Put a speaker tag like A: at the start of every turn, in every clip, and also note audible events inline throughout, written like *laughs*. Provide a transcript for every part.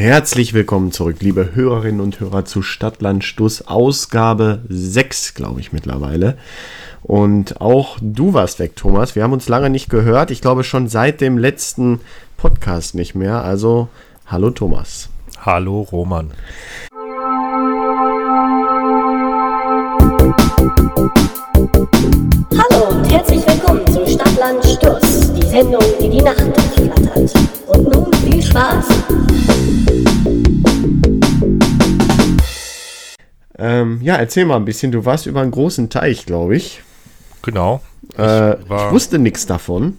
A: Herzlich willkommen zurück, liebe Hörerinnen und Hörer zu Stadtland Stuss, Ausgabe 6, glaube ich mittlerweile. Und auch du warst weg, Thomas. Wir haben uns lange nicht gehört. Ich glaube schon seit dem letzten Podcast nicht mehr. Also, hallo Thomas.
B: Hallo Roman.
C: Hallo und herzlich willkommen zu Stadtland Stuss, die Sendung, die
A: Ähm, ja, erzähl mal ein bisschen. Du warst über einen großen Teich, glaube ich.
B: Genau.
A: Äh, ich, ich wusste nichts davon.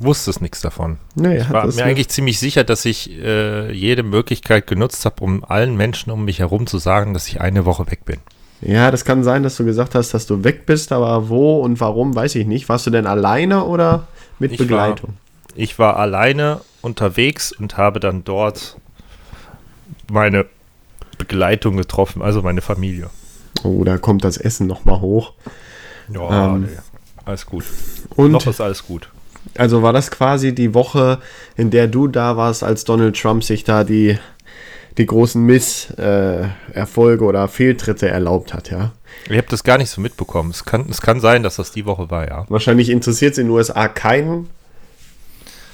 B: Wusste es nichts davon.
A: Nee,
B: ich war mir eigentlich ziemlich sicher, dass ich äh, jede Möglichkeit genutzt habe, um allen Menschen um mich herum zu sagen, dass ich eine Woche weg bin.
A: Ja, das kann sein, dass du gesagt hast, dass du weg bist, aber wo und warum, weiß ich nicht. Warst du denn alleine oder mit
B: ich
A: Begleitung?
B: War, ich war alleine unterwegs und habe dann dort meine Begleitung getroffen, also meine Familie.
A: Oh, da kommt das Essen nochmal hoch.
B: Ja, ähm, nee, alles gut.
A: Und
B: noch ist alles gut.
A: Also war das quasi die Woche, in der du da warst, als Donald Trump sich da die, die großen Misserfolge äh, oder Fehltritte erlaubt hat, ja?
B: Ich habe das gar nicht so mitbekommen. Es kann, es kann sein, dass das die Woche war, ja.
A: Wahrscheinlich interessiert es in den USA keinen.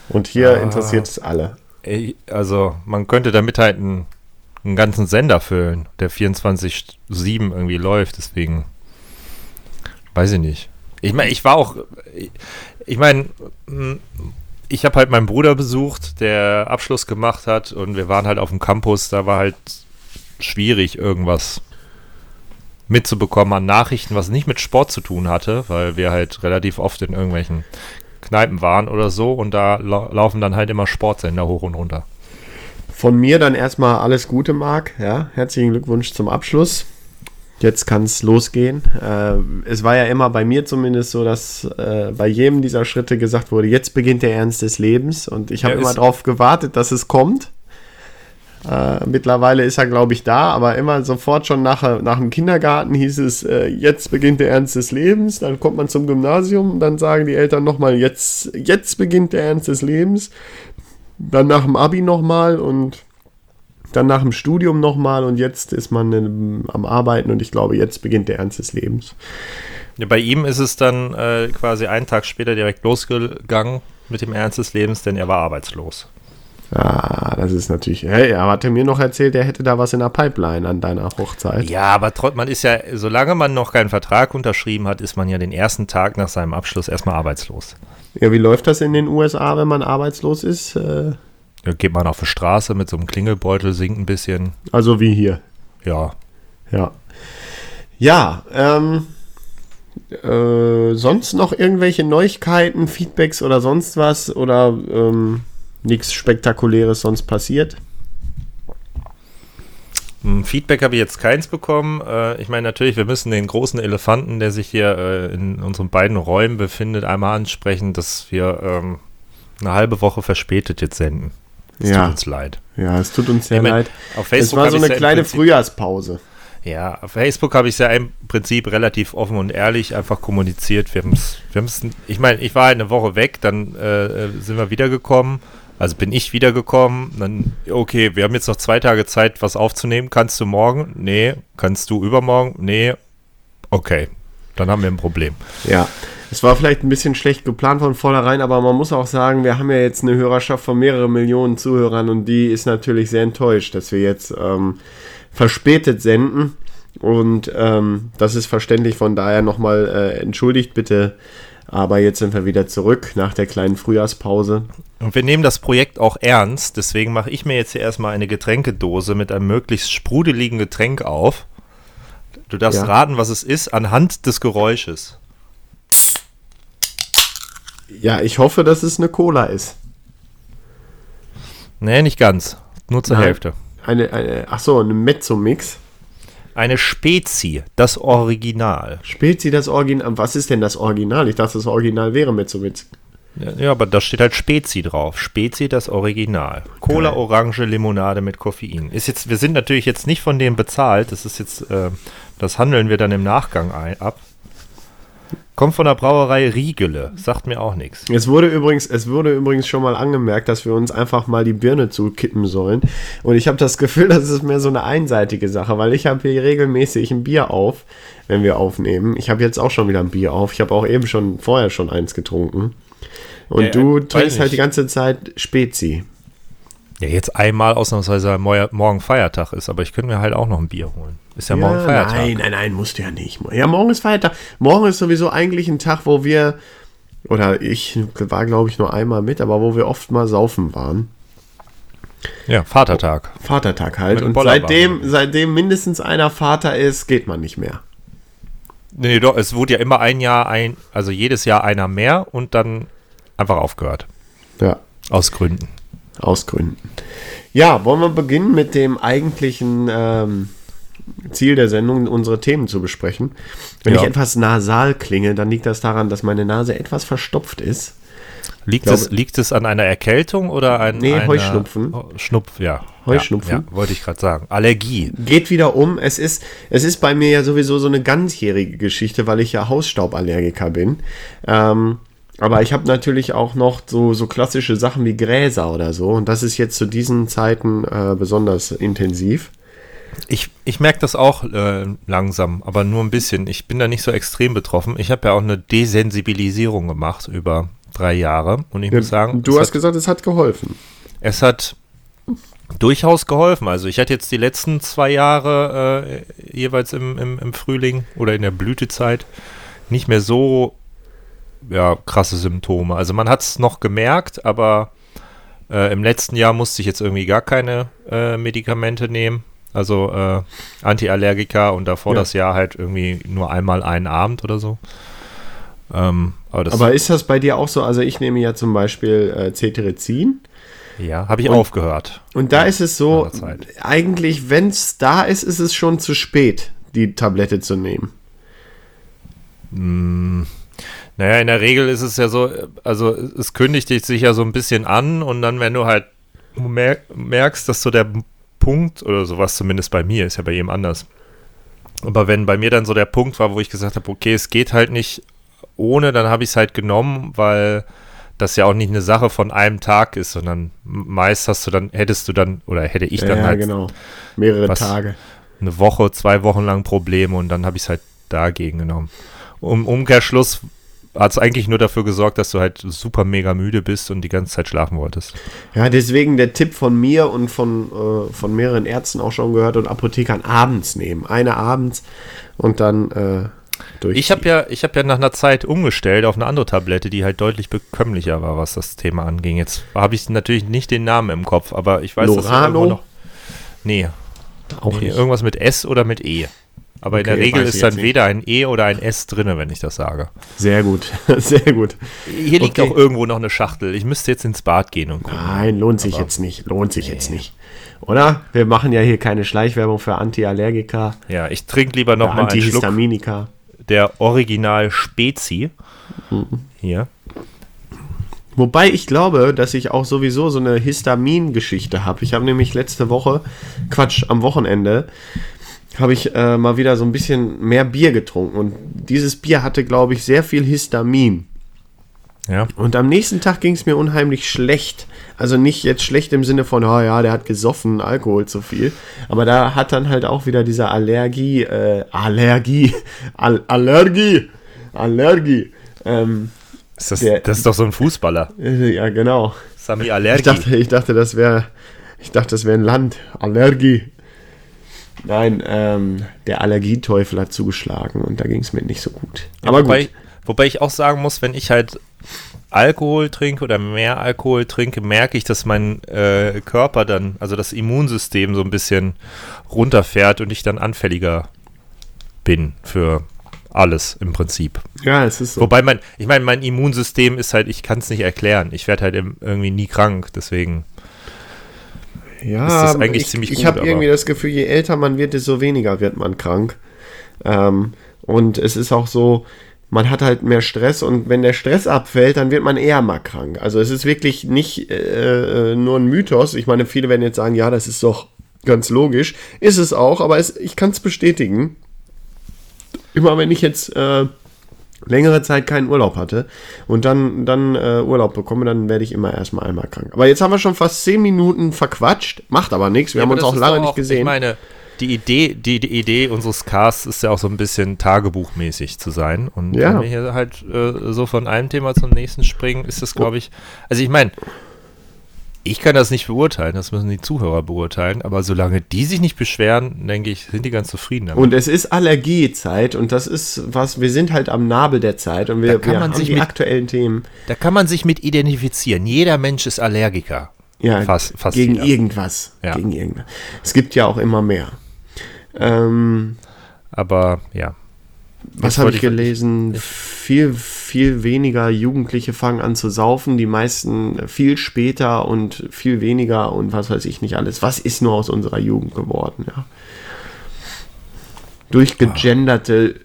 A: Und hier ah, interessiert es alle.
B: Ey, also, man könnte damit halt einen, einen ganzen Sender füllen, der 24-7 irgendwie läuft, deswegen. Weiß ich nicht. Ich meine, ich war auch. Ich meine, ich habe halt meinen Bruder besucht, der Abschluss gemacht hat und wir waren halt auf dem Campus. Da war halt schwierig, irgendwas mitzubekommen an Nachrichten, was nicht mit Sport zu tun hatte, weil wir halt relativ oft in irgendwelchen Kneipen waren oder so und da la laufen dann halt immer Sportsender hoch und runter.
A: Von mir dann erstmal alles Gute, Marc. Ja, herzlichen Glückwunsch zum Abschluss. Jetzt kann es losgehen. Äh, es war ja immer bei mir zumindest so, dass äh, bei jedem dieser Schritte gesagt wurde, jetzt beginnt der Ernst des Lebens. Und ich habe ja, immer darauf gewartet, dass es kommt. Äh, mittlerweile ist er, glaube ich, da, aber immer sofort schon nach, nach dem Kindergarten hieß es, äh, jetzt beginnt der Ernst des Lebens. Dann kommt man zum Gymnasium, dann sagen die Eltern nochmal, jetzt, jetzt beginnt der Ernst des Lebens. Dann nach dem Abi nochmal und dann nach dem Studium nochmal und jetzt ist man in, am Arbeiten und ich glaube, jetzt beginnt der Ernst des Lebens.
B: Ja, bei ihm ist es dann äh, quasi einen Tag später direkt losgegangen mit dem Ernst des Lebens, denn er war arbeitslos.
A: Ah, das ist natürlich. Hey, er hatte mir noch erzählt, er hätte da was in der Pipeline an deiner Hochzeit.
B: Ja, aber man ist ja, solange man noch keinen Vertrag unterschrieben hat, ist man ja den ersten Tag nach seinem Abschluss erstmal arbeitslos.
A: Ja, wie läuft das in den USA, wenn man arbeitslos ist? Äh
B: ja, geht man auf die Straße mit so einem Klingelbeutel, singt ein bisschen.
A: Also wie hier.
B: Ja.
A: Ja. Ja, ähm, äh, sonst noch irgendwelche Neuigkeiten, Feedbacks oder sonst was? Oder ähm, nichts Spektakuläres sonst passiert?
B: Hm, Feedback habe ich jetzt keins bekommen. Äh, ich meine, natürlich, wir müssen den großen Elefanten, der sich hier äh, in unseren beiden Räumen befindet, einmal ansprechen, dass wir ähm, eine halbe Woche verspätet jetzt senden.
A: Es ja.
B: tut uns leid.
A: Ja, es tut uns sehr ich mein, leid.
B: Auf Facebook
A: es war so eine kleine Frühjahrspause.
B: Ja, auf Facebook habe ich es ja im Prinzip relativ offen und ehrlich einfach kommuniziert. Wir haben es, wir ich meine, ich war halt eine Woche weg, dann äh, sind wir wiedergekommen. Also bin ich wiedergekommen, dann, okay, wir haben jetzt noch zwei Tage Zeit, was aufzunehmen. Kannst du morgen? Nee. Kannst du übermorgen? Nee. Okay, dann haben wir ein Problem.
A: Ja, es war vielleicht ein bisschen schlecht geplant von vornherein, aber man muss auch sagen, wir haben ja jetzt eine Hörerschaft von mehreren Millionen Zuhörern und die ist natürlich sehr enttäuscht, dass wir jetzt ähm, verspätet senden. Und ähm, das ist verständlich, von daher nochmal äh, entschuldigt bitte. Aber jetzt sind wir wieder zurück nach der kleinen Frühjahrspause.
B: Und wir nehmen das Projekt auch ernst. Deswegen mache ich mir jetzt hier erstmal eine Getränkedose mit einem möglichst sprudeligen Getränk auf. Du darfst ja. raten, was es ist, anhand des Geräusches.
A: Ja, ich hoffe, dass es eine Cola ist.
B: Nee, nicht ganz. Nur zur Nein. Hälfte.
A: Eine, eine, ach so, eine Mezzo-Mix.
B: Eine Spezi, das Original.
A: Spezi, das Original. Was ist denn das Original? Ich dachte, das Original wäre Mezzo-Mix.
B: Ja, ja, aber da steht halt Spezi drauf. Spezi, das Original. Cola, Geil. Orange, Limonade mit Koffein. Ist jetzt, wir sind natürlich jetzt nicht von dem bezahlt. Das ist jetzt, äh, das handeln wir dann im Nachgang ein, ab. Kommt von der Brauerei Riegele. Sagt mir auch nichts.
A: Es wurde übrigens, es wurde übrigens schon mal angemerkt, dass wir uns einfach mal die Birne zukippen sollen. Und ich habe das Gefühl, das ist mehr so eine einseitige Sache, weil ich habe hier regelmäßig ein Bier auf, wenn wir aufnehmen. Ich habe jetzt auch schon wieder ein Bier auf. Ich habe auch eben schon vorher schon eins getrunken. Und
B: Ja,
A: du trinkst halt die ganze Zeit Spezi.
B: Ja, jetzt einmal ausnahmsweise morgen Feiertag ist, aber ich könnte mir halt auch noch ein Bier holen. Ist ja, morgen Feiertag.
A: Nein, nein, nein, musst du ja nicht. Ja, morgen ist Feiertag. Morgen ist sowieso eigentlich ein Tag, wo wir, oder ich war, glaube ich, nur einmal mit, aber wo wir oft mal saufen waren.
B: Ja, Vatertag.
A: Vatertag halt.
B: Mit
A: Und seitdem, seitdem mindestens einer Vater ist, geht man nicht mehr.
B: Nee, doch, es wurde ja immer ein Jahr ein, also jedes Jahr einer mehr und dann einfach aufgehört.
A: Ja,
B: Aus Gründen.
A: Aus Gründen. Ja, wollen wir beginnen mit dem eigentlichen ähm, Ziel der Sendung, unsere Themen zu besprechen. Wenn
B: Ja.
A: ich etwas nasal klinge, dann liegt das daran, dass meine Nase etwas verstopft ist.
B: Liegt,
A: glaube-
B: es, liegt es an einer Erkältung oder an
A: Nee,
B: einer
A: Heuschnupfen.
B: Oh, Schnupf, ja.
A: Heuschnupfen.
B: Ja, ja, wollte ich gerade sagen. Allergie.
A: geht wieder um. Es ist, es ist bei mir ja sowieso so eine ganzjährige Geschichte, weil ich ja Hausstauballergiker bin. Ähm, aber ich habe natürlich auch noch so, so klassische Sachen wie Gräser oder so. Und das ist jetzt zu diesen Zeiten äh, besonders intensiv.
B: Ich, ich merke das auch äh, langsam, aber nur ein bisschen. Ich bin da nicht so extrem betroffen. Ich habe ja auch eine Desensibilisierung gemacht über drei Jahre. Und ich muss sagen,
A: du hast
B: hat,
A: gesagt, es hat geholfen.
B: es hat durchaus geholfen. Also ich hatte jetzt die letzten zwei Jahre äh, jeweils im, im, im Frühling oder in der Blütezeit nicht mehr so ja, krasse Symptome. Also man hat es noch gemerkt, aber äh, im letzten Jahr musste ich jetzt irgendwie gar keine äh, Medikamente nehmen. Also äh, Antiallergika und davor
A: Ja.
B: das Jahr halt irgendwie nur einmal einen Abend oder so. Ähm, aber
A: Aber ist das bei dir auch so? Also ich nehme ja zum Beispiel äh, Cetirizin.
B: ja, habe ich
A: und-
B: aufgehört.
A: Und da ist es so, eigentlich, wenn es da ist, ist es schon zu spät, die Tablette zu nehmen.
B: Naja, in der Regel ist es ja so, also es kündigt sich ja so ein bisschen an und dann, wenn du halt mer merkst, dass so der Punkt oder sowas zumindest bei mir, ist ja bei jedem anders. Aber wenn bei mir dann so der Punkt war, wo ich gesagt habe, okay, es geht halt nicht ohne, dann habe ich es halt genommen, weil das ja auch nicht eine Sache von einem Tag ist, sondern meist hast du dann, hättest du dann, oder hätte ich dann
A: ja,
B: halt
A: genau. Mehrere
B: was-
A: Tage.
B: eine Woche, zwei Wochen lang Probleme und dann habe ich es halt dagegen genommen. Um Umkehrschluss hat es eigentlich nur dafür gesorgt, dass du halt super mega müde bist und die ganze Zeit schlafen wolltest.
A: Ja, deswegen der Tipp von mir und von, äh, von mehreren Ärzten auch schon gehört und Apothekern abends nehmen. Eine abends und dann äh, durch.
B: Ich habe ja, ich habe ja nach einer Zeit umgestellt auf eine andere Tablette, die halt deutlich bekömmlicher war, was das Thema anging. Jetzt habe ich natürlich nicht den Namen im Kopf, aber ich weiß, dass
A: Lorano?
B: irgendwo noch. Nee,
A: auch
B: nee,
A: nicht.
B: irgendwas mit S oder mit E. Aber in der
A: Okay,
B: Regel ist dann
A: nicht.
B: weder ein E oder ein S drinne, wenn ich das sage.
A: Sehr gut, *laughs* sehr gut.
B: Hier liegt
A: Okay.
B: auch irgendwo noch eine Schachtel. Ich müsste jetzt ins Bad gehen und gucken.
A: Nein, lohnt sich jetzt nicht. Lohnt sich jetzt nicht. Oder? Wir machen ja hier keine Schleichwerbung für Antiallergika,
B: Ja, ich trinke lieber noch mal einen Schluck
A: Antihistaminika.
B: der Original Spezi. Hier.
A: Wobei ich glaube, dass ich auch sowieso so eine Histamin-Geschichte habe. Ich habe nämlich letzte Woche, Quatsch, am Wochenende, habe ich äh, mal wieder so ein bisschen mehr Bier getrunken. Und dieses Bier hatte, glaube ich, sehr viel Histamin.
B: Ja.
A: Und am nächsten Tag ging es mir unheimlich schlecht. Also nicht jetzt schlecht im Sinne von, oh ja, der hat gesoffen, Alkohol zu viel. Aber da hat dann halt auch wieder diese Allergie, äh, Allergie, *laughs* Al Allergie, Allergie. Ähm,
B: Ist das,
A: Der-
B: das ist doch so ein Fußballer.
A: äh, ja, genau.
B: Sami
A: Ich
B: Allergi.
A: dachte, ich dachte, das wäre, ich dachte, das wäre ein Land. Allergie. Nein, ähm, der Allergieteufel hat zugeschlagen und da ging es mir nicht so gut. Aber
B: wobei,
A: gut.
B: wobei ich auch sagen muss, wenn ich halt Alkohol trinke oder mehr Alkohol trinke, merke ich, dass mein äh, Körper dann, also das Immunsystem so ein bisschen runterfährt und ich dann anfälliger bin für alles im Prinzip.
A: Ja, es ist so.
B: Wobei mein, ich meine, mein Immunsystem ist halt, ich kann es nicht erklären. Ich werde halt irgendwie nie krank, deswegen.
A: Ja,
B: ist das eigentlich
A: ich,
B: ziemlich
A: ich habe irgendwie das Gefühl, je älter man wird, desto weniger wird man krank. Ähm, und es ist auch so, man hat halt mehr Stress und wenn der Stress abfällt, dann wird man eher mal krank. Also es ist wirklich nicht äh, äh, nur ein Mythos. Ich meine, viele werden jetzt sagen, ja, das ist doch ganz logisch. Ist es auch, aber es, ich kann es bestätigen. Immer wenn ich jetzt äh, längere Zeit keinen Urlaub hatte und dann, dann äh, Urlaub bekomme, dann werde ich immer erstmal einmal krank. Aber jetzt haben wir schon fast zehn Minuten verquatscht, macht aber nichts, wir
B: Ja,
A: haben uns auch lange
B: doch
A: nicht gesehen.
B: Ich meine, die Idee, die, die Idee unseres Casts ist ja auch so ein bisschen tagebuchmäßig zu sein. Und
A: Ja.
B: wenn wir hier halt äh, so von einem Thema zum nächsten springen, ist das, glaube ich. Also ich meine, ich kann das nicht beurteilen, das müssen die Zuhörer beurteilen, aber solange die sich nicht beschweren, denke ich, sind die ganz zufrieden damit.
A: Und es ist Allergiezeit und das ist was, wir sind halt am Nabel der Zeit und wir, wir haben die
B: mit-
A: aktuellen Themen.
B: da kann man sich mit identifizieren. Jeder Mensch ist Allergiker.
A: Ja,
B: Fast- fast
A: gegen
B: jeder.
A: irgendwas.
B: Ja.
A: Gegen irgendwas. Es gibt ja auch immer mehr. Ähm,
B: Aber ja.
A: Was habe ich gelesen? Viel, viel weniger Jugendliche fangen an zu saufen, die meisten viel später und viel weniger und was weiß ich nicht alles. Was ist nur aus unserer Jugend geworden, ja? Durch gegenderte,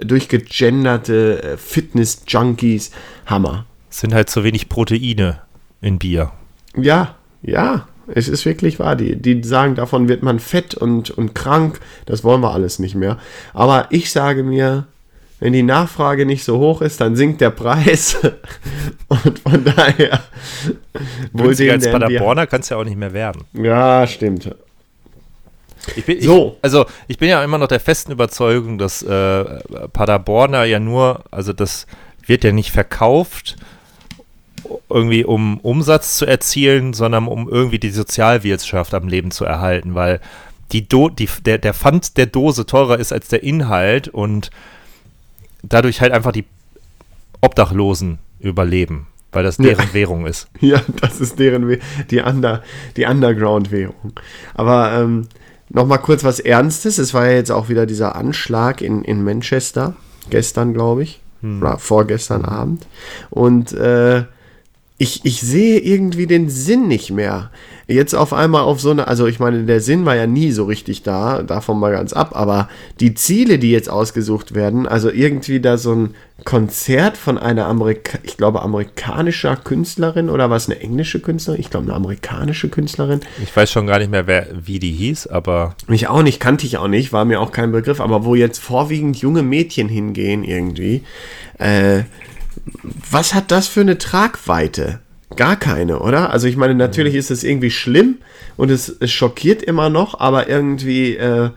A: durch gegenderte äh, Fitness-Junkies, Hammer.
B: Es sind halt zu wenig Proteine in Bier.
A: Ja, ja, es ist wirklich wahr. Die, die sagen, davon wird man fett und, und krank. Das wollen wir alles nicht mehr. Aber ich sage mir, wenn die Nachfrage nicht so hoch ist, dann sinkt der Preis. *laughs* und von daher. wohl den
B: als Paderborner kann es ja auch nicht mehr werden.
A: Ja, stimmt.
B: Ich bin,
A: So.
B: Ich, also ich bin ja immer noch der festen Überzeugung, dass äh, Paderborner ja nur, also das wird ja nicht verkauft, irgendwie um Umsatz zu erzielen, sondern um irgendwie die Sozialwirtschaft am Leben zu erhalten, weil die Do die, der, der Pfand der Dose teurer ist als der Inhalt und dadurch halt einfach die Obdachlosen überleben, weil das
A: Ja.
B: deren Währung ist. *laughs*
A: Ja, das ist deren We die, Under die Underground-Währung. Aber ähm, nochmal kurz was Ernstes. Es war ja jetzt auch wieder dieser Anschlag in, in Manchester, gestern, glaube ich. Oder vorgestern Abend. Und äh, ich, ich sehe irgendwie den Sinn nicht mehr. Jetzt auf einmal auf so eine, also ich meine, der Sinn war ja nie so richtig da, davon mal ganz ab, aber die Ziele, die jetzt ausgesucht werden, also irgendwie da so ein Konzert von einer Amerika ich glaube, amerikanischer Künstlerin oder was, eine englische Künstlerin? Ich glaube, eine amerikanische Künstlerin.
B: Ich weiß schon gar nicht mehr, wer, wie die hieß, aber
A: Mich auch nicht, kannte ich auch nicht, war mir auch kein Begriff, aber wo jetzt vorwiegend junge Mädchen hingehen irgendwie, äh, was hat das für eine Tragweite? Gar keine, oder? Also ich meine, natürlich ist es irgendwie schlimm und es, es schockiert immer noch, aber irgendwie, äh,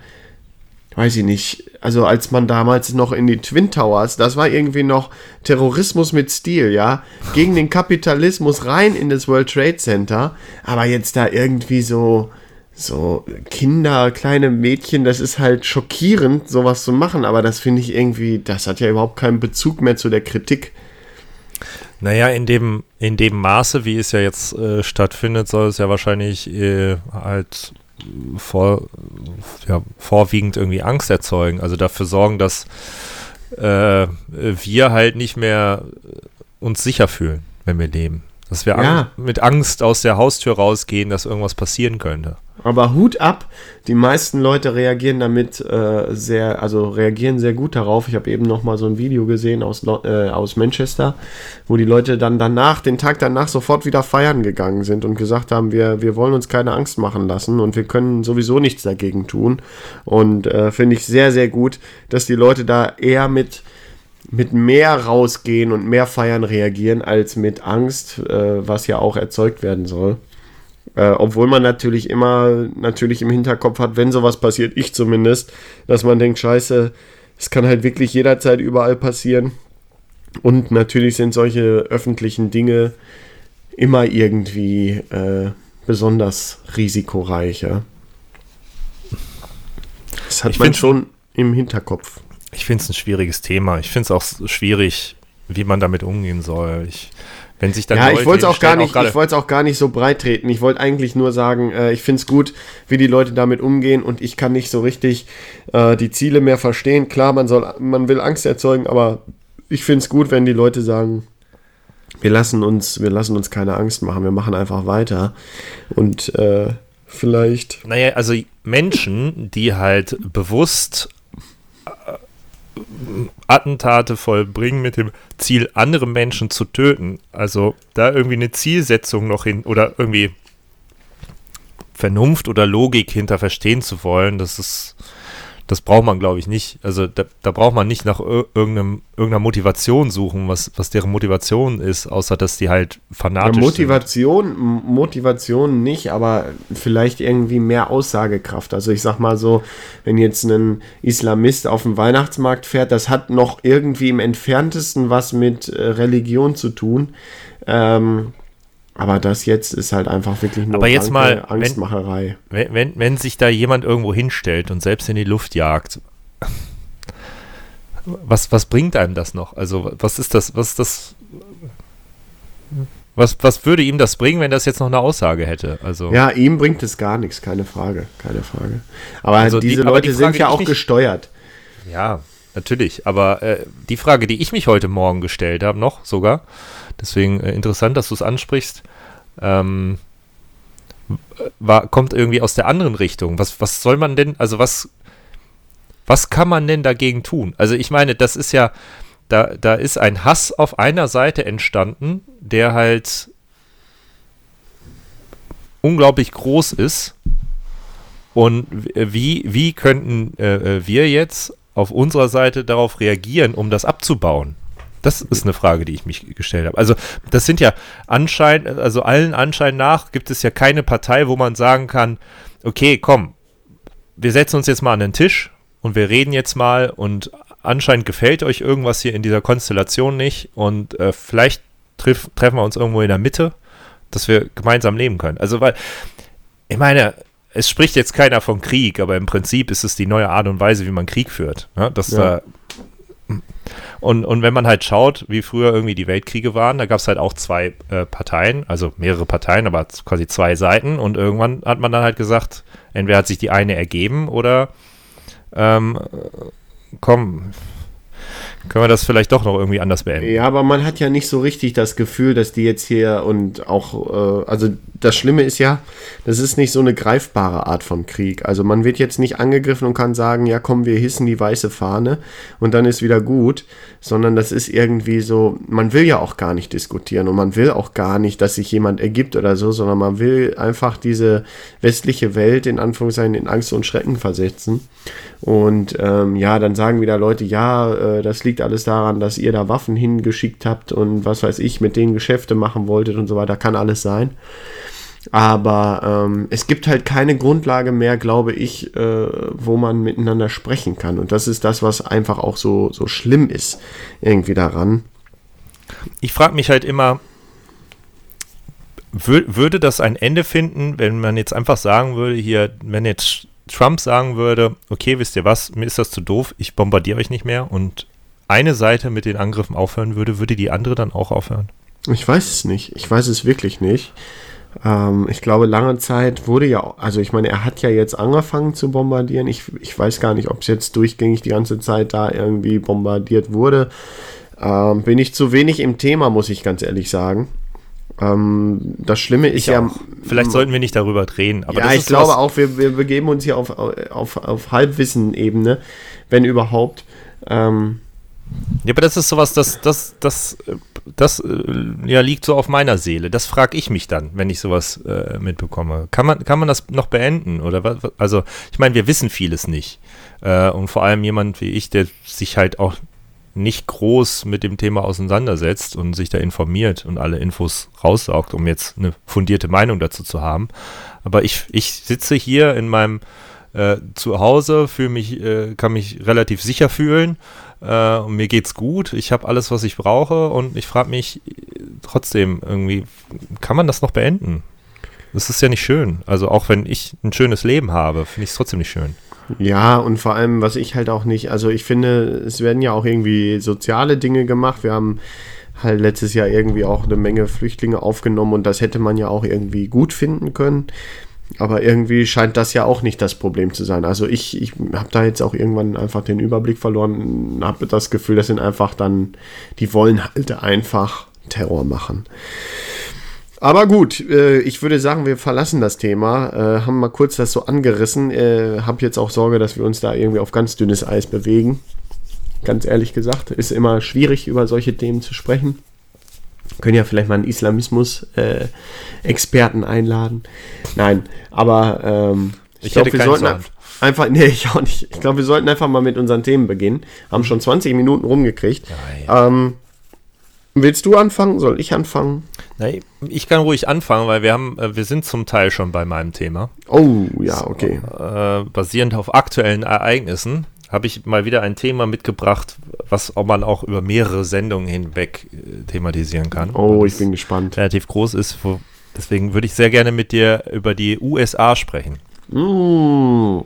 A: weiß ich nicht, also als man damals noch in die Twin Towers, das war irgendwie noch Terrorismus mit Stil, ja, gegen den Kapitalismus rein in das World Trade Center, aber jetzt da irgendwie so, so Kinder, kleine Mädchen, das ist halt schockierend, sowas zu machen, aber das finde ich irgendwie, das hat ja überhaupt keinen Bezug mehr zu der Kritik.
B: Naja, in dem, in dem Maße, wie es ja jetzt äh, stattfindet, soll es ja wahrscheinlich äh, halt vor, ja, vorwiegend irgendwie Angst erzeugen. Also dafür sorgen, dass äh, wir halt nicht mehr uns sicher fühlen, wenn wir leben. Dass wir
A: Ja.
B: Ang- mit Angst aus der Haustür rausgehen, dass irgendwas passieren könnte.
A: Aber Hut ab, die meisten Leute reagieren damit äh, sehr, also reagieren sehr gut darauf. Ich habe eben noch mal so ein Video gesehen aus, äh, aus Manchester, wo die Leute dann danach, den Tag danach sofort wieder feiern gegangen sind und gesagt haben, wir, wir wollen uns keine Angst machen lassen und wir können sowieso nichts dagegen tun. Und äh, finde ich sehr, sehr gut, dass die Leute da eher mit mit mehr rausgehen und mehr feiern reagieren als mit Angst, äh, was ja auch erzeugt werden soll. Äh, obwohl man natürlich immer natürlich im Hinterkopf hat, wenn sowas passiert, ich zumindest, dass man denkt, scheiße, es kann halt wirklich jederzeit überall passieren. Und natürlich sind solche öffentlichen Dinge immer irgendwie äh, besonders risikoreich. Ja? Das hat
B: Ich
A: man schon im Hinterkopf.
B: Ich finde es ein schwieriges Thema. Ich finde es auch schwierig, wie man damit umgehen soll. Ich, wenn sich dann
A: Ja,
B: Leute
A: ich wollte es auch gar nicht,
B: gerade-
A: ich wollte es auch gar nicht so breit treten. Ich wollte eigentlich nur sagen, äh, ich finde es gut, wie die Leute damit umgehen und ich kann nicht so richtig äh, die Ziele mehr verstehen. Klar, man soll, man will Angst erzeugen, aber ich finde es gut, wenn die Leute sagen, wir lassen uns, wir lassen uns keine Angst machen, wir machen einfach weiter und äh, vielleicht
B: Naja, also Menschen, die halt bewusst Attentate vollbringen mit dem Ziel, andere Menschen zu töten, also da irgendwie eine Zielsetzung noch hin oder irgendwie Vernunft oder Logik hinter verstehen zu wollen, das ist, das braucht man, glaube ich, nicht. Also da, da, braucht man nicht nach irgendeinem, irgendeiner Motivation suchen, was, was deren Motivation ist, außer dass die halt fanatisch
A: ja, Motivation, sind. Motivation nicht, aber vielleicht irgendwie mehr Aussagekraft. Also ich sag mal so, wenn jetzt ein Islamist auf den Weihnachtsmarkt fährt, das hat noch irgendwie im entferntesten was mit äh, Religion zu tun. Ähm, aber das jetzt ist halt einfach wirklich nur
B: Aber jetzt mal,
A: Angstmacherei.
B: Wenn, wenn, wenn sich da jemand irgendwo hinstellt und selbst in die Luft jagt, was, was bringt einem das noch? Also, was ist das, was ist das, was, was würde ihm das bringen, wenn das jetzt noch eine Aussage hätte? Also
A: ja, ihm bringt es gar nichts, keine Frage, keine Frage. Aber also diese die, Leute die sind ja auch mich, gesteuert.
B: Ja, natürlich. Aber äh, die Frage, die ich mich heute Morgen gestellt habe, noch sogar, Deswegen äh, interessant, dass du es ansprichst. Ähm, war, kommt irgendwie aus der anderen Richtung. Was, was soll man denn, also was, was kann man denn dagegen tun? Also ich meine, das ist ja, da, da ist ein Hass auf einer Seite entstanden, der halt unglaublich groß ist. Und wie, wie könnten äh, äh, wir jetzt auf unserer Seite darauf reagieren, um das abzubauen? Das ist eine Frage, die ich mich gestellt habe. Also, das sind ja anscheinend, also allen Anschein nach gibt es ja keine Partei, wo man sagen kann, okay, komm, wir setzen uns jetzt mal an den Tisch und wir reden jetzt mal und anscheinend gefällt euch irgendwas hier in dieser Konstellation nicht und äh, vielleicht triff, treffen wir uns irgendwo in der Mitte, dass wir gemeinsam leben können. Also, weil, ich meine, es spricht jetzt keiner von Krieg, aber im Prinzip ist es die neue Art und Weise, wie man Krieg führt. Ja, dass ja. da und, und wenn man halt schaut, wie früher irgendwie die Weltkriege waren, da gab es halt auch zwei äh, Parteien, also mehrere Parteien, aber quasi zwei Seiten. Und irgendwann hat man dann halt gesagt, entweder hat sich die eine ergeben oder ähm, komm, können wir das vielleicht doch noch irgendwie anders beenden.
A: Ja, aber man hat ja nicht so richtig das Gefühl, dass die jetzt hier und auch, äh, also das Schlimme ist ja, das ist nicht so eine greifbare Art von Krieg. Also man wird jetzt nicht angegriffen und kann sagen, ja komm, wir hissen die weiße Fahne und dann ist wieder gut, sondern das ist irgendwie so, man will ja auch gar nicht diskutieren und man will auch gar nicht, dass sich jemand ergibt oder so, sondern man will einfach diese westliche Welt in Anführungszeichen in Angst und Schrecken versetzen. Und ähm, ja, dann sagen wieder Leute, ja, äh, das liegt alles daran, dass ihr da Waffen hingeschickt habt und was weiß ich, mit denen Geschäfte machen wolltet und so weiter, kann alles sein. Aber ähm, es gibt halt keine Grundlage mehr, glaube ich, äh, wo man miteinander sprechen kann. Und das ist das, was einfach auch so, so schlimm ist, irgendwie daran.
B: Ich frage mich halt immer, würde das ein Ende finden, wenn man jetzt einfach sagen würde, hier, wenn jetzt Trump sagen würde, okay, wisst ihr was, mir ist das zu doof, ich bombardiere euch nicht mehr und eine Seite mit den Angriffen aufhören würde, würde die andere dann auch aufhören?
A: Ich weiß es nicht. Ich weiß es wirklich nicht. Ähm, ich glaube, lange Zeit wurde ja, also ich meine, er hat ja jetzt angefangen zu bombardieren. Ich, ich weiß gar nicht, ob es jetzt durchgängig die ganze Zeit da irgendwie bombardiert wurde. Ähm, bin ich zu wenig im Thema, muss ich ganz ehrlich sagen. Ähm, das Schlimme ist ja.
B: Vielleicht sollten wir nicht darüber drehen.
A: Aber ja, ich glaube auch, wir, wir begeben uns hier auf, auf, auf Halbwissen-Ebene, wenn überhaupt. Ähm,
B: ja, aber das ist sowas, das, das, das, das äh, ja, liegt so auf meiner Seele. Das frage ich mich dann, wenn ich sowas äh, mitbekomme. Kann man, kann man das noch beenden? Oder was? Also, ich meine, wir wissen vieles nicht. Äh, und vor allem jemand wie ich, der sich halt auch nicht groß mit dem Thema auseinandersetzt und sich da informiert und alle Infos raussaugt, um jetzt eine fundierte Meinung dazu zu haben. Aber ich, ich sitze hier in meinem äh, Zuhause, fühle mich, äh, kann mich relativ sicher fühlen äh, und mir geht's gut. Ich habe alles, was ich brauche und ich frage mich trotzdem irgendwie, kann man das noch beenden? Das ist ja nicht schön. Also auch wenn ich ein schönes Leben habe, finde ich es trotzdem nicht schön.
A: Ja, und vor allem, was ich halt auch nicht, also ich finde, es werden ja auch irgendwie soziale Dinge gemacht. Wir haben halt letztes Jahr irgendwie auch eine Menge Flüchtlinge aufgenommen und das hätte man ja auch irgendwie gut finden können. Aber irgendwie scheint das ja auch nicht das Problem zu sein. Also ich, ich habe da jetzt auch irgendwann einfach den Überblick verloren, habe das Gefühl, das sind einfach dann, die wollen halt einfach Terror machen. Aber gut, äh, ich würde sagen, wir verlassen das Thema, äh, haben mal kurz das so angerissen, äh, habe jetzt auch Sorge, dass wir uns da irgendwie auf ganz dünnes Eis bewegen. Ganz ehrlich gesagt, ist immer schwierig, über solche Themen zu sprechen. Können ja vielleicht mal einen Islamismus-Experten einladen. Nein, aber ähm,
B: Ich,
A: glaub,
B: hätte
A: wir sollten
B: Sound.
A: einfach, *laughs* nee, ich auch nicht. Ich glaube, wir sollten einfach mal mit unseren Themen beginnen. Haben schon 20 Minuten rumgekriegt. Ähm, willst du anfangen? Soll ich anfangen?
B: Na, ich kann ruhig anfangen, weil wir haben, äh, wir sind zum Teil schon bei meinem Thema.
A: Oh, ja, okay.
B: Äh, basierend auf aktuellen Ereignissen habe ich mal wieder ein Thema mitgebracht, was auch man auch über mehrere Sendungen hinweg äh, thematisieren kann.
A: Oh, ich bin gespannt.
B: relativ groß ist. Wo, deswegen würde ich sehr gerne mit dir über die USA sprechen.
A: Mm,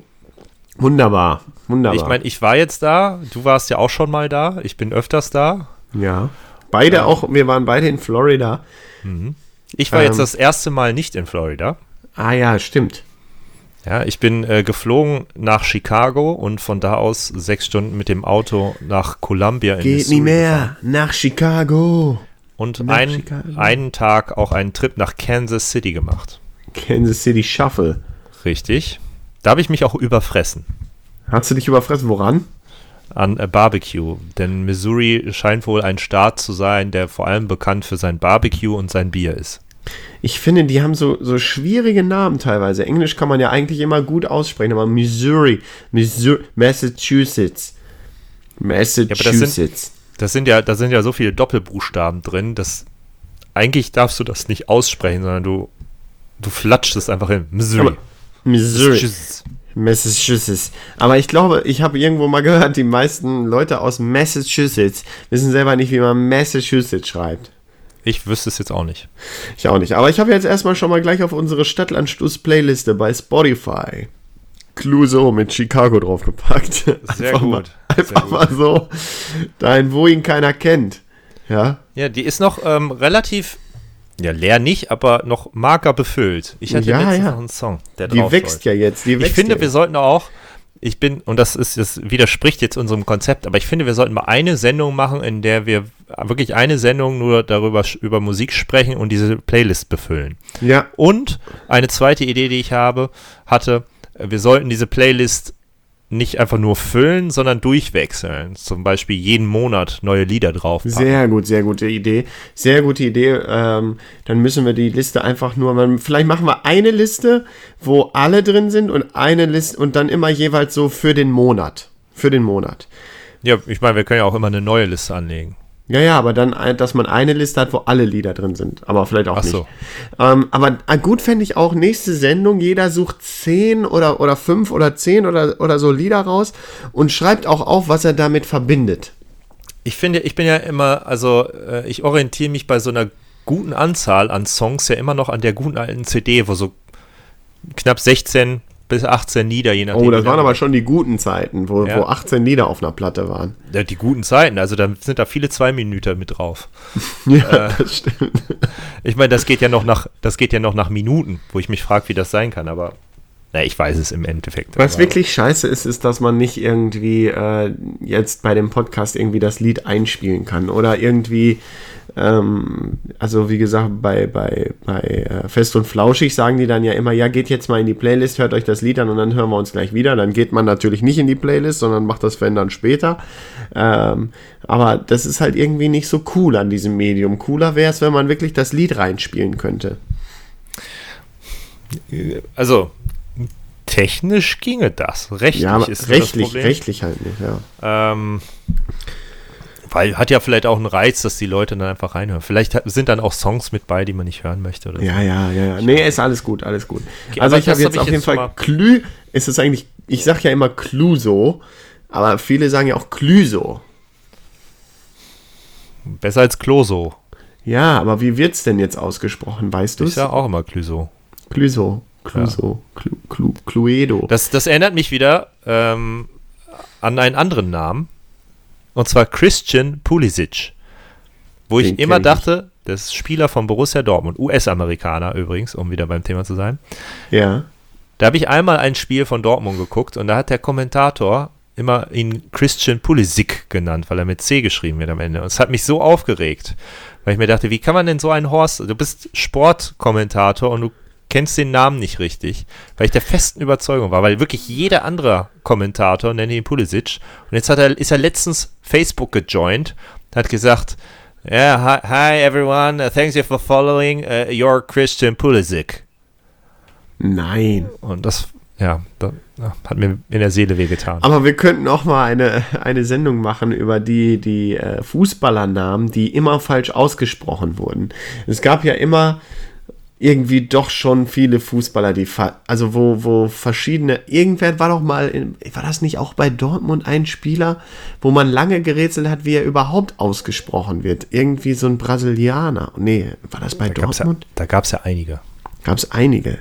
A: wunderbar, wunderbar.
B: Ich meine, ich war jetzt da, du warst ja auch schon mal da, ich bin öfters da.
A: ja. Beide auch, wir waren beide in Florida.
B: Ich war
A: Ähm.
B: jetzt das erste Mal nicht in Florida.
A: Ah ja, stimmt.
B: Ja, ich bin äh, geflogen nach Chicago und von da aus sechs Stunden mit dem Auto nach Columbia in
A: Geht
B: Missouri
A: nie mehr nach Chicago.
B: Und
A: Nach
B: ein,
A: Chicago.
B: einen Tag auch einen Trip nach Kansas City gemacht.
A: Kansas City Shuffle.
B: Richtig. Da habe ich mich auch überfressen
A: Hast du dich überfressen? Woran?
B: an äh, Barbecue. Denn Missouri scheint wohl ein Staat zu sein, der vor allem bekannt für sein Barbecue und sein Bier ist.
A: Ich finde, die haben so, so schwierige Namen teilweise. Englisch kann man ja eigentlich immer gut aussprechen, aber Missouri, Missouri Massachusetts. Massachusetts.
B: Das sind ja, da sind ja so viele Doppelbuchstaben drin, dass eigentlich darfst du das nicht aussprechen, sondern du, du flatschst es einfach hin. Missouri.
A: Aber- Missouri.
B: Massachusetts.
A: Massachusetts. Aber ich glaube, ich habe irgendwo mal gehört, die meisten Leute aus Massachusetts wissen selber nicht, wie man Massachusetts schreibt.
B: Ich wüsste es jetzt auch nicht.
A: Ich auch nicht. Aber ich habe jetzt erstmal schon mal gleich auf unsere Stadtlandstuss-Playliste bei Spotify Cluso mit Chicago draufgepackt.
B: Sehr *laughs*
A: einfach
B: gut.
A: Mal, *laughs* einfach
B: gut.
A: mal so. Dahin, wo ihn keiner kennt. Ja.
B: Ja, die ist noch ähm, relativ, ja, leer nicht, aber noch marker befüllt. Ich hatte
A: Ja,
B: letztens
A: ja.
B: noch einen Song, der
A: Die
B: drauf
A: wächst
B: läuft.
A: ja jetzt.
B: Ich finde,
A: ja
B: wir sollten auch, ich bin, und das ist, das widerspricht jetzt unserem Konzept, aber ich finde, wir sollten mal eine Sendung machen, in der wir wirklich eine Sendung nur darüber, über Musik sprechen und diese Playlist befüllen.
A: Ja,
B: Und eine zweite Idee, die ich habe, hatte, wir sollten diese Playlist nicht einfach nur füllen, sondern durchwechseln. Zum Beispiel jeden Monat neue Lieder drauf.
A: sehr gut, sehr gute Idee. Sehr gute Idee. Ähm, dann müssen wir die Liste einfach nur, man, vielleicht machen wir eine Liste, wo alle drin sind und eine Liste und dann immer jeweils so für den Monat. Für den Monat.
B: Ja, ich meine, wir können ja auch immer eine neue Liste anlegen.
A: Ja, ja, aber dann, äh, dass man eine Liste hat, wo alle Lieder drin sind. Aber vielleicht auch
B: Ach so.
A: nicht. Ähm, aber äh, gut fände ich auch nächste Sendung. Jeder sucht zehn oder, oder fünf oder zehn oder, oder so Lieder raus und schreibt auch auf, was er damit verbindet.
B: Ich finde, ich bin ja immer, also äh, ich orientiere mich bei so einer guten Anzahl an Songs ja immer noch an der guten alten CD, wo so knapp 16 bis 18 Lieder, je nachdem.
A: Oh, das waren aber schon die guten Zeiten, wo,
B: Ja.
A: wo 18 Lieder auf einer Platte waren.
B: Ja, die guten Zeiten, also da sind da viele zwei Minuten mit drauf. *laughs*
A: Ja, das stimmt.
B: Ich meine, das geht ja noch nach, das geht ja noch nach Minuten, wo ich mich frage, wie das sein kann, aber na, ich weiß es im Endeffekt.
A: Was wirklich scheiße ist, ist, dass man nicht irgendwie äh, jetzt bei dem Podcast irgendwie das Lied einspielen kann oder irgendwie, ähm, also wie gesagt, bei, bei, bei äh, Fest und Flauschig sagen die dann ja immer, ja, geht jetzt mal in die Playlist, hört euch das Lied an und dann hören wir uns gleich wieder. Dann geht man natürlich nicht in die Playlist, sondern macht das wenn dann später. Ähm, aber das ist halt irgendwie nicht so cool an diesem Medium. Cooler wäre es, wenn man wirklich das Lied reinspielen könnte.
B: Also technisch ginge das. Rechtlich
A: Ja, aber
B: ist das
A: rechtlich,
B: Problem.
A: rechtlich halt nicht, ja.
B: Ähm, weil hat ja vielleicht auch einen Reiz, dass die Leute dann einfach reinhören. Vielleicht sind dann auch Songs mit bei, die man nicht hören möchte oder so.
A: Ja, ja, ja, ja. Nee, ist alles gut, alles gut.
B: Okay,
A: also ich habe
B: das
A: jetzt
B: hab
A: auf jeden
B: jetzt
A: Fall Klü, ist es eigentlich, ich sag ja immer Cluso, aber viele sagen ja auch Klüso.
B: Besser als Closo.
A: Ja, aber wie wird's denn jetzt ausgesprochen, weißt du
B: Ich
A: es?
B: sag auch immer Clüso.
A: Cluso, Cluso, Clu, Clu, Cluedo.
B: Das, das erinnert mich wieder ähm, an einen anderen Namen. Und zwar Christian Pulisic. Wo ich
A: Den
B: immer
A: ich
B: dachte, das ist Spieler von Borussia Dortmund, US-Amerikaner übrigens, um wieder beim Thema zu sein.
A: ja.
B: Da habe ich einmal ein Spiel von Dortmund geguckt und da hat der Kommentator immer ihn Christian Pulisic genannt, weil er mit C geschrieben wird am Ende. Und es hat mich so aufgeregt, weil ich mir dachte, wie kann man denn so einen Horst, du bist Sportkommentator und du kennst den Namen nicht richtig, weil ich der festen Überzeugung war, weil wirklich jeder andere Kommentator nennt ihn Pulisic und jetzt hat er, ist er letztens Facebook gejoint, hat gesagt, yeah, hi, hi everyone, uh, thanks you for following uh, your Christian Pulisic.
A: Nein.
B: Und das, ja, da, hat mir in der Seele wehgetan.
A: Aber wir könnten auch mal eine, eine Sendung machen über die, die äh, Fußballernamen, die immer falsch ausgesprochen wurden. Es gab ja immer irgendwie doch schon viele Fußballer, die, also wo, wo verschiedene, irgendwer war doch mal, in, war das nicht auch bei Dortmund ein Spieler, wo man lange gerätselt hat, wie er überhaupt ausgesprochen wird? Irgendwie so ein Brasilianer. Nee, war das bei
B: da
A: Dortmund?
B: Ja, da gab es ja einige.
A: Gab es einige.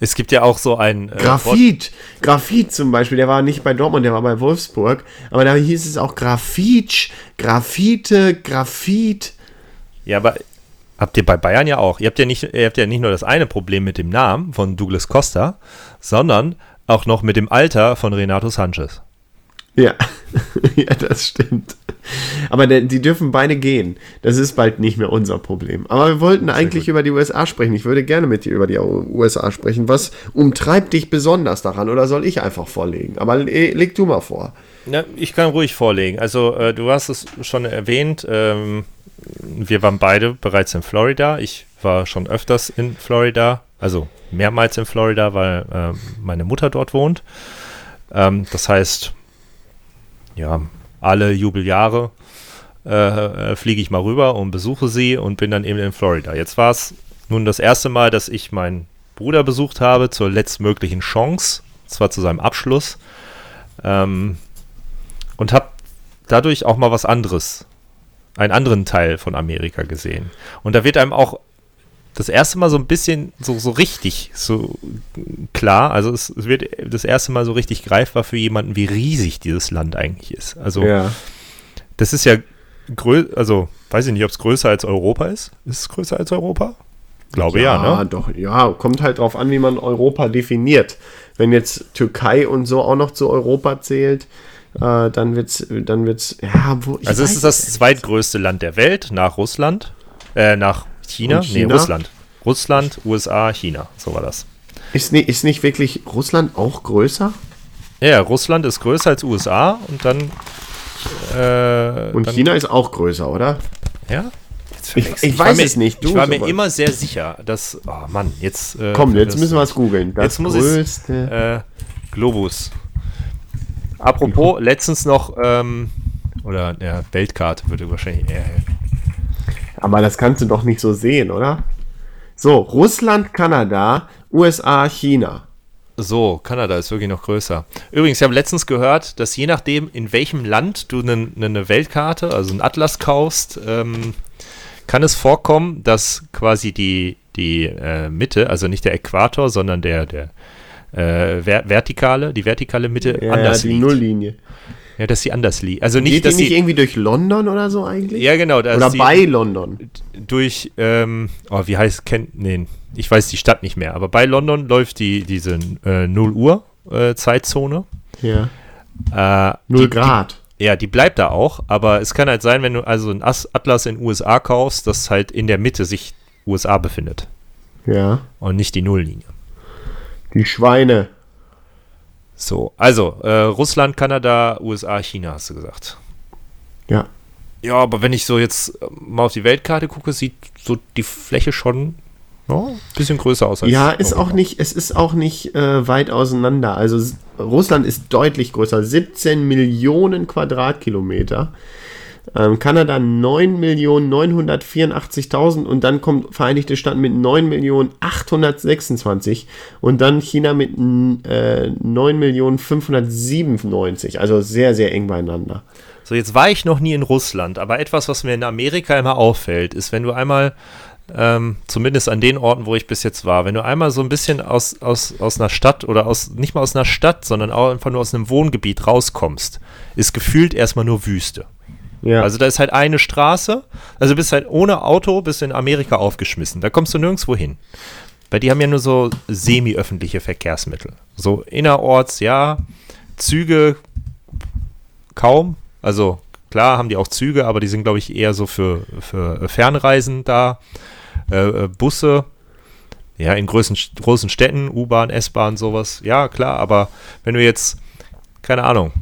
B: Es gibt ja auch so ein.
A: Äh, Grafit. Grafit zum Beispiel, der war nicht bei Dortmund, der war bei Wolfsburg. Aber da hieß es auch Grafitsch, Grafite, Grafit.
B: Ja, aber Habt ihr bei Bayern ja auch. Ihr habt ja, nicht, ihr habt ja nicht nur das eine Problem mit dem Namen von Douglas Costa, sondern auch noch mit dem Alter von Renato Sanchez.
A: Ja, *laughs* ja, das stimmt. Aber der, die dürfen beide gehen. Das ist bald nicht mehr unser Problem. Aber wir wollten Sehr eigentlich gut. über die USA sprechen. Ich würde gerne mit dir über die USA sprechen. Was umtreibt dich besonders daran? Oder soll ich einfach vorlegen? Aber leg du mal vor.
B: Ja, ich kann ruhig vorlegen. Also, äh, du hast es schon erwähnt. Ähm, wir waren beide bereits in Florida. Ich war schon öfters in Florida, also mehrmals in Florida, weil äh, meine Mutter dort wohnt. Ähm, das heißt, ja, alle Jubeljahre äh, äh, fliege ich mal rüber und besuche sie und bin dann eben in Florida. Jetzt war es nun das erste Mal, dass ich meinen Bruder besucht habe zur letztmöglichen Chance, zwar zu seinem Abschluss, ähm, und habe dadurch auch mal was anderes einen anderen Teil von Amerika gesehen. Und da wird einem auch das erste Mal so ein bisschen so, so richtig so klar, also es, es wird das erste Mal so richtig greifbar für jemanden, wie riesig dieses Land eigentlich ist. Also ja. das ist ja größer, also weiß ich nicht, ob es größer als Europa ist. Ist es größer als Europa? Glaube ja, ja
A: ne? doch, ja, kommt halt drauf an, wie man Europa definiert. Wenn jetzt Türkei und so auch noch zu Europa zählt, äh, dann wird's, dann wird's, ja,
B: wo, Also es ist das zweitgrößte Land der Welt nach Russland, äh, nach China, China? nee, Russland. Russland, USA, China, so war das.
A: Ist, nicht, ist nicht wirklich Russland auch größer?
B: Ja, Russland ist größer als USA und dann.
A: Äh, und
B: dann,
A: China ist auch größer, oder?
B: Ja?
A: Ich, ich, weiß
B: mir,
A: es nicht.
B: Du, ich war mir immer sehr sicher, dass. Oh Mann, jetzt.
A: Äh, Komm, jetzt müssen wir es googeln.
B: Das jetzt größte. Muss äh, Globus. Apropos, letztens noch, ähm, oder ja, Weltkarte würde wahrscheinlich eher helfen.
A: Aber das kannst du doch nicht so sehen, oder? So, Russland, Kanada, USA, China.
B: So, Kanada ist wirklich noch größer. Übrigens, ich habe letztens gehört, dass je nachdem, in welchem Land du eine ne Weltkarte, also einen Atlas kaufst, ähm, kann es vorkommen, dass quasi die, die äh, Mitte, also nicht der Äquator, sondern der, der, äh, ver vertikale, die vertikale Mitte
A: ja, anders ja, die liegt. Nulllinie.
B: Ja, dass sie anders liegt. Also nicht,
A: Geht
B: dass
A: die nicht irgendwie durch London oder so eigentlich?
B: Ja, genau.
A: Oder
B: sie,
A: bei London?
B: Durch, ähm, oh, wie heißt, kennt, nee, ich weiß die Stadt nicht mehr, aber bei London läuft die, diese äh, 0 Uhr äh, Zeitzone.
A: Ja.
B: Äh,
A: 0 Grad.
B: Die, ja, die bleibt da auch, aber es kann halt sein, wenn du also ein Atlas in USA kaufst, dass halt in der Mitte sich USA befindet.
A: Ja.
B: Und nicht die Nulllinie.
A: Die Schweine.
B: So, also äh, Russland, Kanada, USA, China, hast du gesagt.
A: Ja.
B: Ja, aber wenn ich so jetzt äh, mal auf die Weltkarte gucke, sieht so die Fläche schon ein bisschen größer aus.
A: Als ja, ist auch nicht, es ist auch nicht äh, weit auseinander. Also Russland ist deutlich größer, 17 Millionen Quadratkilometer. Ähm, Kanada 9.984.000 und dann kommt Vereinigte Staaten mit 9.826 und dann China mit äh, 9.597. Also sehr, sehr eng beieinander.
B: So, jetzt war ich noch nie in Russland, aber etwas, was mir in Amerika immer auffällt, ist, wenn du einmal ähm, zumindest an den Orten, wo ich bis jetzt war, wenn du einmal so ein bisschen aus, aus, aus einer Stadt oder aus, nicht mal aus einer Stadt, sondern auch einfach nur aus einem Wohngebiet rauskommst, ist gefühlt erstmal nur Wüste. Ja. Also da ist halt eine Straße, also bist halt ohne Auto bist in Amerika aufgeschmissen. Da kommst du nirgendwo hin. Weil die haben ja nur so semi-öffentliche Verkehrsmittel. So innerorts, ja, Züge kaum. Also klar haben die auch Züge, aber die sind, glaube ich, eher so für, für Fernreisen da. Äh, äh Busse, ja, in großen, großen Städten, U-Bahn, S-Bahn, sowas. Ja, klar, aber wenn du jetzt, keine Ahnung,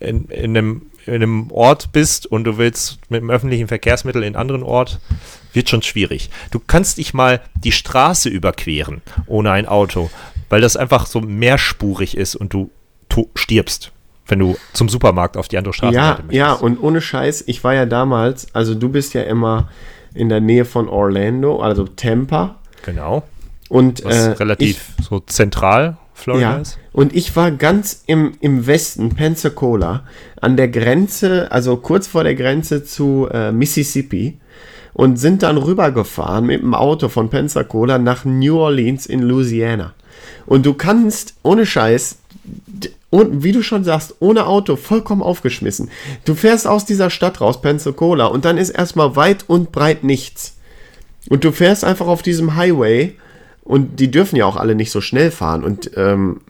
B: in, in einem in einem Ort bist und du willst mit dem öffentlichen Verkehrsmittel in einen anderen Ort, wird schon schwierig. Du kannst dich mal die Straße überqueren ohne ein Auto. weil das einfach so mehrspurig ist und du stirbst, wenn du zum Supermarkt auf die andere Straße
A: Ja, ja, und ohne Scheiß, ich war ja damals, also du bist ja immer in der Nähe von Orlando, also Tampa.
B: Genau.
A: Und äh,
B: relativ so zentral Florida
A: ja,
B: ist.
A: Und ich war ganz im, im Westen, Pensacola, an der Grenze, also kurz vor der Grenze zu äh, Mississippi und sind dann rübergefahren mit dem Auto von Pensacola nach New Orleans in Louisiana. Und du kannst, ohne Scheiß, und wie du schon sagst, ohne Auto, vollkommen aufgeschmissen. Du fährst aus dieser Stadt raus, Pensacola, und dann ist erstmal weit und breit nichts. Und du fährst einfach auf diesem Highway und die dürfen ja auch alle nicht so schnell fahren. Und ähm,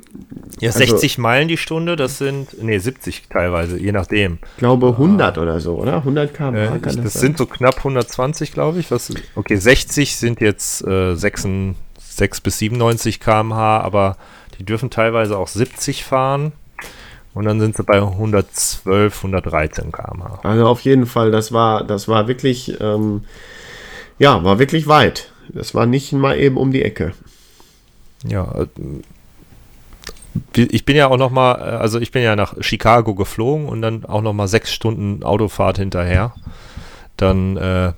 B: Ja,
A: Also-
B: 60 Meilen die Stunde, das sind, nee, 70 teilweise, je nachdem.
A: ich glaube 100 oder so, oder? 100 km/h
B: Äh,
A: das,
B: das sind so knapp 120, glaube ich. Was, okay, 60 sind jetzt äh, 6, 6 bis 97 km/h, aber die dürfen teilweise auch 70 fahren. Und dann sind sie bei 112, 113 km/h.
A: Also auf jeden Fall, das war, das war wirklich, ähm, ja, war wirklich weit. Das war nicht mal eben um die Ecke.
B: Ja, ich bin ja auch noch mal, äh, also ich bin ja nach Chicago geflogen und dann auch noch mal sechs Stunden Autofahrt hinterher. Dann äh,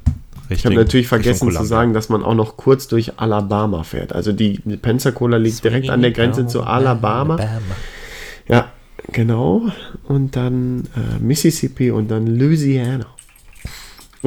A: Ich habe natürlich vergessen zu sagen, dass man auch noch kurz durch Alabama fährt. Also die Pensacola liegt direkt an der Grenze zu Alabama. Ja, genau. Und dann äh, Mississippi und dann Louisiana.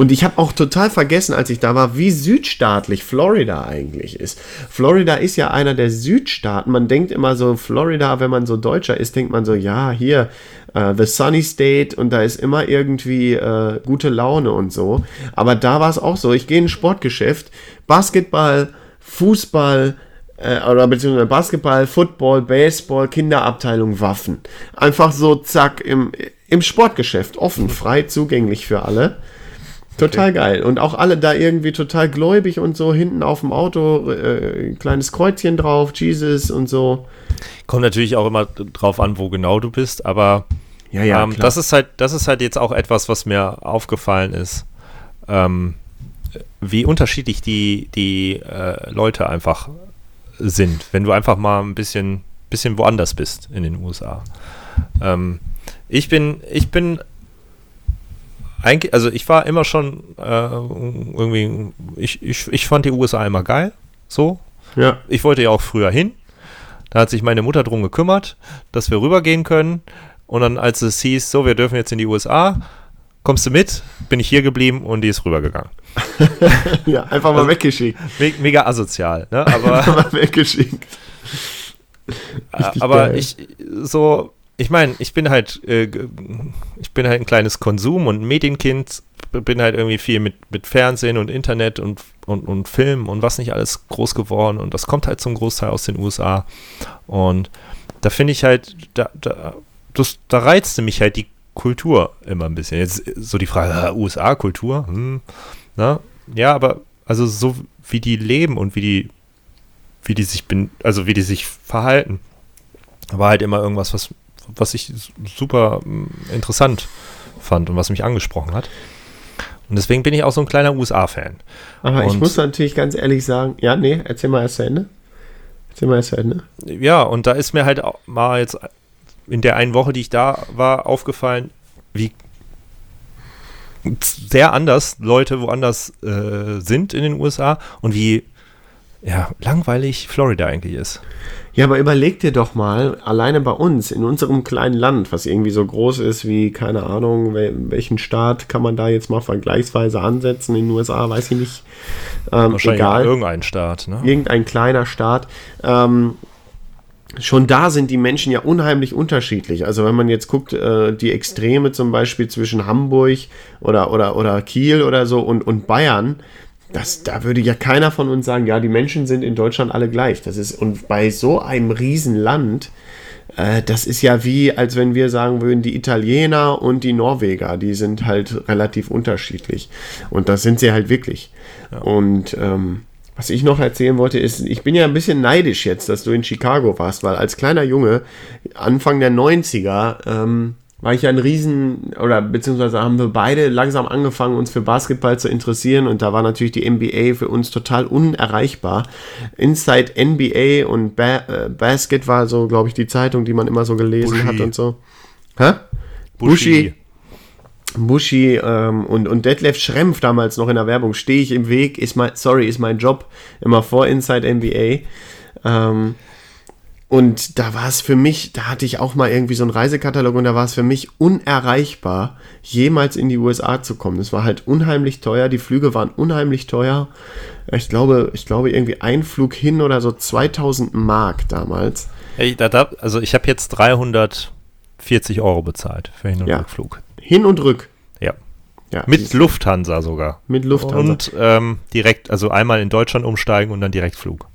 A: Und ich habe auch total vergessen, als ich da war, wie südstaatlich Florida eigentlich ist. Florida ist ja einer der Südstaaten. Man denkt immer so, Florida, wenn man so Deutscher ist, denkt man so, ja, hier, äh, the sunny state und da ist immer irgendwie äh, gute Laune und so. Aber da war es auch so. Ich gehe in ein Sportgeschäft, Basketball, Fußball, äh, oder beziehungsweise Basketball, Football, Baseball, Kinderabteilung, Waffen. Einfach so, zack, im, im Sportgeschäft, offen, frei zugänglich für alle. Total geil. Und auch alle da irgendwie total gläubig und so, hinten auf dem Auto, äh, kleines Kreuzchen drauf, Jesus und so.
B: Kommt natürlich auch immer drauf an, wo genau du bist, aber
A: Ja, ja,
B: ähm, das ist halt, das ist halt jetzt auch etwas, was mir aufgefallen ist, ähm, wie unterschiedlich die, die äh, Leute einfach sind, wenn du einfach mal ein bisschen, bisschen woanders bist in den USA. Ähm, ich bin, ich bin eigentlich, also ich war immer schon äh, irgendwie, ich, ich, ich fand die USA immer geil, so,
A: Ja,
B: ich wollte ja auch früher hin. Da hat sich meine Mutter drum gekümmert, dass wir rübergehen können. Und dann, als es hieß, so, wir dürfen jetzt in die USA, kommst du mit? Bin ich hier geblieben und die ist rübergegangen. *laughs*
A: ja einfach mal weggeschickt.
B: Me mega asozial, ne? *laughs* Aber,
A: Einfach mal weggeschickt. *laughs* Richtig
B: aber
A: geil.
B: ich, so, ich meine, ich bin halt, äh, ich bin halt ein kleines Konsum- und Medienkind, bin halt irgendwie viel mit, mit Fernsehen und Internet und, und, und Film und was nicht alles groß geworden und das kommt halt zum Großteil aus den USA. Und da finde ich halt, da, da, das, da reizte mich halt die Kultur immer ein bisschen. Jetzt so die Frage, USA-Kultur, hm, na, ja, aber also so wie die leben und wie die, wie die sich bin, also wie die sich verhalten, war halt immer irgendwas, was, was ich super mm, interessant fand und was mich angesprochen hat. Und deswegen bin ich auch so ein kleiner USA-Fan.
A: Aber ich muss natürlich ganz ehrlich sagen, ja, nee, erzähl mal erst zu Ende. Erzähl mal erst zu Ende.
B: Ja, und da ist mir halt auch mal jetzt in der einen Woche, die ich da war, aufgefallen, wie sehr anders Leute woanders äh, sind in den USA und wie ja, langweilig Florida eigentlich ist.
A: Ja, aber überleg dir doch mal, alleine bei uns, in unserem kleinen Land, was irgendwie so groß ist wie, keine Ahnung, wel welchen Staat kann man da jetzt mal vergleichsweise ansetzen in den USA, weiß ich nicht. Ähm,
B: Wahrscheinlich
A: egal.
B: irgendein Staat. Ne?
A: irgendein kleiner Staat. Ähm, schon da sind die Menschen ja unheimlich unterschiedlich. Also wenn man jetzt guckt, äh, die Extreme zum Beispiel zwischen Hamburg oder, oder, oder Kiel oder so und, und Bayern, das, da würde ja keiner von uns sagen, ja, die Menschen sind in Deutschland alle gleich. Das ist, und bei so einem Riesenland, äh, das ist ja wie, als wenn wir sagen würden, die Italiener und die Norweger, die sind halt relativ unterschiedlich. Und das sind sie halt wirklich. Und ähm, was ich noch erzählen wollte, ist, ich bin ja ein bisschen neidisch jetzt, dass du in Chicago warst, weil als kleiner Junge, Anfang der 90er, ähm, war ich ja ein Riesen, oder beziehungsweise haben wir beide langsam angefangen, uns für Basketball zu interessieren und da war natürlich die NBA für uns total unerreichbar. Inside NBA und ba äh, Basket war so, glaube ich, die Zeitung, die man immer so gelesen
B: Buschi.
A: hat und so. Hä? Buschi. Buschi ähm, und, und Detlef Schrempf damals noch in der Werbung, stehe ich im Weg, ist mein, sorry, ist mein Job, immer vor Inside NBA. Ähm, und da war es für mich, da hatte ich auch mal irgendwie so einen Reisekatalog und da war es für mich unerreichbar, jemals in die USA zu kommen. Es war halt unheimlich teuer, die Flüge waren unheimlich teuer. Ich glaube, ich glaube irgendwie ein Flug hin oder so 2000 Mark damals.
B: Ey, da, da, also ich habe jetzt 340 Euro bezahlt für Hin- und
A: Ja.
B: Rückflug.
A: Hin und rück.
B: Ja.
A: Ja,
B: Mit Lufthansa sogar.
A: mit Lufthansa.
B: Und ähm, direkt, also einmal in Deutschland umsteigen und dann Direktflug.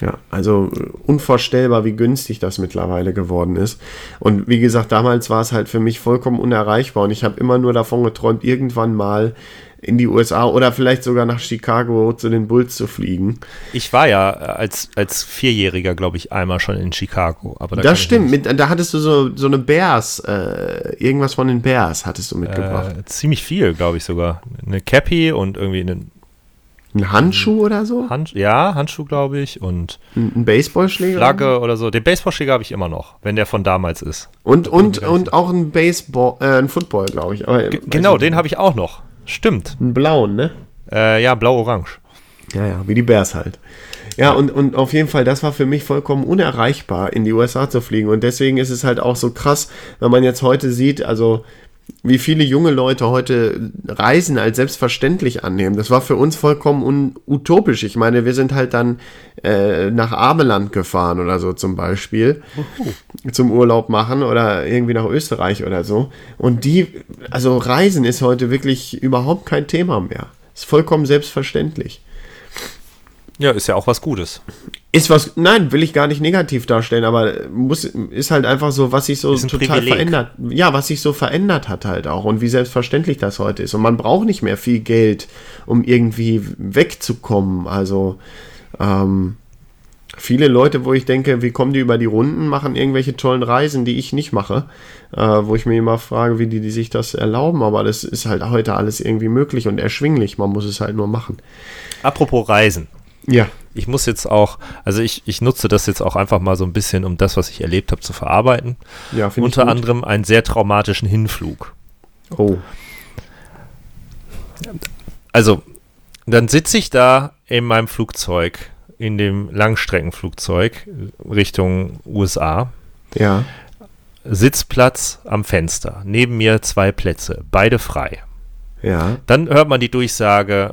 A: Ja, also äh, unvorstellbar, wie günstig das mittlerweile geworden ist. Und wie gesagt, damals war es halt für mich vollkommen unerreichbar und ich habe immer nur davon geträumt, irgendwann mal in die USA oder vielleicht sogar nach Chicago zu den Bulls zu fliegen.
B: Ich war ja äh, als, als Vierjähriger, glaube ich, einmal schon in Chicago. Aber da
A: das stimmt, mit, da hattest du so, so eine Bears, äh, irgendwas von den Bears hattest du mitgebracht.
B: Äh, ziemlich viel, glaube ich sogar. Eine Cappy und irgendwie einen
A: Ein Handschuh oder so?
B: Hand, ja, Handschuh, glaube ich, und
A: Ein, Baseballschläger?
B: Flagge oder so. Den Baseballschläger habe ich immer noch, wenn der von damals ist.
A: Und, und,
B: ich
A: und auch ein Baseball, äh, ein Football, glaube ich. Aber,
B: genau, den habe ich auch noch. Stimmt.
A: Einen blauen, ne?
B: Äh, ja, blau-orange.
A: Ja, ja, wie die Bears halt. Ja, und, und auf jeden Fall, das war für mich vollkommen unerreichbar, in die USA zu fliegen. Und deswegen ist es halt auch so krass, wenn man jetzt heute sieht, also wie viele junge Leute heute Reisen als selbstverständlich annehmen. Das war für uns vollkommen utopisch. Ich meine, wir sind halt dann äh, nach Ameland gefahren oder so zum Beispiel zum Urlaub machen oder irgendwie nach Österreich oder so. Und die, also Reisen ist heute wirklich überhaupt kein Thema mehr. Ist vollkommen selbstverständlich.
B: Ja, ist ja auch was Gutes.
A: Ist was, nein, will ich gar nicht negativ darstellen, aber muss, ist halt einfach so, was sich so total
B: Privileg.
A: verändert. Ja, was sich so verändert hat halt auch und wie selbstverständlich das heute ist. Und man braucht nicht mehr viel Geld, um irgendwie wegzukommen. Also, ähm, viele Leute, wo ich denke, wie kommen die über die Runden, machen irgendwelche tollen Reisen, die ich nicht mache, äh, wo ich mir immer frage, wie die, die sich das erlauben, aber das ist halt heute alles irgendwie möglich und erschwinglich, man muss es halt nur machen.
B: Apropos Reisen.
A: Ja.
B: Ich muss jetzt auch, also ich, ich nutze das jetzt auch einfach mal so ein bisschen, um das, was ich erlebt habe, zu verarbeiten.
A: Ja, finde ich
B: Unter anderem einen sehr traumatischen Hinflug.
A: Oh.
B: Also, dann sitze ich da in meinem Flugzeug, in dem Langstreckenflugzeug Richtung USA.
A: Ja.
B: Sitzplatz am Fenster. Neben mir zwei Plätze, beide frei.
A: Ja.
B: Dann hört man die Durchsage,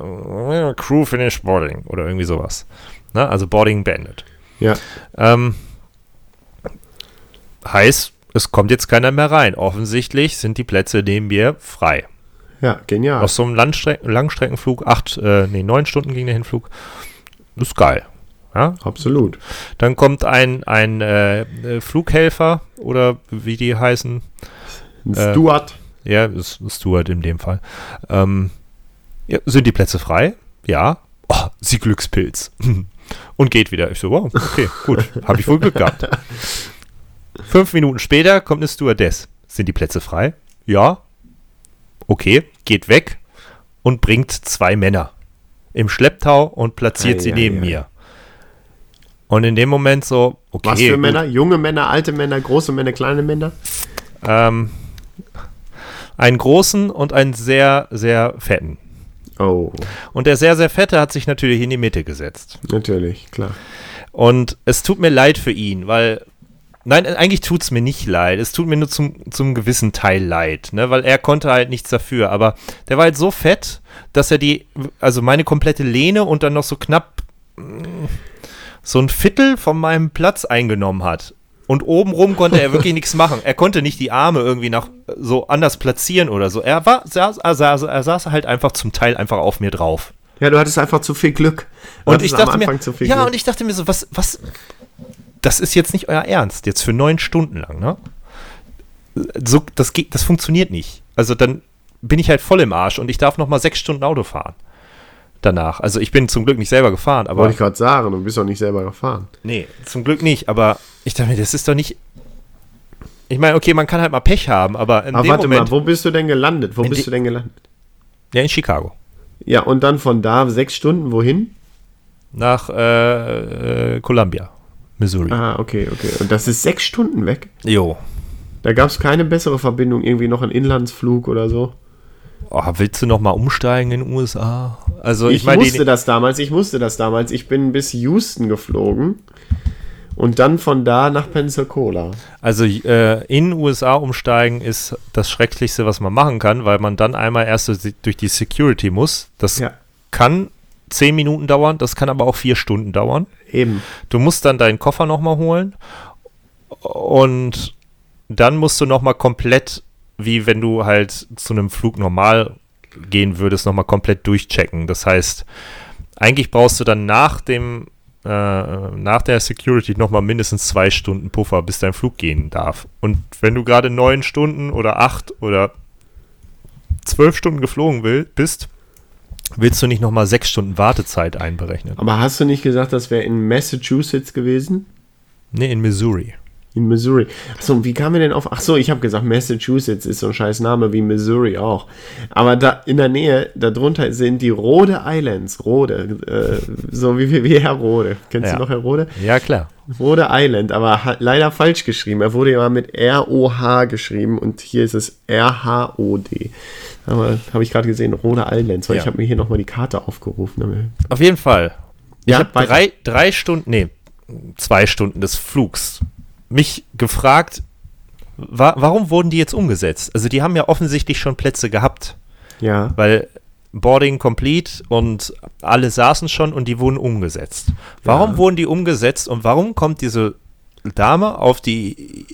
B: äh, Crew finished boarding oder irgendwie sowas. Na, also Boarding beendet.
A: Ja.
B: Ähm, heißt, es kommt jetzt keiner mehr rein. Offensichtlich sind die Plätze neben mir frei.
A: Ja, genial.
B: Aus so einem Landstre Langstreckenflug, acht, äh, nee, neun Stunden ging der Hinflug. Das ist geil. Ja?
A: Absolut.
B: Dann kommt ein, ein äh, äh, Flughelfer oder wie die heißen,
A: Ein
B: Äh,
A: Stuart.
B: Ja, ist Stuart in dem Fall. Ähm, ja, sind die Plätze frei? Ja. Oh, sie Glückspilz. *laughs* Und geht wieder. Ich so, wow, okay, gut. Habe ich wohl Glück gehabt. *laughs* Fünf Minuten später kommt eine Stewardess. Sind die Plätze frei? Ja. Okay, geht weg und bringt zwei Männer im Schlepptau und platziert
A: Ei,
B: sie
A: ei,
B: neben
A: ei.
B: mir. Und in dem Moment so, okay.
A: Was für
B: gut,
A: Männer? Junge Männer, alte Männer, große Männer, kleine Männer?
B: Ähm, einen großen und einen sehr, sehr fetten.
A: Oh,
B: Und der sehr, sehr fette hat sich natürlich in die Mitte gesetzt.
A: natürlich, klar.
B: Und es tut mir leid für ihn, weil. Nein, eigentlich tut es mir nicht leid. Es tut mir nur zum, zum gewissen Teil leid, ne? weil er konnte halt nichts dafür. Aber der war halt so fett, dass er die, also meine komplette Lehne und dann noch so knapp mm, so ein Viertel von meinem Platz eingenommen hat. Und obenrum konnte er wirklich nichts machen. Er konnte nicht die Arme irgendwie nach so anders platzieren oder so. Er war, saß, er saß, er saß halt einfach zum Teil einfach auf mir drauf.
A: Ja, du hattest einfach zu viel Glück. Du
B: Und ich dachte mir,
A: Anfang zu viel
B: ja,
A: Glück.
B: und ich dachte mir so, was, was, das ist jetzt nicht euer Ernst, jetzt für neun Stunden lang, ne? So, das geht, das funktioniert nicht. Also dann bin ich halt voll im Arsch und ich darf noch mal sechs Stunden Auto fahren. Danach. Also ich bin zum Glück nicht selber gefahren, aber
A: Wollte ich gerade sagen, du bist doch nicht selber gefahren.
B: nee, zum Glück nicht. Aber ich dachte mir, das ist doch nicht. ich meine, okay, man kann halt mal Pech haben, aber in
A: Aber
B: dem
A: warte
B: Moment,
A: mal, wo bist du denn gelandet? Wo bist du denn gelandet?
B: ja, in Chicago.
A: Ja, und dann von da sechs Stunden, wohin?
B: Nach äh, äh, Columbia, Missouri.
A: Ah, okay, okay. Und das ist sechs Stunden weg.
B: Jo.
A: Da gab es keine bessere Verbindung, irgendwie noch ein Inlandsflug oder so.
B: Oh, willst du noch mal umsteigen in den USA? Also ich,
A: Ich,
B: meine,
A: musste das damals, ich musste das damals. Ich bin bis Houston geflogen und dann von da nach Pensacola.
B: also äh, in den USA umsteigen ist das Schrecklichste, was man machen kann, weil man dann einmal erst durch die- durch die Security muss. Das
A: Ja,
B: kann zehn Minuten dauern, das kann aber auch vier Stunden dauern.
A: eben.
B: Du musst dann deinen Koffer nochmal holen und dann musst du nochmal komplett, wie wenn du halt zu einem Flug normal gehen würdest, nochmal komplett durchchecken. Das heißt, eigentlich brauchst du dann nach dem äh, nach der Security nochmal mindestens zwei Stunden Puffer, bis dein Flug gehen darf. Und wenn du gerade neun Stunden oder acht oder zwölf Stunden geflogen will, bist, willst du nicht nochmal sechs Stunden Wartezeit einberechnen.
A: Aber hast du nicht gesagt, das wäre in Massachusetts gewesen?
B: Nee, in Missouri.
A: In Missouri. Achso, wie kam wir denn auf? Achso, ich habe gesagt, Massachusetts ist so ein scheiß Name wie Missouri auch. Aber da in der Nähe, darunter sind die Rhode Islands. Rhode. Äh, so wie, wie, wie Herr Rode. Kennst
B: Ja.
A: du noch Herr Rode?
B: Ja, klar.
A: Rhode Island, aber leider falsch geschrieben. Er wurde ja mit R-O-H geschrieben und hier ist es R-H-O-D. Aber habe ich gerade gesehen, Rhode Islands, weil
B: Ja.
A: ich habe mir hier nochmal die Karte aufgerufen.
B: Auf jeden Fall. Ich
A: Ja,
B: habe
A: weiter.
B: drei, drei Stunden, nee, zwei Stunden des Flugs mich gefragt, wa warum wurden die jetzt umgesetzt? Also die haben ja offensichtlich schon Plätze gehabt,
A: Ja.
B: weil Boarding complete und alle saßen schon und die wurden umgesetzt. Warum
A: Ja.
B: wurden die umgesetzt und warum kommt diese Dame auf die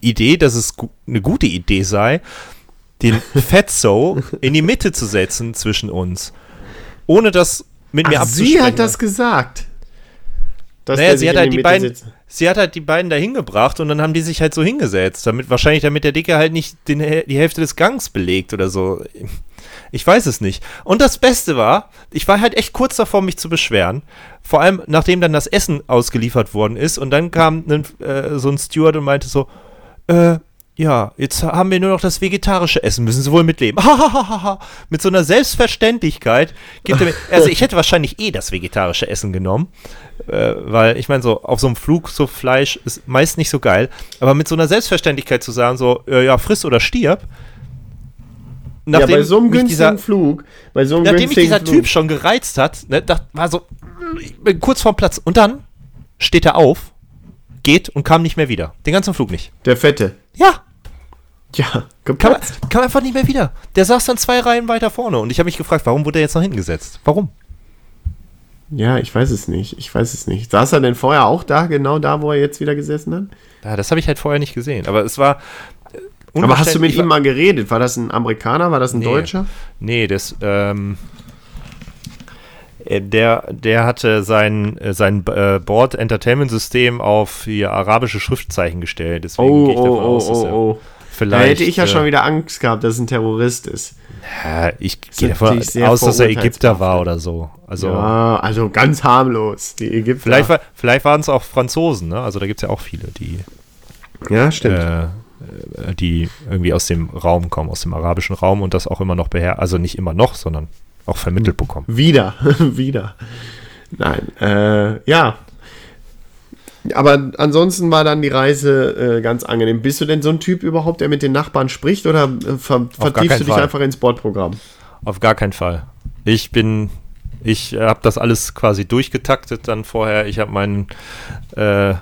B: Idee, dass es gu eine gute Idee sei, den *laughs* Fetzo in die Mitte zu setzen zwischen uns, ohne das mit mir
A: Ach,
B: abzusprechen?
A: sie hat das gesagt. Dass
B: Naja, sie hat halt
A: die
B: beiden,
A: sitzt.
B: Sie hat halt die beiden da hingebracht und dann haben die sich halt so hingesetzt, damit wahrscheinlich damit der Dicke halt nicht den, die Hälfte des Gangs belegt oder so. Ich weiß es nicht. Und das Beste war, ich war halt echt kurz davor, mich zu beschweren. Vor allem, nachdem dann das Essen ausgeliefert worden ist und dann kam ein, äh, so ein Steward und meinte so, äh, ja, jetzt haben wir nur noch das vegetarische Essen, müssen Sie wohl mitleben. *laughs* Mit so einer Selbstverständlichkeit gibt er mir, also ich hätte wahrscheinlich eh das vegetarische Essen genommen, äh, weil ich meine, so auf so einem Flug so Fleisch ist meist nicht so geil, aber mit so einer Selbstverständlichkeit zu sagen, so, äh, ja, friss oder stirb.
A: Ja, bei so einem günstigen
B: dieser,
A: Flug, bei so einem
B: nachdem mich dieser
A: Flug,
B: Typ schon gereizt hat, ne, da war so, ich bin kurz vorm Platz und dann steht er auf, geht und kam nicht mehr wieder. Den ganzen Flug nicht.
A: der Fette.
B: Ja,
A: Ja,
B: Kam, kam einfach nicht mehr wieder. Der saß dann zwei Reihen weiter vorne und ich habe mich gefragt, warum wurde er jetzt noch hingesetzt? Warum?
A: Ja, ich weiß es nicht. Ich weiß es nicht. Saß er denn vorher auch da, genau da, wo er jetzt wieder gesessen hat?
B: Ja, das habe ich halt vorher nicht gesehen. Aber es war. äh,
A: Aber hast du mit ihm mal geredet? War das ein Amerikaner? War das ein
B: Nee.
A: Deutscher?
B: Nee, das. Ähm, äh, der, der hatte sein, äh, sein äh, Board-Entertainment-System auf hier arabische Schriftzeichen gestellt. Deswegen
A: Oh,
B: gehe ich davon
A: oh, oh,
B: aus, dass
A: oh,
B: er
A: oh. Da
B: vielleicht.
A: hätte ich ja
B: äh,
A: schon wieder Angst gehabt, dass es ein Terrorist ist.
B: Ja, ich gehe davon aus, dass er Ägypter war oder so. Also.
A: Ja, also ganz harmlos. Die Ägypter.
B: Vielleicht, war, vielleicht waren es auch Franzosen, ne? Also da gibt es ja auch viele, die
A: Ja, stimmt.
B: äh, äh, die irgendwie aus dem Raum kommen, aus dem arabischen Raum und das auch immer noch beher, also nicht immer noch, sondern auch vermittelt bekommen.
A: Wieder, *laughs* wieder. Nein, äh, ja. Aber ansonsten war dann die Reise äh, ganz angenehm. Bist du denn so ein Typ überhaupt, der mit den Nachbarn spricht oder äh, ver vertiefst du dich
B: Fall.
A: einfach ins Bordprogramm?
B: Auf gar keinen Fall. Ich bin, ich äh, habe das alles quasi durchgetaktet dann vorher. Ich habe meinen, äh,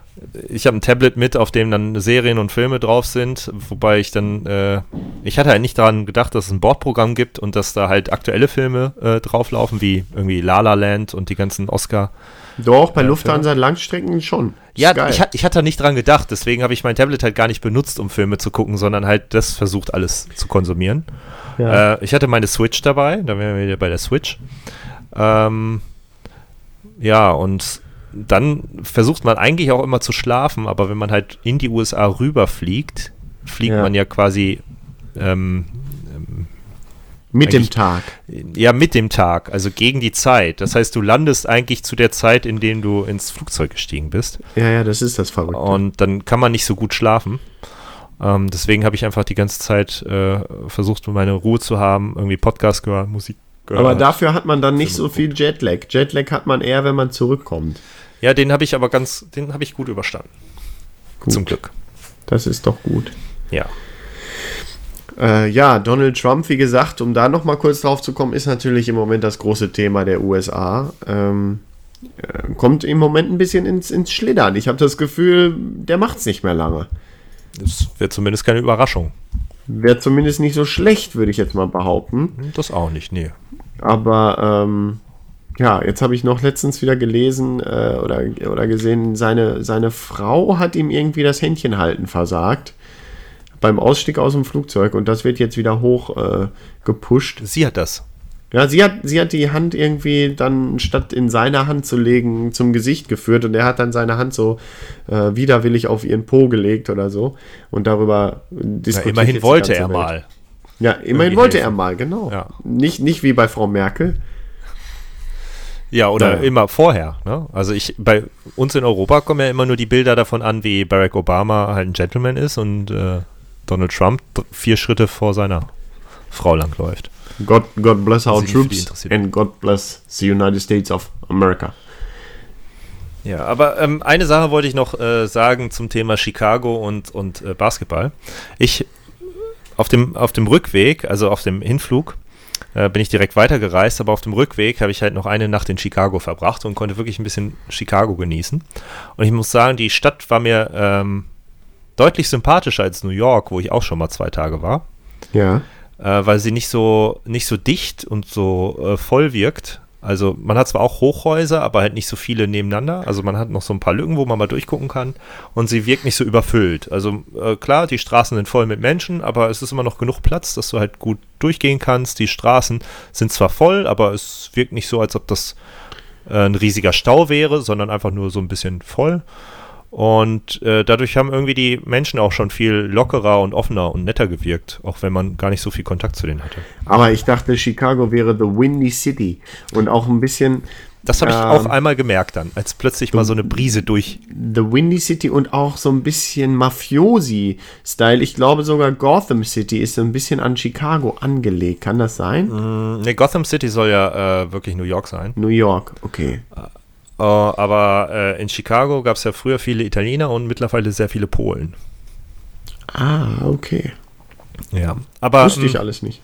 B: ich habe ein Tablet mit, auf dem dann Serien und Filme drauf sind, wobei ich dann, äh, ich hatte halt nicht daran gedacht, dass es ein Bordprogramm gibt und dass da halt aktuelle Filme äh, drauflaufen, wie irgendwie La La Land und die ganzen Oscar.
A: Doch, bei
B: Ja,
A: Lufthansa Langstrecken schon. Ist
B: Ja,
A: geil.
B: ich, ich hatte da nicht dran gedacht, deswegen habe ich mein Tablet halt gar nicht benutzt, um Filme zu gucken, sondern halt das versucht, alles zu konsumieren.
A: ja.
B: Äh, ich hatte meine Switch dabei, da wären wir wieder bei der Switch. Ähm, ja, und dann versucht man eigentlich auch immer zu schlafen, aber wenn man halt in die USA rüberfliegt, fliegt
A: Ja.
B: man ja quasi ähm,
A: mit dem Tag.
B: ja mit dem Tag, also gegen die Zeit. Das heißt, du landest eigentlich zu der Zeit, in dem du ins Flugzeug gestiegen bist.
A: Ja, ja, das ist das Verrückte.
B: Und dann kann man nicht so gut schlafen. Ähm, deswegen habe ich einfach die ganze Zeit äh, versucht, meine Ruhe zu haben, irgendwie Podcast gehört, Musik gehört.
A: Aber dafür hat man dann nicht so viel Jetlag. Jetlag hat man eher, wenn man zurückkommt.
B: Ja, den habe ich aber ganz, den habe ich gut überstanden.
A: Gut.
B: Zum Glück.
A: Das ist doch gut.
B: Ja.
A: Äh, ja, Donald Trump, wie gesagt, um da noch mal kurz drauf zu kommen, ist natürlich im Moment das große Thema der USA. Ähm, äh, kommt im Moment ein bisschen ins, ins Schlittern. Ich habe das Gefühl, der macht es nicht mehr lange.
B: Das wäre zumindest keine Überraschung.
A: Wäre zumindest nicht so schlecht, würde ich jetzt mal behaupten.
B: Hm, Das auch nicht, nee.
A: Aber ähm, ja, jetzt habe ich noch letztens wieder gelesen äh, oder, oder gesehen, seine, seine Frau hat ihm irgendwie das Händchenhalten versagt beim Ausstieg aus dem Flugzeug und das wird jetzt wieder hoch äh, gepusht.
B: Sie hat das.
A: Ja, sie hat, sie hat die Hand irgendwie dann statt in seine Hand zu legen zum Gesicht geführt und er hat dann seine Hand so äh, widerwillig auf ihren Po gelegt oder so und darüber
B: Ja,
A: diskutiert.
B: immerhin
A: jetzt die
B: wollte er
A: Welt.
B: mal.
A: Ja, immerhin wollte
B: helfen.
A: er mal, genau.
B: Ja.
A: Nicht, nicht wie bei Frau Merkel.
B: Ja, oder
A: Naja.
B: immer vorher. Ne? Also ich, bei uns in Europa kommen ja immer nur die Bilder davon an, wie Barack Obama halt ein Gentleman ist und äh, Donald Trump vier Schritte vor seiner Frau langläuft.
A: God, God bless our troops and God bless the United States of America.
B: Ja, aber ähm, eine Sache wollte ich noch äh, sagen zum Thema Chicago und, und äh, Basketball. Ich auf dem, auf dem Rückweg, also auf dem Hinflug, äh, bin ich direkt weitergereist, aber auf dem Rückweg habe ich halt noch eine Nacht in Chicago verbracht und konnte wirklich ein bisschen Chicago genießen. Und ich muss sagen, die Stadt war mir ähm, deutlich sympathischer als New York, wo ich auch schon mal zwei Tage war
A: Ja.
B: Äh, weil sie nicht so, nicht so dicht und so äh, voll wirkt. Also man hat zwar auch Hochhäuser, aber halt nicht so viele nebeneinander. Also man hat noch so ein paar Lücken, wo man mal durchgucken kann. Und sie wirkt nicht so überfüllt. Also äh, klar, die Straßen sind voll mit Menschen, aber es ist immer noch genug Platz, dass du halt gut durchgehen kannst. Die Straßen sind zwar voll, aber es wirkt nicht so, als ob das äh, ein riesiger Stau wäre, sondern einfach nur so ein bisschen voll. Und äh, dadurch haben irgendwie die Menschen auch schon viel lockerer und offener und netter gewirkt, auch wenn man gar nicht so viel Kontakt zu denen hatte.
A: Aber ich dachte, Chicago wäre the Windy City. Und auch ein bisschen
B: Das habe ich
A: Ähm,
B: auch einmal gemerkt dann, als plötzlich mal so eine Brise durch.
A: The Windy City und auch so ein bisschen Mafiosi-Style. Ich glaube sogar Gotham City ist so ein bisschen an Chicago angelegt. Kann das sein?
B: Ne, Gotham City soll ja äh, wirklich New York sein.
A: New York, okay.
B: Äh, aber äh, in Chicago gab es ja früher viele Italiener und mittlerweile sehr viele Polen.
A: Ah, okay.
B: Ja. Aber
A: Wusste ich
B: ähm,
A: alles nicht.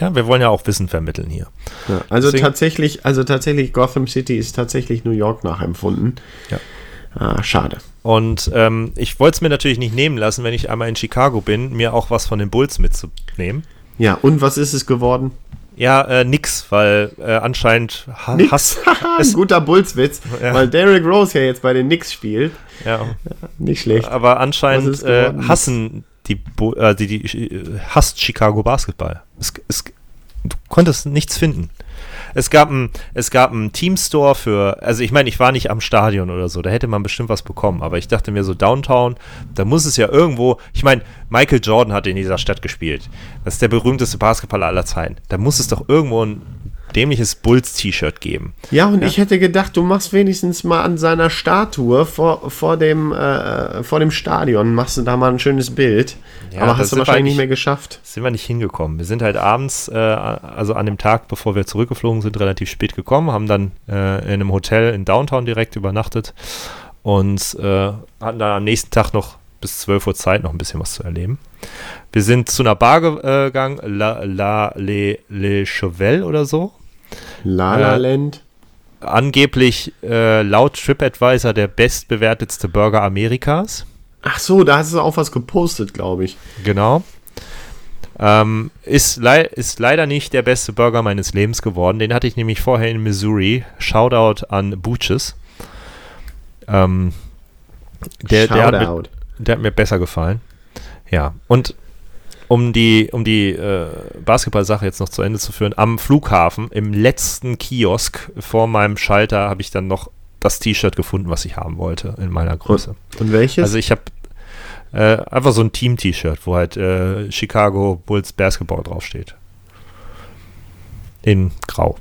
B: ja, wir wollen ja auch Wissen vermitteln hier.
A: Ja, also
B: deswegen-
A: tatsächlich, also tatsächlich Gotham City ist tatsächlich New York nachempfunden.
B: Ja.
A: Ah, schade.
B: Und ähm, ich wollte es mir natürlich nicht nehmen lassen, wenn ich einmal in Chicago bin, mir auch was von den Bulls mitzunehmen.
A: Ja, und was ist es geworden?
B: Ja, äh, nix, weil äh, anscheinend ha
A: Nix.
B: Hass. *laughs*
A: ein guter Bullswitz,
B: Ja.
A: weil Derrick Rose ja jetzt bei den Knicks spielt.
B: Ja,
A: Nicht schlecht.
B: aber anscheinend äh, hassen die, Bu äh, die, die äh, hasst Chicago Basketball. Es, es, du konntest nichts finden. Es gab einen Teamstore für, also ich meine, ich war nicht am Stadion oder so, da hätte man bestimmt was bekommen, aber ich dachte mir so Downtown, da muss es ja irgendwo, ich meine, Michael Jordan hat in dieser Stadt gespielt. Das ist der berühmteste Basketballer aller Zeiten. Da muss es doch irgendwo ein dämliches Bulls-T-Shirt geben.
A: Ja, und ich hätte gedacht, du machst wenigstens mal an seiner Statue vor, vor, dem, äh, vor dem Stadion, machst du da mal ein schönes Bild.
B: Ja,
A: Aber hast du wahrscheinlich
B: nicht-
A: mehr geschafft.
B: sind wir nicht hingekommen. Wir sind halt abends, äh, also an dem Tag, bevor wir zurückgeflogen sind, relativ spät gekommen, haben dann äh, in einem Hotel in Downtown direkt übernachtet und äh, hatten dann am nächsten Tag noch bis 12 Uhr Zeit, noch ein bisschen was zu erleben. Wir sind zu einer Bar äh, gegangen, La, La Le, Le Chevel oder so.
A: La La
B: Äh,
A: Land.
B: Angeblich äh, laut TripAdvisor der bestbewertetste Burger Amerikas.
A: Ach so, da hast du auch was gepostet, glaube ich.
B: Genau. Ähm, ist, lei ist leider nicht der beste Burger meines Lebens geworden. Den hatte ich nämlich vorher in Missouri. Shoutout an Butches. Ähm, der, der, hat mir,
A: Shoutout.
B: der hat mir besser gefallen. Ja, und um die, um die äh, Basketball-Sache jetzt noch zu Ende zu führen, am Flughafen, im letzten Kiosk vor meinem Schalter, habe ich dann noch das T-Shirt gefunden, was ich haben wollte in meiner Größe.
A: Und welches?
B: Also ich habe äh, einfach so ein Team-T-Shirt, wo halt äh, Chicago Bulls Basketball draufsteht. In Grau.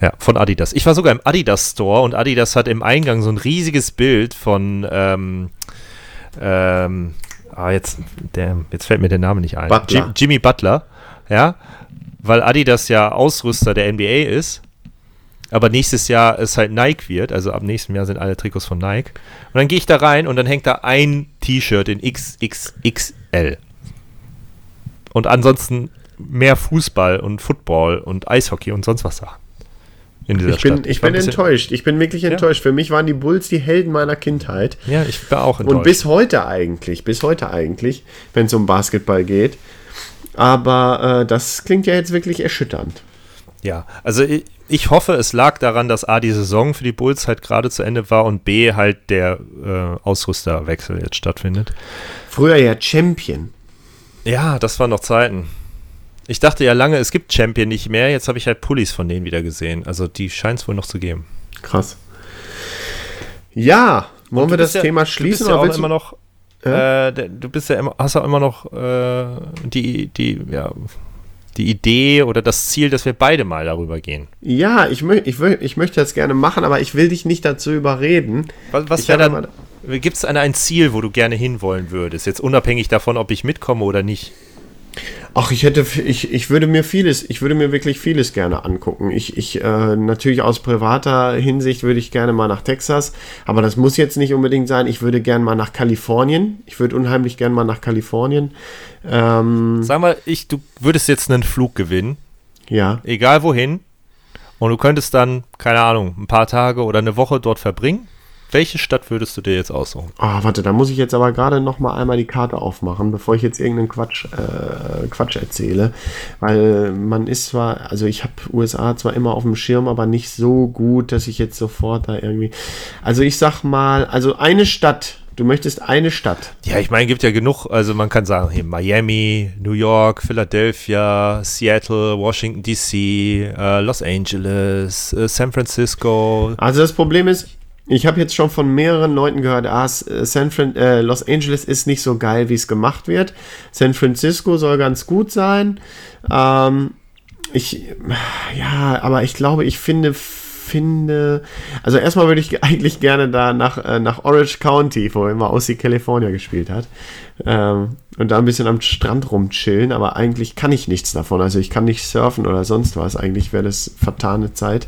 B: Ja, von Adidas. Ich war sogar im Adidas Store und Adidas hat im Eingang so ein riesiges Bild von ähm, ähm, ah, jetzt, der, jetzt fällt mir der Name nicht ein.
A: Butler.
B: Jim, Jimmy Butler, ja, weil Adidas ja Ausrüster der NBA ist, aber nächstes Jahr es halt Nike wird, also ab nächstem Jahr sind alle Trikots von Nike. Und dann gehe ich da rein und dann hängt da ein T-Shirt in XXXL. Und ansonsten mehr Fußball und Football und Eishockey und sonst was da. In dieser
A: Ich bin,
B: Stadt.
A: ich
B: war
A: bin enttäuscht. Ich bin wirklich enttäuscht. Für mich waren die Bulls die Helden meiner Kindheit.
B: Ja, ich war auch enttäuscht.
A: Und bis heute eigentlich, bis heute eigentlich, wenn es um Basketball geht. Aber äh, das klingt ja jetzt wirklich erschütternd.
B: Ja, also ich, ich hoffe, es lag daran, dass A, die Saison für die Bulls halt gerade zu Ende war und B, halt der äh, Ausrüsterwechsel jetzt stattfindet.
A: Früher ja Champion.
B: Ja, das waren noch Zeiten. Ich dachte ja lange, es gibt Champion nicht mehr. Jetzt habe ich halt Pullis von denen wieder gesehen. Also die scheint es wohl noch zu geben.
A: Krass. Ja, wollen wir das
B: ja-
A: Thema
B: Du bist
A: schließen?
B: ja
A: oder
B: auch
A: du-
B: immer noch. Äh, der- du bist ja immer, hast ja immer noch äh, die, die, ja, die Idee oder das Ziel, dass wir beide mal darüber gehen.
A: ja, ich, mö ich, ich möchte das gerne machen, aber ich will dich nicht dazu überreden.
B: Was, was wäre dann, gibt es ein Ziel, wo du gerne hinwollen würdest? Jetzt unabhängig davon, ob ich mitkomme oder nicht.
A: Ach, ich hätte, ich, ich würde mir vieles, ich würde mir wirklich vieles gerne angucken. Ich, ich, äh, natürlich aus privater Hinsicht würde ich gerne mal nach Texas, aber das muss jetzt nicht unbedingt sein. Ich würde gerne mal nach Kalifornien. Ich würde unheimlich gerne mal nach Kalifornien. Ähm,
B: Sag mal, ich, du würdest jetzt einen Flug gewinnen,
A: ja.
B: egal wohin, und du könntest dann, keine Ahnung, ein paar Tage oder eine Woche dort verbringen. Welche Stadt würdest du dir jetzt aussuchen?
A: Ah, warte, da muss ich jetzt aber gerade noch mal einmal die Karte aufmachen, bevor ich jetzt irgendeinen Quatsch, äh, Quatsch erzähle. Weil man ist zwar, also ich habe USA zwar immer auf dem Schirm, aber nicht so gut, dass ich jetzt sofort da irgendwie. Also ich sag mal, also eine Stadt. Du möchtest eine Stadt.
B: Ja, ich meine, gibt ja genug, also man kann sagen, hier Miami, New York, Philadelphia, Seattle, Washington DC, äh, Los Angeles, äh, San Francisco.
A: Also das Problem ist, ich habe jetzt schon von mehreren Leuten gehört, ah, äh, San Fran äh, Los Angeles ist nicht so geil, wie es gemacht wird. San Francisco soll ganz gut sein. Ähm, ich, ja, aber ich glaube, ich finde, finde, also erstmal würde ich *laughs* eigentlich gerne da nach, äh, nach Orange County, wo immer Aussie California gespielt hat, ähm, und da ein bisschen am Strand rumchillen, aber eigentlich kann ich nichts davon. Also ich kann nicht surfen oder sonst was. Eigentlich wäre das vertane Zeit.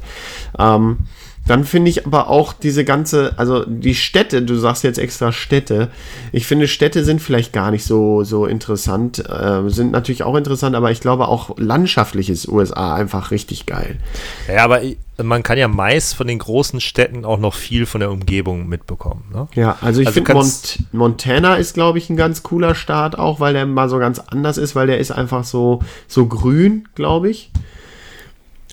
A: Ähm, dann finde ich aber auch diese ganze, also die Städte, du sagst jetzt extra Städte. Ich finde, Städte sind vielleicht gar nicht so, so interessant, äh, sind natürlich auch interessant, aber ich glaube auch landschaftliches USA einfach richtig geil.
B: Ja, aber man kann ja meist von den großen Städten auch noch viel von der Umgebung mitbekommen. Ne?
A: Ja, also ich
B: Also
A: finde Mont Montana ist, glaube ich, ein ganz cooler Staat auch, weil der mal so ganz anders ist, weil der ist einfach so, so grün, glaube ich.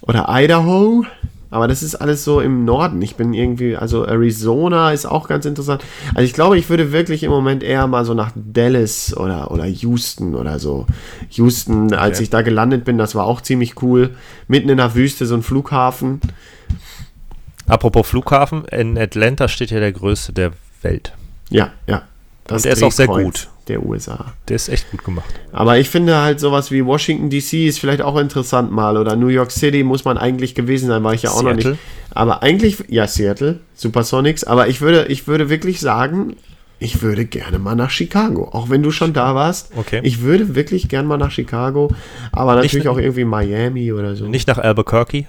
A: Oder Idaho. Aber das ist alles so im Norden. Ich bin irgendwie, also Arizona ist auch ganz interessant. Also ich glaube, ich würde wirklich im Moment eher mal so nach Dallas oder, oder Houston oder so. Houston, als
B: Okay.
A: ich da gelandet bin, das war auch ziemlich cool. Mitten in der Wüste, so ein Flughafen.
B: Apropos Flughafen, in Atlanta steht ja der größte der Welt.
A: Ja, ja. Das
B: Und der ist auch sehr gut.
A: Der USA.
B: Der ist echt gut gemacht.
A: Aber ich finde halt sowas wie Washington DC ist vielleicht auch interessant mal oder New York City muss man eigentlich gewesen sein, war ich ja auch noch
B: Seattle?
A: nicht. Aber eigentlich, ja, Seattle, Supersonics, aber ich würde, ich würde wirklich sagen, ich würde gerne mal nach Chicago, auch wenn du schon da warst.
B: Okay.
A: Ich würde wirklich gerne mal nach Chicago, aber natürlich
B: Nicht-
A: auch irgendwie Miami oder so.
B: Nicht nach Albuquerque.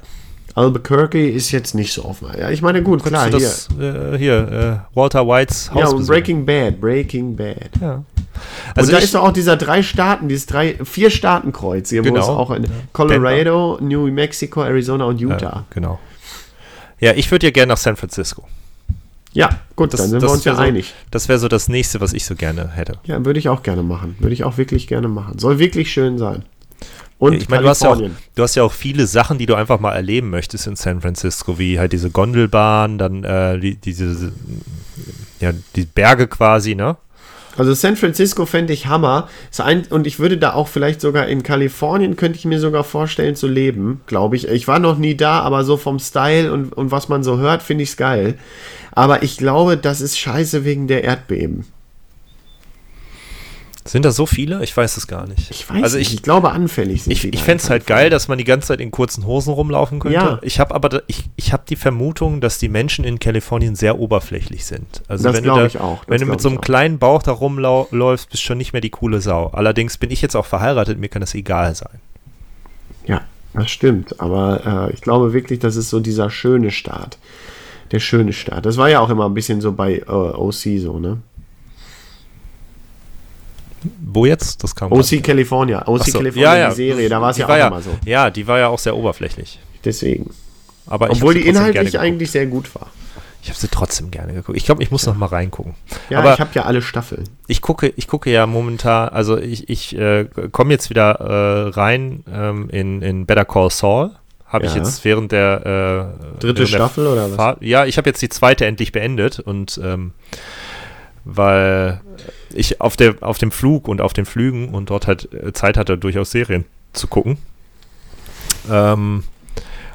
A: Albuquerque ist jetzt nicht so offen. Ja, ich meine, gut, klar,
B: du
A: hier.
B: das, äh, hier, äh, Walter Whites Haus
A: Ja, und. Breaking Bad, Breaking Bad.
B: Ja.
A: Also und da ist doch auch dieser drei Staaten, dieses drei, vier Staatenkreuz hier, wo
B: Genau.
A: es auch in Colorado, New Mexico, Arizona und Utah.
B: ja, genau. Ja, ich würde ja gerne nach San Francisco.
A: Ja, gut,
B: Das,
A: dann sind
B: das
A: wir uns ja
B: so,
A: einig.
B: Das wäre so das nächste, was ich so gerne hätte.
A: Ja, würde ich auch gerne machen. Würde ich auch wirklich gerne machen. Soll wirklich schön sein. Und
B: ich meine, du hast, ja auch, du hast ja auch viele Sachen, die du einfach mal erleben möchtest in San Francisco, wie halt diese Gondelbahn, dann äh, die, diese, ja, die Berge quasi, ne?
A: Also San Francisco fände ich Hammer. Ein, und ich würde da auch vielleicht sogar in Kalifornien, könnte ich mir sogar vorstellen zu leben, glaube ich. Ich war noch nie da, aber so vom Style und, und was man so hört, finde ich es geil. Aber ich glaube, das ist scheiße wegen der Erdbeben.
B: Sind da so viele? Ich weiß es gar nicht.
A: Ich weiß
B: also
A: nicht.
B: ich,
A: Ich glaube, anfällig sind
B: ich,
A: die
B: ich fände es halt geil, dass man die ganze Zeit in kurzen Hosen rumlaufen könnte.
A: Ja.
B: Ich habe aber ich, ich habe die Vermutung, dass die Menschen in Kalifornien sehr oberflächlich sind. Also
A: Das
B: wenn du da,
A: ich auch, das
B: wenn du mit so einem
A: auch.
B: kleinen Bauch da rumläufst, bist du schon nicht mehr die coole Sau. Allerdings bin ich jetzt auch verheiratet, mir kann das egal sein.
A: Ja, das stimmt. Aber äh, ich glaube wirklich, das ist so dieser schöne Start. Der schöne Start. Das war ja auch immer ein bisschen so bei äh, OC so, ne?
B: Wo jetzt? Das kam
A: OC California. OC
B: so.
A: California, die Serie, da war es ja auch immer so.
B: Ja, die war ja auch sehr oberflächlich.
A: Deswegen.
B: Aber ich
A: Obwohl die inhaltlich eigentlich sehr gut war.
B: Ich habe sie trotzdem gerne geguckt. Ich glaube, ich muss noch mal reingucken.
A: Ja,
B: Aber
A: ich habe ja alle Staffeln.
B: ich gucke, ich gucke ja momentan, also ich, ich äh, komme jetzt wieder äh, rein ähm, in, in Better Call Saul. Habe ich
A: Ja.
B: jetzt während der äh,
A: Dritte
B: während der
A: Staffel oder was?
B: Fahrt- ja, ich habe jetzt die zweite endlich beendet und ähm, weil ich auf der auf dem Flug und auf den Flügen und dort halt äh, Zeit hatte, durchaus Serien zu gucken. Ähm,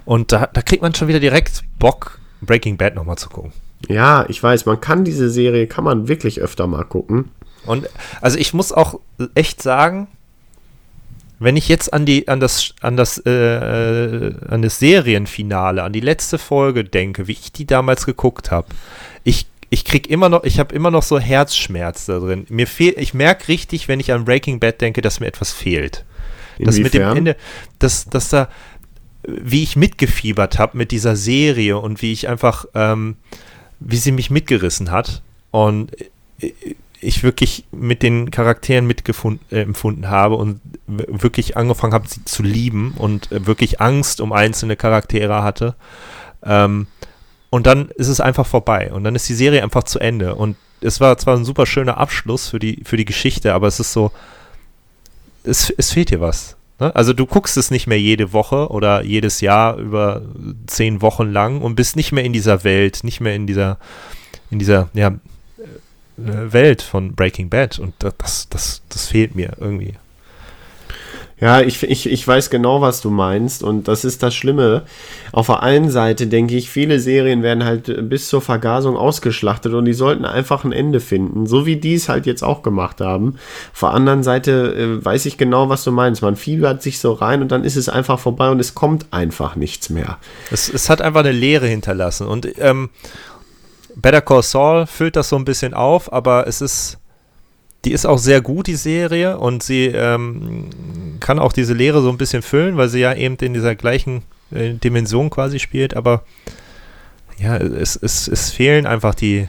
B: und da, da kriegt man schon wieder direkt Bock, Breaking Bad nochmal zu gucken.
A: Ja, ich weiß, man kann diese Serie, kann man wirklich öfter mal gucken.
B: Und also ich muss auch echt sagen, wenn ich jetzt an die an das an das äh, äh, an das Serienfinale, an die letzte Folge denke, wie ich die damals geguckt habe, ich ich krieg immer noch, ich habe immer noch so Herzschmerz da drin. Mir fehlt, ich merke richtig, wenn ich an Breaking Bad denke, dass mir etwas fehlt. Das mit dem
A: Inwiefern?
B: Ende, dass, dass da, wie ich mitgefiebert habe mit dieser Serie und wie ich einfach, ähm, wie sie mich mitgerissen hat und ich wirklich mit den Charakteren mitempfunden äh, empfunden habe und wirklich angefangen habe, sie zu lieben und äh, wirklich Angst um einzelne Charaktere hatte. Ähm, und dann ist es einfach vorbei und dann ist die Serie einfach zu Ende. Und es war zwar ein super schöner Abschluss für die, für die Geschichte, aber es ist so, es, es fehlt dir was. Ne? Also du guckst es nicht mehr jede Woche oder jedes Jahr über zehn Wochen lang und bist nicht mehr in dieser Welt, nicht mehr in dieser, in dieser, ja, äh, Welt von Breaking Bad und da- das, das, das fehlt mir irgendwie.
A: Ja, ich, ich, ich weiß genau, was du meinst und das ist das Schlimme. Auf der einen Seite denke ich, viele Serien werden halt bis zur Vergasung ausgeschlachtet und die sollten einfach ein Ende finden, so wie die es halt jetzt auch gemacht haben. Auf der anderen Seite äh, weiß ich genau, was du meinst. Man fiebert sich so rein und dann ist es einfach vorbei und es kommt einfach nichts mehr.
B: Es, es hat einfach eine Leere hinterlassen und ähm, Better Call Saul füllt das so ein bisschen auf, aber es ist, die ist auch sehr gut, die Serie, und sie ähm, kann auch diese Leere so ein bisschen füllen, weil sie ja eben in dieser gleichen äh, Dimension quasi spielt, aber ja, es, es, es fehlen einfach die,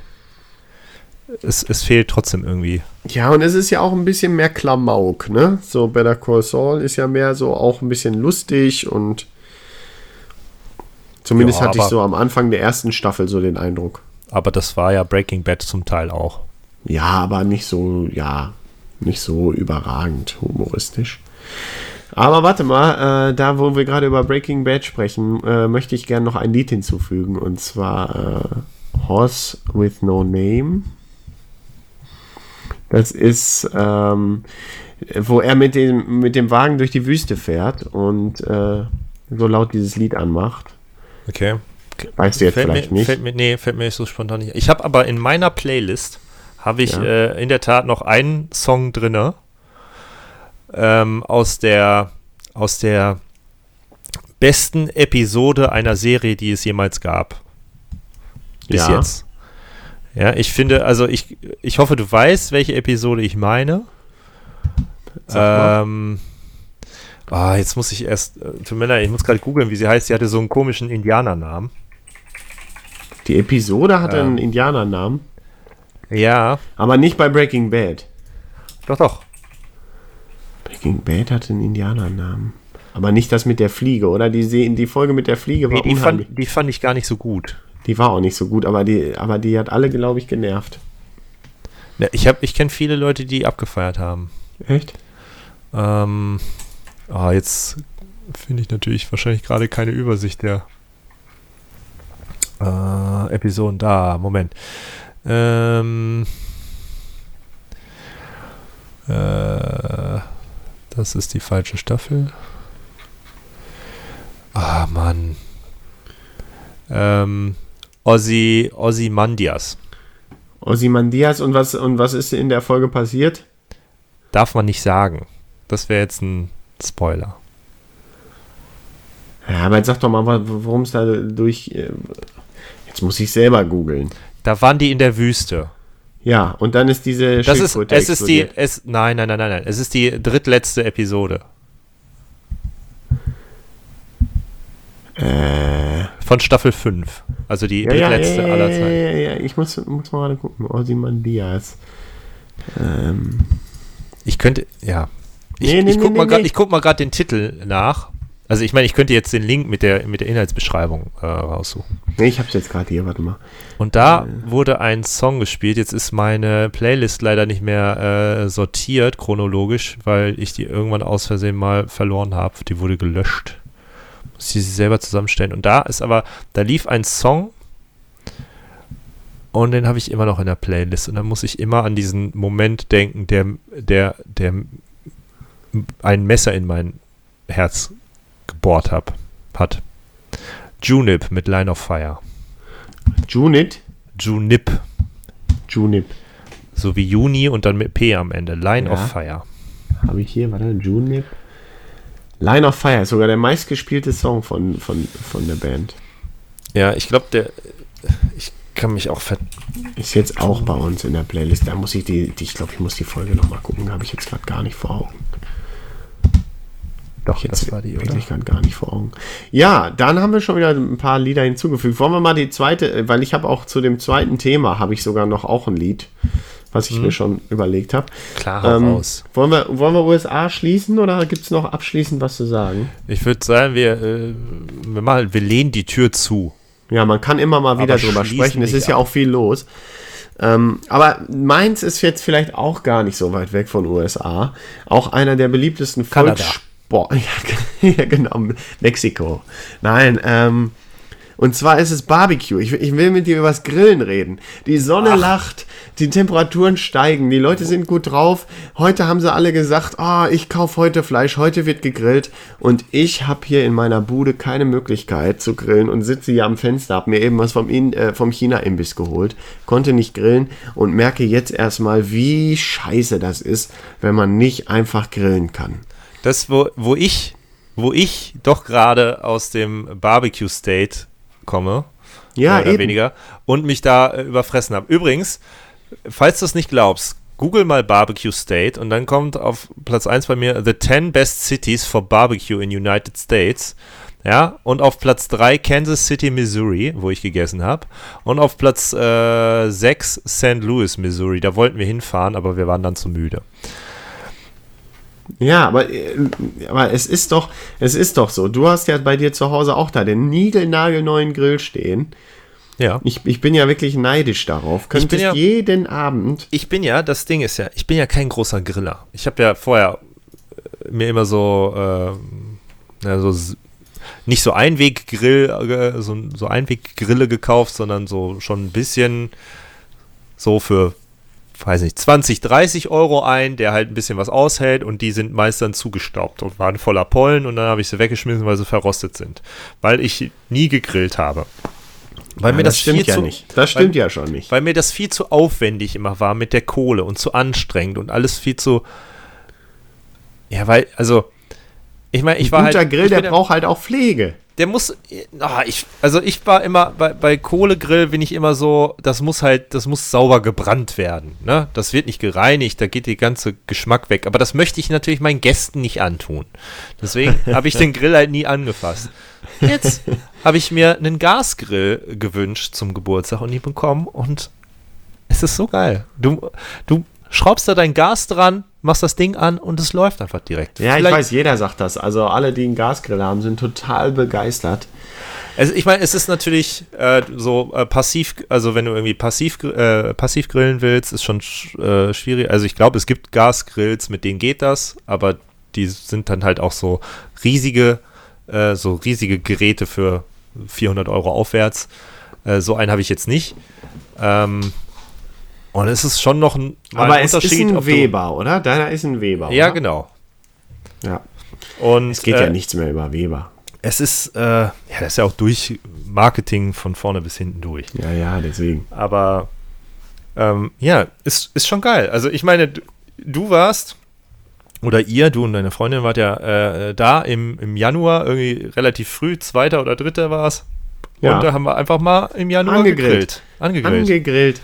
B: es, es fehlt trotzdem irgendwie.
A: Ja, und es ist ja auch ein bisschen mehr Klamauk, ne? So Better Call Saul ist ja mehr so auch ein bisschen lustig und zumindest
B: Ja,
A: hatte ich so am Anfang der ersten Staffel so den Eindruck.
B: Aber das war ja Breaking Bad zum Teil auch.
A: Ja, aber nicht so, ja, nicht so überragend humoristisch. Aber warte mal, äh, da wo wir gerade über Breaking Bad sprechen, äh, möchte ich gerne noch ein Lied hinzufügen und zwar äh, Horse with No Name. Das ist, ähm, wo er mit dem, mit dem Wagen durch die Wüste fährt und äh, so laut dieses Lied anmacht.
B: Okay.
A: Weißt du jetzt
B: fällt
A: vielleicht
B: mir,
A: nicht?
B: Fällt mir, nee, fällt mir so spontan nicht. Ich habe aber in meiner Playlist habe ich
A: Ja.
B: äh, in der Tat noch einen Song drinne ähm, aus der aus der besten Episode einer Serie, die es jemals gab. Bis
A: Ja.
B: jetzt. Ja, ich finde, also ich, ich hoffe, du weißt, welche Episode ich meine. Ähm, ah, jetzt muss ich erst, äh, tut mir leid, ich muss gerade googeln, wie sie heißt. Sie hatte so einen komischen Indianernamen.
A: Die Episode hat
B: Ähm.
A: einen Indianernamen,
B: Ja,
A: aber nicht bei Breaking Bad.
B: doch, doch.
A: Breaking Bad hatte einen Indianernamen. Aber nicht das mit der Fliege, oder? Die, die Folge mit der Fliege war
B: Nee, die,
A: unheimlich.
B: fand, die fand ich gar nicht so gut.
A: Die war auch nicht so gut, aber die, aber die hat alle, glaube ich, genervt.
B: Ne, Ich, hab- ich kenne viele Leute, die abgefeiert haben.
A: Echt?
B: Ähm, ah, jetzt finde ich natürlich wahrscheinlich gerade keine Übersicht der äh, Episoden. Da, Moment. Ähm, äh, das ist die falsche Staffel. Ah, Mann. Ähm, Ozzy, Ozymandias.
A: Ozymandias und was, und was ist in der Folge passiert?
B: darf man nicht sagen. Das wäre jetzt ein Spoiler.
A: Ja, aber jetzt sag doch mal, worum es da durch. äh, Jetzt muss ich selber googeln.
B: Da waren die in der Wüste.
A: Ja, und dann ist diese
B: Das ist, es ist die, es, nein, nein, nein, nein, nein. Es ist die drittletzte Episode
A: Äh,
B: von Staffel 5. Also die
A: ja, ja, ja,
B: drittletzte
A: ja,
B: aller
A: ja,
B: Zeiten.
A: ja, ja, ich muss, muss mal gerade gucken. Ozymandias. Ähm,
B: Ich könnte, ja. Ich,
A: Nee, nee,
B: ich guck
A: nee,
B: mal
A: nee.
B: ich guck mal gerade den Titel nach. Also ich meine, ich könnte jetzt den Link mit der, mit der Inhaltsbeschreibung äh, raussuchen.
A: nee, ich hab's jetzt gerade hier, warte mal.
B: Und da wurde ein Song gespielt. Jetzt ist meine Playlist leider nicht mehr äh, sortiert, chronologisch, weil ich die irgendwann aus Versehen mal verloren habe. Die wurde gelöscht. Muss ich sie selber zusammenstellen. Und da ist aber, da lief ein Song und den habe ich immer noch in der Playlist. Und dann muss ich immer an diesen Moment denken, der, der, der ein Messer in mein Herz gebohrt hab, hat. Junip mit Line of Fire.
A: Junit?
B: Junip.
A: Junip.
B: So wie Juni und dann mit P am Ende. Line
A: Ja.
B: of Fire.
A: Habe ich hier, warte, Junip. Line of Fire ist sogar der meistgespielte Song von, von, von der Band.
B: Ja, ich glaube, der. Ich kann mich auch ver.
A: Ist jetzt auch bei uns in der Playlist. Da muss ich die, die ich glaube, ich muss die Folge nochmal gucken. Habe ich jetzt gerade gar nicht vor Augen.
B: Doch,
A: Jetzt
B: das war die, oder?
A: wirklich gerade gar nicht vor Augen. Ja, dann haben wir schon wieder ein paar Lieder hinzugefügt. Wollen wir mal die zweite, äh, weil ich habe auch zu dem zweiten Thema habe ich sogar noch auch ein Lied, was ich mir schon überlegt habe.
B: Klar,
A: Ähm,
B: raus.
A: wollen, wir, wollen wir USA schließen oder gibt es noch abschließend was zu sagen?
B: Ich würde sagen, wir, äh, wir, machen, wir lehnen die Tür zu.
A: Ja, man kann immer mal wieder
B: Aber
A: drüber sprechen. Es ist ja
B: ab.
A: auch viel los. Ähm, aber Mainz ist jetzt vielleicht auch gar nicht so weit weg von USA. Auch einer der beliebtesten
B: Kanada.
A: Volkssport. *laughs* Ja, genau. Mexiko. Nein, ähm, und zwar ist es Barbecue. Ich, ich will mit dir über das Grillen reden. Die Sonne lacht, die Temperaturen steigen, die Leute sind gut drauf. Heute haben sie alle gesagt, ah, ich kaufe heute Fleisch, heute wird gegrillt. Und ich habe hier in meiner Bude keine Möglichkeit zu grillen und sitze hier am Fenster, habe mir eben was vom, In- äh, vom China-Imbiss geholt, konnte nicht grillen und merke jetzt erstmal, wie scheiße das ist, wenn man nicht einfach grillen kann.
B: Das, wo, wo ich, wo ich doch gerade aus dem Barbecue State komme,
A: Ja,
B: mehr oder
A: eben.
B: weniger, und mich da äh, überfressen habe. Übrigens, falls du es nicht glaubst, google mal Barbecue State und dann kommt auf Platz 1 bei mir The 10 Best Cities for Barbecue in United States. Ja, und auf Platz 3 Kansas City, Missouri, wo ich gegessen habe. Und auf Platz äh, 6 St. Louis, Missouri. Da wollten wir hinfahren, aber wir waren dann zu müde.
A: Ja, aber, äh, aber es ist doch, es ist doch so. Du hast ja bei dir zu Hause auch da den niegelnagelneuen Grill stehen.
B: Ja.
A: Ich, ich bin ja wirklich neidisch darauf.
B: bin
A: Könntest
B: ja-
A: jeden Abend.
B: ich bin ja, das Ding ist ja, ich bin ja kein großer Griller. Ich habe ja vorher äh, mir immer so, ähm, ja, so nicht so Einweggrill, äh, so, so Einweggrille gekauft, sondern so schon ein bisschen so für, weiß nicht, 20, 30 Euro ein, der halt ein bisschen was aushält und die sind meist dann zugestaubt und waren voller Pollen und dann habe ich sie weggeschmissen, weil sie verrostet sind. Weil ich nie gegrillt habe. Weil
A: Ja,
B: mir das,
A: stimmt
B: viel
A: ja
B: zu,
A: nicht. Das stimmt ja schon nicht.
B: weil mir das viel zu aufwendig immer war mit der Kohle und zu anstrengend und alles viel zu. Ja, weil, also, ich meine, ich war
A: Guter
B: halt.
A: Grill,
B: ich
A: der braucht halt auch Pflege.
B: Der muss. ah, ich, also, ich war immer, bei, bei Kohlegrill bin ich immer so, das muss halt, das muss sauber gebrannt werden. Ne? Das wird nicht gereinigt, da geht der ganze Geschmack weg. Aber das möchte ich natürlich meinen Gästen nicht antun. Deswegen *laughs* habe ich den Grill halt nie angefasst. Jetzt *laughs* habe ich mir einen Gasgrill gewünscht zum Geburtstag und nie bekommen und es ist so geil. Du, du schraubst da dein Gas dran, machst das Ding an und es läuft einfach direkt.
A: Ja, ich
B: Vielleicht-
A: weiß, jeder sagt das. Also alle, die einen Gasgrill haben, sind total begeistert.
B: Also ich meine, es ist natürlich äh, so äh, passiv, also wenn du irgendwie passiv, äh, passiv grillen willst, ist schon sch äh, schwierig. Also ich glaube, es gibt Gasgrills, mit denen geht das, aber die sind dann halt auch so riesige, äh, so riesige Geräte für 400 Euro aufwärts. Äh, so einen habe ich jetzt nicht. Ähm, und es ist schon noch ein,
A: Aber
B: ein
A: es ist ein Weber, oder? Deiner ist ein Weber.
B: Ja,
A: oder?
B: genau.
A: Ja.
B: Und
A: Es geht
B: äh,
A: ja nichts mehr über Weber.
B: es ist, äh, ja, das ist ja auch durch Marketing von vorne bis hinten durch.
A: Ja, ja, deswegen.
B: Aber ähm, ja, ist, ist schon geil. Also ich meine, du, du warst oder ihr, du und deine Freundin wart ja äh, da im, im Januar, irgendwie relativ früh, zweiter oder dritter war es.
A: Ja.
B: Und da haben wir einfach mal im Januar
A: Angegrillt.
B: gegrillt. Angegrillt.
A: Angegrillt.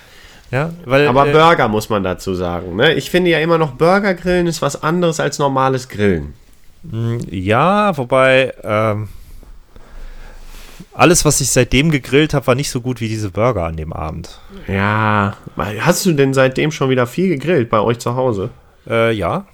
B: Ja, weil,
A: Aber
B: äh,
A: Burger muss man dazu sagen. Ne? Ich finde ja immer noch Burger grillen ist was anderes als normales Grillen.
B: Ja, wobei ähm, alles, was ich seitdem gegrillt habe, war nicht so gut wie diese Burger an dem Abend.
A: Ja. Hast du denn seitdem schon wieder viel gegrillt bei euch zu Hause?
B: Äh, ja.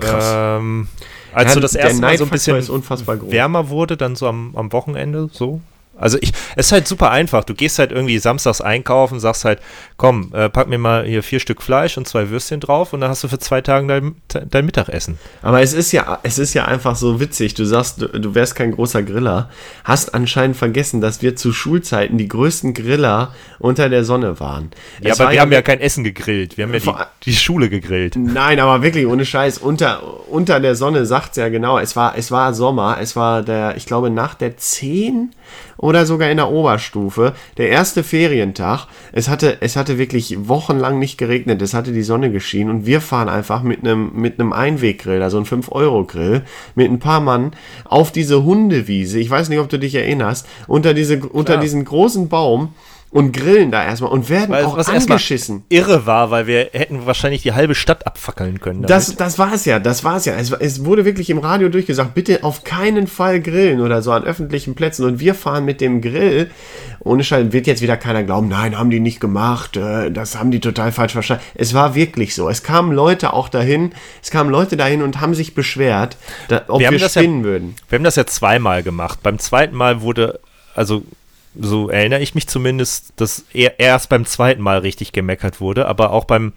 A: Krass.
B: Ähm, als
A: Ja,
B: so das erste Mal so ein bisschen
A: ist unfassbar groß.
B: wärmer wurde, dann so am, am Wochenende so. Also ich, es ist halt super einfach. Du gehst halt irgendwie samstags einkaufen, sagst halt, komm, äh, pack mir mal hier vier Stück Fleisch und zwei Würstchen drauf und dann hast du für zwei Tage dein, dein Mittagessen.
A: Aber es ist ja, es ist ja einfach so witzig. Du sagst, du, du wärst kein großer Griller, hast anscheinend vergessen, dass wir zu Schulzeiten die größten Griller unter der Sonne waren.
B: Ja,
A: Es
B: aber
A: war
B: wir haben ja kein Essen gegrillt. Wir haben ja die, die Schule gegrillt.
A: Nein, aber wirklich ohne Scheiß unter unter der Sonne sagt's ja genau. Es war es war Sommer. Es war der, ich glaube nach der 10 oder sogar in der Oberstufe der erste Ferientag. Es hatte es hatte wirklich wochenlang nicht geregnet. Es hatte die Sonne geschienen und wir fahren einfach mit einem mit einem Einweggrill, also ein 5 Euro Grill mit ein paar Mann auf diese Hundewiese. Ich weiß nicht, ob du dich erinnerst. Unter diese unter diesen großen Baum und grillen da erstmal und werden
B: Weil
A: auch
B: was
A: angeschissen.
B: irre war, weil wir hätten wahrscheinlich die halbe Stadt abfackeln können. damit.
A: Das, das war es ja, das war es ja. Es, wurde wirklich im Radio durchgesagt, bitte auf keinen Fall grillen oder so an öffentlichen Plätzen. Und wir fahren mit dem Grill, ohne Schein, wird jetzt wieder keiner glauben, nein, haben die nicht gemacht, äh, das haben die total falsch verstanden. Es war wirklich so. Es kamen Leute auch dahin, es kamen Leute dahin und haben sich beschwert, da, ob wir,
B: haben das ja-
A: spinnen würden.
B: Wir haben das ja zweimal gemacht. Beim zweiten Mal wurde, also so erinnere ich mich zumindest, dass er erst beim zweiten Mal richtig gemeckert wurde, aber auch beim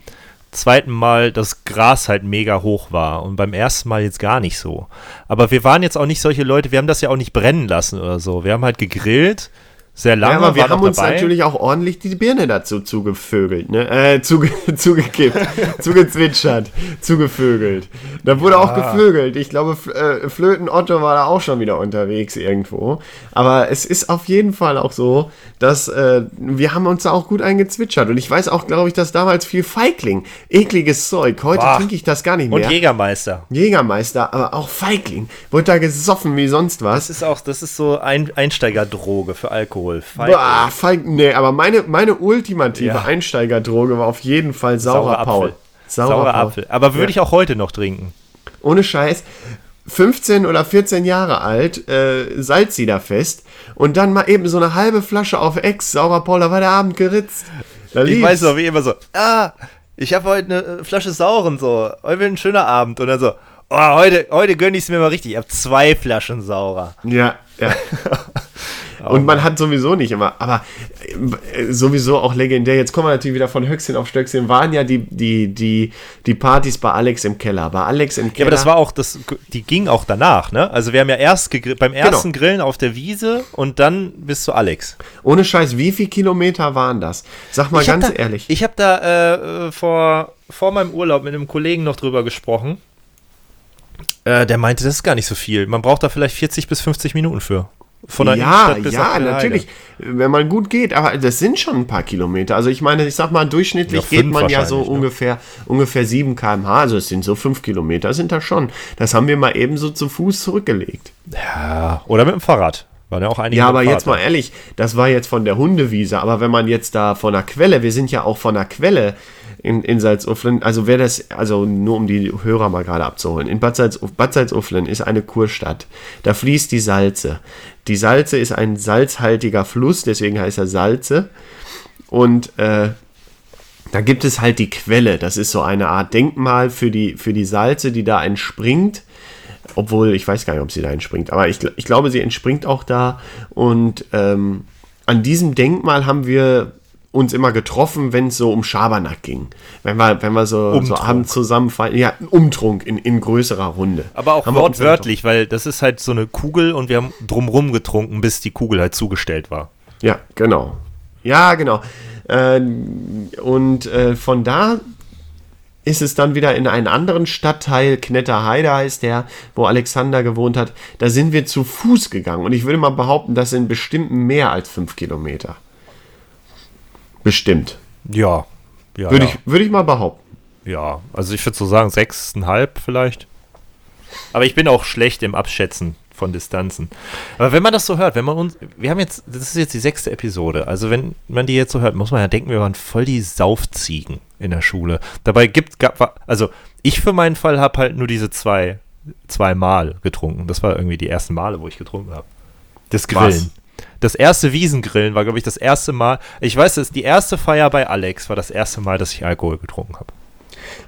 B: zweiten Mal das Gras halt mega hoch war und beim ersten Mal jetzt gar nicht so. Aber wir waren jetzt auch nicht solche Leute, wir haben das ja auch nicht brennen lassen oder so. Wir haben halt gegrillt, sehr lange.
A: Ja, aber wir haben uns
B: dabei.
A: natürlich auch ordentlich die Birne dazu zugevögelt, ne? Äh, zuge *laughs* zugekippt, *laughs* zugezwitschert, zugevögelt. Da wurde auch gevögelt. Ich glaube, äh, Flöten Otto war da auch schon wieder unterwegs irgendwo. Aber es ist auf jeden Fall auch so, dass äh, wir haben uns da auch gut eingezwitschert. Und ich weiß auch, glaube ich, dass damals viel Feigling, ekliges Zeug. Heute
B: Boah.
A: trinke ich das gar nicht
B: Und
A: mehr.
B: Jägermeister.
A: Jägermeister, aber auch Feigling. Wurde da gesoffen wie sonst was.
B: Das ist auch, das ist so ein Einsteigerdroge für Alkohol. Feigling.
A: Boah, Feig, nee, aber meine, meine ultimative
B: Ja.
A: Einsteigerdroge war auf jeden Fall saurer,
B: Saurer
A: Paul.
B: Apfel. Saurer Apfel. Aber würde ich auch heute noch trinken.
A: Ohne Scheiß. 15 oder 14 Jahre alt, äh, Salzsiederfest und dann mal eben so eine halbe Flasche auf Ex, saurer Paul, da war der Abend geritzt. Da
B: Ich
A: lief's.
B: weiß noch, wie immer so, ah, ich habe heute eine äh, Flasche Sauren, so, heute wird ein schöner Abend. Und dann so, oh, heute, heute gönne ich es mir mal richtig. Ich habe zwei Flaschen Saurer.
A: Ja, ja. *laughs* Und man hat sowieso nicht immer, aber äh, sowieso auch legendär. Jetzt kommen wir natürlich wieder von Höchstchen auf Stöckchen. Waren ja die, die, die, die Partys bei Alex im Keller. Bei Alex im Keller.
B: Ja, aber das war auch, das, die ging auch danach, ne? Also wir haben ja erst beim ersten Grillen auf der Wiese und dann bis zu Alex.
A: Ohne Scheiß, wie viele Kilometer waren das? Sag mal
B: Ich
A: ganz
B: da,
A: ehrlich.
B: Ich habe da äh, äh, vor, vor meinem Urlaub mit einem Kollegen noch drüber gesprochen. Äh, der meinte, das ist gar nicht so viel. Man braucht da vielleicht 40 bis 50 Minuten für. Von der
A: ja,
B: Innenstadt bis
A: ja, natürlich. Wenn man gut geht, aber das sind schon ein paar Kilometer. Also ich meine, ich sag mal, durchschnittlich
B: Ja,
A: geht man ja so
B: wahrscheinlich, ne?
A: ungefähr, ungefähr 7 km/h. Also es sind so 5 Kilometer, sind das schon. Das haben wir mal eben so zu Fuß zurückgelegt.
B: Ja, oder mit dem Fahrrad. Waren ja auch einige
A: Ja, aber jetzt mal
B: Fahrrad.
A: ehrlich, das war jetzt von der Hundewiese, aber wenn man jetzt da von der Quelle, wir sind ja auch von der Quelle in, in Salzuflen, also wer das, also nur um die Hörer mal gerade abzuholen, in Bad, Salz, Bad Salzuflen ist eine Kurstadt, da fließt die Salze. Die Salze ist ein salzhaltiger Fluss, deswegen heißt er Salze und äh, da gibt es halt die Quelle, das ist so eine Art Denkmal für die, für die Salze, die da entspringt. Obwohl, ich weiß gar nicht, ob sie da entspringt, aber ich, ich glaube, sie entspringt auch da. Und ähm, an diesem Denkmal haben wir uns immer getroffen, wenn es so um Schabernack ging. Wenn wir, wenn wir so, so
B: Umtrunk.
A: abends zusammenfallen. Ja, Umtrunk in, in größerer Runde.
B: Aber auch
A: Haben
B: wortwörtlich, weil das ist halt so eine Kugel und wir haben drumrum getrunken, bis die Kugel halt zugestellt war.
A: Ja, genau. Ja, genau. Äh, und äh, von da ist es dann wieder in einen anderen Stadtteil, Knetterheide heißt der, wo Alexander gewohnt hat. Da sind wir zu Fuß gegangen. Und ich würde mal behaupten, das sind bestimmt mehr als fünf Kilometer. Bestimmt.
B: Ja. ja
A: Würde,
B: ja.
A: ich, würde ich mal behaupten.
B: Ja, also ich würde so sagen, sechseinhalb vielleicht. Aber ich bin auch schlecht im Abschätzen von Distanzen. Aber wenn man das so hört, wenn man uns, wir haben jetzt, das ist jetzt die sechste Episode, also wenn man die jetzt so hört, muss man ja denken, wir waren voll die Saufziegen in der Schule. Dabei gibt, gab, also ich für meinen Fall habe halt nur diese zwei, zwei Mal getrunken. Das war irgendwie die ersten Male, wo ich getrunken habe. Das Grillen. Das erste Wiesengrillen war, glaube ich, das erste Mal. Ich weiß, das die erste Feier bei Alex war das erste Mal, dass ich Alkohol getrunken habe.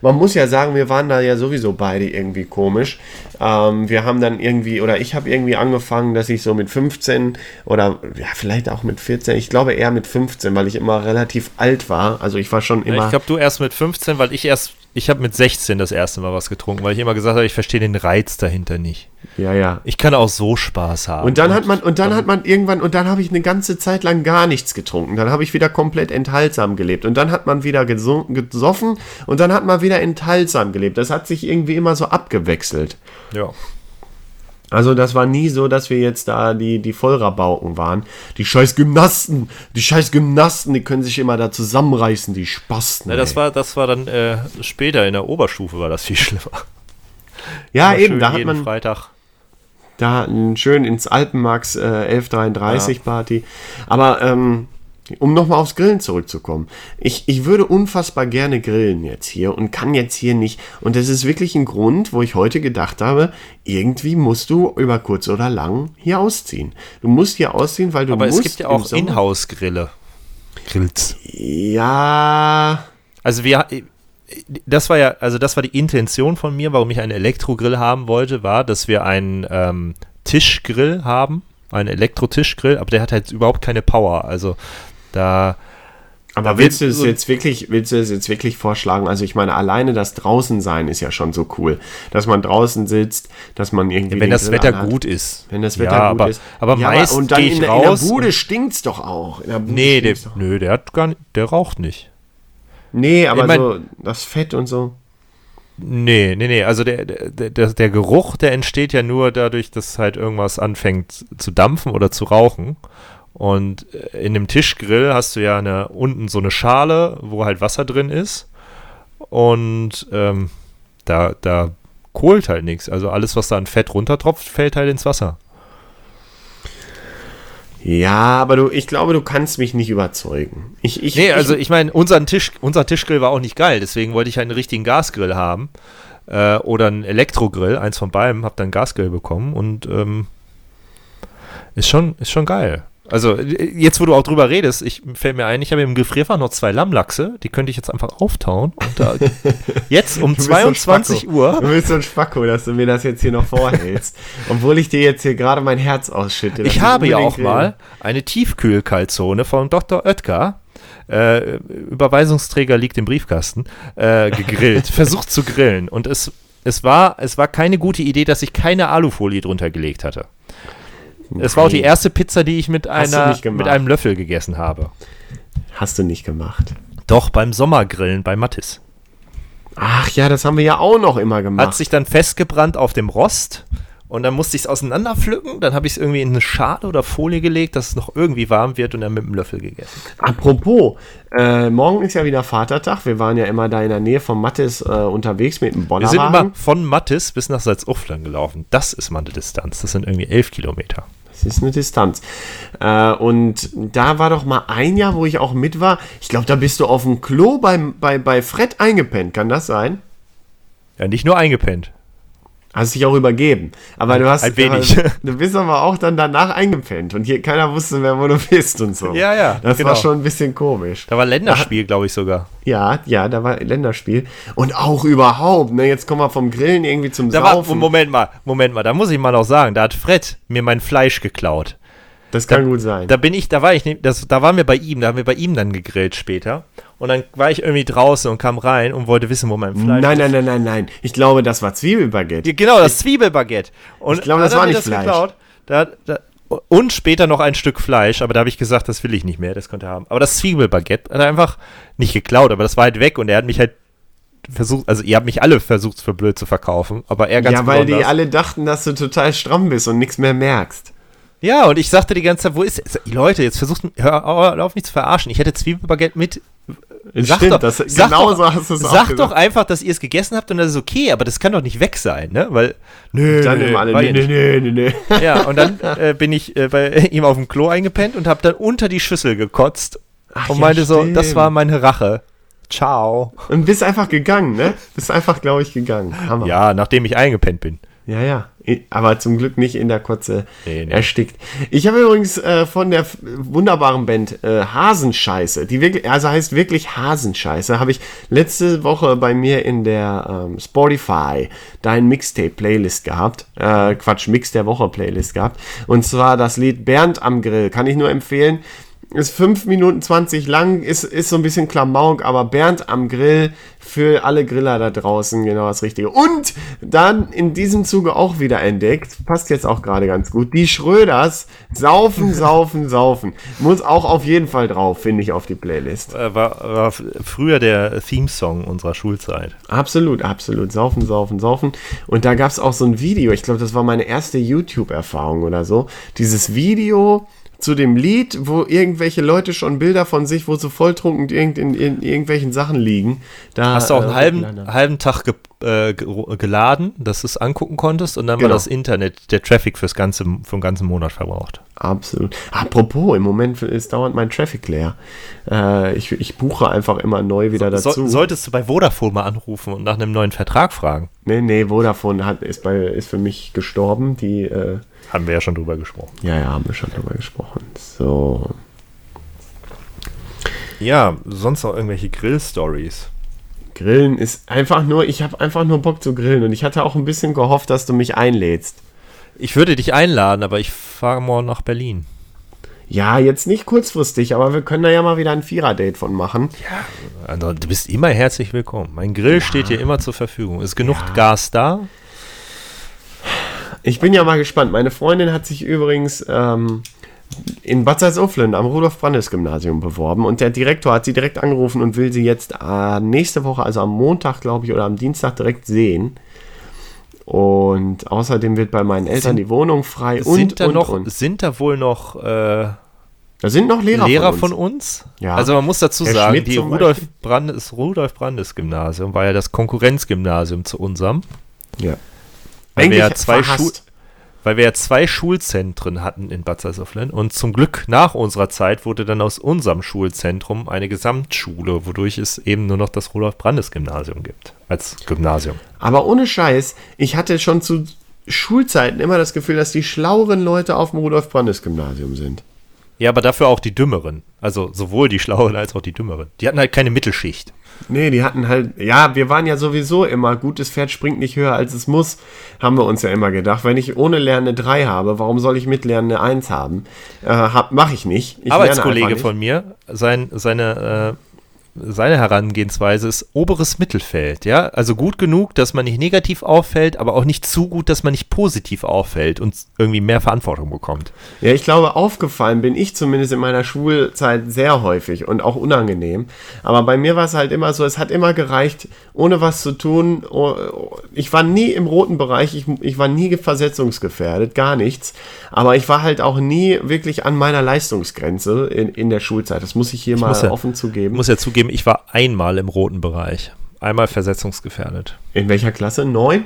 A: Man muss ja sagen, wir waren da ja sowieso beide irgendwie komisch. Ähm, wir haben dann irgendwie, oder ich habe irgendwie angefangen, dass ich so mit 15 oder ja, vielleicht auch mit 14, ich glaube eher mit 15, weil ich immer relativ alt war. Also ich war schon immer.
B: Ja, ich glaube, du erst mit 15, weil ich erst, ich habe mit 16 das erste Mal was getrunken, weil ich immer gesagt habe, ich verstehe den Reiz dahinter nicht.
A: ja, ja.
B: Ich kann auch so Spaß haben.
A: Und dann hat man, und dann hat man irgendwann, und dann habe ich eine ganze Zeit lang gar nichts getrunken. Dann habe ich wieder komplett enthaltsam gelebt. Und dann hat man wieder geso- gesoffen und dann hat man wieder enthaltsam gelebt. Das hat sich irgendwie immer so abgewechselt.
B: ja.
A: Also das war nie so, dass wir jetzt da die, die Vollrabauken waren. Die scheiß Gymnasten, die scheiß Gymnasten, die können sich immer da zusammenreißen, die Spasten.
B: Na, das
A: ey.
B: war, das war dann äh, später in der Oberstufe war das viel *laughs* schlimmer.
A: ja,
B: Immer
A: eben, da hat man
B: Freitag.
A: da schön ins Alpenmax äh, 1133 Party. Aber ähm, um nochmal aufs Grillen zurückzukommen. Ich, ich würde unfassbar gerne grillen jetzt hier und kann jetzt hier nicht. Und das ist wirklich ein Grund, wo ich heute gedacht habe, irgendwie musst du über kurz oder lang hier ausziehen. Du musst hier ausziehen, weil du
B: Aber
A: musst
B: es gibt ja auch Inhouse-Grille. Grills.
A: Ja,
B: Also wir, das war ja, also das war die Intention von mir, warum ich einen Elektrogrill haben wollte, war, dass wir einen ähm, Tischgrill haben, einen Elektrotischgrill, aber der hat halt überhaupt keine Power. Also da,
A: aber
B: Da
A: willst du es jetzt wirklich, willst du es jetzt wirklich vorschlagen? Also ich meine, alleine das draußen sein ist ja schon so cool, dass man draußen sitzt, dass man irgendwie
B: wenn
A: den
B: das Wetter
A: anhat.
B: gut ist.
A: Wenn das Wetter
B: ja,
A: gut
B: aber,
A: ist.
B: Aber
A: ja,
B: meist
A: und dann
B: ich
A: in, der-
B: raus.
A: in der Bude stinkt's doch auch. In der Bude
B: nee, der, nö, der hat gar nicht, der raucht nicht.
A: Nee, aber
B: Ich mein-
A: so das Fett und so.
B: Nee, nee, nee. Also der, der, der, der Geruch, der entsteht ja nur dadurch, dass halt irgendwas anfängt zu dampfen oder zu rauchen. Und äh, in dem Tischgrill hast du ja eine, unten so eine Schale, wo halt Wasser drin ist. Und ähm, da, da kohlt halt nichts. Also alles, was da an Fett runtertropft, fällt halt ins Wasser.
A: Ja, aber du, ich glaube, du kannst mich nicht überzeugen. Ich, ich,
B: Nee, also
A: ich,
B: meine, unseren Tisch, unser Tischgrill war auch nicht geil, deswegen wollte ich einen richtigen Gasgrill haben. Äh, oder einen Elektrogrill, eins von beiden, hab dann Gasgrill bekommen und ähm, ist schon, ist schon geil. Also, jetzt wo du auch drüber redest, ich fällt mir ein, ich habe im Gefrierfach noch zwei Lammlachse, die könnte ich jetzt einfach auftauen und da, *laughs* jetzt um
A: Du bist so ein
B: 22
A: Spacko.
B: Uhr.
A: Du bist so ein Spacko, dass du mir das jetzt hier noch vorhältst. Obwohl ich dir jetzt hier gerade mein Herz ausschütte.
B: Ich habe ja auch
A: will.
B: mal eine Tiefkühlkalzone von Dr. Oetker, äh, Überweisungsträger liegt im Briefkasten, äh, gegrillt, *laughs* versucht zu grillen. Und es, es, war, es war keine gute Idee, dass ich keine Alufolie drunter gelegt hatte. Es war auch die erste Pizza, die ich mit, einer, mit einem Löffel gegessen habe.
A: Hast du nicht gemacht.
B: Doch, beim Sommergrillen bei Mattis.
A: Ach ja, das haben wir ja auch noch immer gemacht.
B: Hat sich dann festgebrannt auf dem Rost und dann musste ich es auseinanderpflücken. Dann habe ich es irgendwie in eine Schale oder Folie gelegt, dass es noch irgendwie warm wird und dann mit dem Löffel gegessen.
A: Apropos, äh, morgen ist ja wieder Vatertag. Wir waren ja immer da in der Nähe von Mattes äh, unterwegs mit dem
B: Wir sind immer
A: Bollerwagen.
B: von Mattis bis nach Salzuflen gelaufen. Das ist mal eine Distanz. Das sind irgendwie elf Kilometer.
A: Das ist eine Distanz. Äh, und da war doch mal ein Jahr, wo ich auch mit war. Ich glaube, da bist du auf dem Klo beim, bei, bei Fred eingepennt. Kann das sein?
B: Ja, nicht nur eingepennt.
A: Hast dich auch übergeben. Aber du hast.
B: ein wenig.
A: Du bist aber auch dann danach eingepennt. Und hier keiner wusste mehr, wo du bist und so.
B: Ja, ja,
A: Das
B: genau.
A: war schon ein bisschen komisch.
B: Da war Länderspiel, glaube ich sogar.
A: Ja, ja, da war Länderspiel. Und auch überhaupt, ne, jetzt kommen wir vom Grillen irgendwie zum
B: Da war,
A: Saufen.
B: Moment mal, Moment mal, da muss ich mal noch sagen, da hat Fred mir mein Fleisch geklaut.
A: das kann gut sein.
B: Da bin ich, da war ich, nicht- das, da waren wir bei ihm, da haben wir bei ihm dann gegrillt später. Und dann war ich irgendwie draußen und kam rein und wollte wissen, wo mein Fleisch
A: nein, nein, nein, nein, nein. Ich glaube, das war Zwiebelbaguette.
B: Genau, das Zwiebelbaguette. Und
A: Ich glaube, das war nicht Fleisch.
B: Da, da, und später noch ein Stück Fleisch, aber da habe ich gesagt, das will ich nicht mehr, das konnte er haben. Aber das Zwiebelbaguette hat er einfach nicht geklaut, aber das war halt weg und er hat mich halt versucht, also ihr habt mich alle versucht für blöd zu verkaufen, aber er ganz
A: Ja, weil die
B: besonders.
A: alle dachten, dass du total stramm bist und nichts mehr merkst.
B: Ja, und ich sagte die ganze Zeit, wo ist es? Leute, jetzt versucht, hör, hör auf mich zu verarschen. Ich hätte Zwiebelbaguette mit Sag
A: Stimmt,
B: doch,
A: das-
B: sag
A: genau
B: doch,
A: so hast du es
B: Sag doch einfach, dass ihr es gegessen habt und das ist okay, aber das kann doch nicht weg sein, ne? Weil, nö,
A: Dann
B: nö,
A: alle,
B: nicht.
A: nee, nee, nee.
B: Ja, und dann *laughs* äh, bin ich äh, bei *laughs* ihm auf dem Klo eingepennt und habe dann unter die Schüssel gekotzt
A: Ach
B: und
A: ja,
B: meinte so, das
A: stimmt.
B: war meine Rache. Ciao.
A: Und bist einfach gegangen, ne? Bist einfach, glaube ich, gegangen. Hammer.
B: Ja, nachdem ich eingepennt bin.
A: Ja, ja. Aber zum Glück nicht in der Kotze
B: Nee, nee.
A: erstickt. Ich habe übrigens äh, von der wunderbaren Band äh, Hasenscheiße, die wirklich, also heißt wirklich Hasenscheiße, habe ich letzte Woche bei mir in der ähm, Spotify dein Mixtape-Playlist gehabt. Äh, Quatsch, Mix der Woche-Playlist gehabt. Und zwar das Lied Bernd am Grill. Kann ich nur empfehlen. Ist 5 Minuten 20 lang, ist, ist so ein bisschen Klamauk, aber Bernd am Grill für alle Griller da draußen genau das Richtige. Und dann in diesem Zuge auch wieder entdeckt, passt jetzt auch gerade ganz gut, die Schröders saufen, saufen, saufen. Muss auch auf jeden Fall drauf, finde ich, auf die Playlist.
B: Äh, war, war früher der Theme-Song unserer Schulzeit.
A: Absolut, absolut. Saufen, saufen, saufen. Und da gab es auch so ein Video, ich glaube, das war meine erste YouTube-Erfahrung oder so. Dieses Video zu dem Lied, wo irgendwelche Leute schon Bilder von sich, wo sie volltrunken irgend, in, in irgendwelchen Sachen liegen. Da,
B: Hast du auch einen
A: äh,
B: halben, halben Tag ge äh, ge geladen, dass du es angucken konntest und dann
A: Genau.
B: war das Internet, der Traffic fürs ganze, für den ganzen Monat verbraucht.
A: Absolut. Apropos, im Moment ist dauernd mein Traffic leer. Äh, ich, ich buche einfach immer neu wieder
B: So,
A: dazu.
B: solltest du bei Vodafone mal anrufen und nach einem neuen Vertrag fragen.
A: nee, nee, Vodafone hat, ist, bei, ist für mich gestorben. Die, äh,
B: Haben wir ja schon drüber gesprochen.
A: ja, ja, haben wir schon drüber gesprochen. So.
B: Ja, sonst noch irgendwelche Grill-Stories.
A: Grillen ist einfach nur, ich habe einfach nur Bock zu grillen und ich hatte auch ein bisschen gehofft, dass du mich einlädst.
B: Ich würde dich einladen, aber ich fahre morgen nach Berlin.
A: Ja, jetzt nicht kurzfristig, aber wir können da ja mal wieder ein Vierer-Date von machen.
B: Also, du bist immer herzlich willkommen. Mein Grill steht dir immer zur Verfügung. Ist genug Gas da?
A: Ich bin ja mal gespannt. Meine Freundin hat sich übrigens ähm, in Bad Salzuflen am Rudolf-Brandes-Gymnasium beworben und der Direktor hat sie direkt angerufen und will sie jetzt äh, nächste Woche, also am Montag, glaube ich, oder am Dienstag direkt sehen. Und außerdem wird bei meinen Eltern
B: Sind-
A: die Wohnung frei und,
B: sind, da
A: und,
B: noch,
A: und.
B: sind da wohl noch äh,
A: Da sind noch Lehrer,
B: Lehrer
A: von
B: von
A: uns.
B: uns?
A: Ja.
B: Also man muss dazu
A: Herr
B: sagen,
A: Schmidt
B: die Rudolf. Brandes, Rudolf Brandes Gymnasium war ja das Konkurrenzgymnasium zu unserem,
A: Ja.
B: Weil wir, ja zwei. Schu weil wir ja zwei Schulzentren hatten in Bad Salzuflen und zum Glück nach unserer Zeit wurde dann aus unserem Schulzentrum eine Gesamtschule, wodurch es eben nur noch das Rudolf Brandes Gymnasium gibt als Gymnasium.
A: Aber ohne Scheiß, ich hatte schon zu Schulzeiten immer das Gefühl, dass die schlaueren Leute auf dem Rudolf-Brandes-Gymnasium sind.
B: Ja, aber dafür auch die Dümmeren. Also sowohl die Schlaueren als auch die Dümmeren. Die hatten halt keine Mittelschicht.
A: Nee, die hatten halt, ja, wir waren ja sowieso immer, gutes Pferd springt nicht höher als es muss, haben wir uns ja immer gedacht. Wenn ich ohne Lernen eine 3 habe, warum soll ich mit Lernen eine 1 haben? Äh, hab, Mach ich nicht. Ich
B: Arbeitskollege
A: nicht.
B: von mir, sein, seine, äh, seine Herangehensweise ist oberes Mittelfeld, ja. Also gut genug, dass man nicht negativ auffällt, aber auch nicht zu gut, dass man nicht positiv auffällt und irgendwie mehr Verantwortung bekommt.
A: Ja, ich glaube, aufgefallen bin ich zumindest in meiner Schulzeit sehr häufig und auch unangenehm. Aber bei mir war es halt immer so, es hat immer gereicht, ohne was zu tun. Oh, oh, Ich war nie im roten Bereich, ich, ich war nie versetzungsgefährdet, gar nichts. Aber ich war halt auch nie wirklich an meiner Leistungsgrenze in, in der Schulzeit. Das muss ich hier mal
B: muss ja-
A: offen
B: Ich
A: zugeben.
B: muss ja zugeben, ich war einmal im roten Bereich. Einmal versetzungsgefährdet.
A: In welcher Klasse? Neun?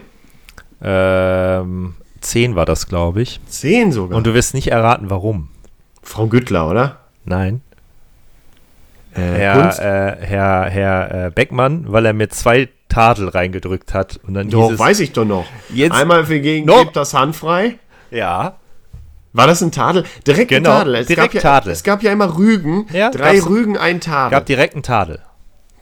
B: Ähm, zehn war das, glaube ich.
A: Zehn sogar.
B: Und du wirst nicht erraten, warum.
A: Frau Güttler, oder?
B: Nein.
A: Äh,
B: Herr, äh, Herr, Herr äh, Beckmann, weil er mir zwei Tadel reingedrückt hat. Und dann
A: Doch,
B: hieß es,
A: weiß ich doch noch.
B: Jetzt-
A: Einmal für gegen
B: No.
A: gibt das handfrei.
B: Ja,
A: War das ein Tadel? Direkt
B: Genau,
A: ein Tadel. Es
B: direkt
A: gab ja,
B: Tadel.
A: Es gab ja immer Rügen.
B: Ja,
A: Drei Rügen, ein Tadel.
B: gab direkt einen Tadel.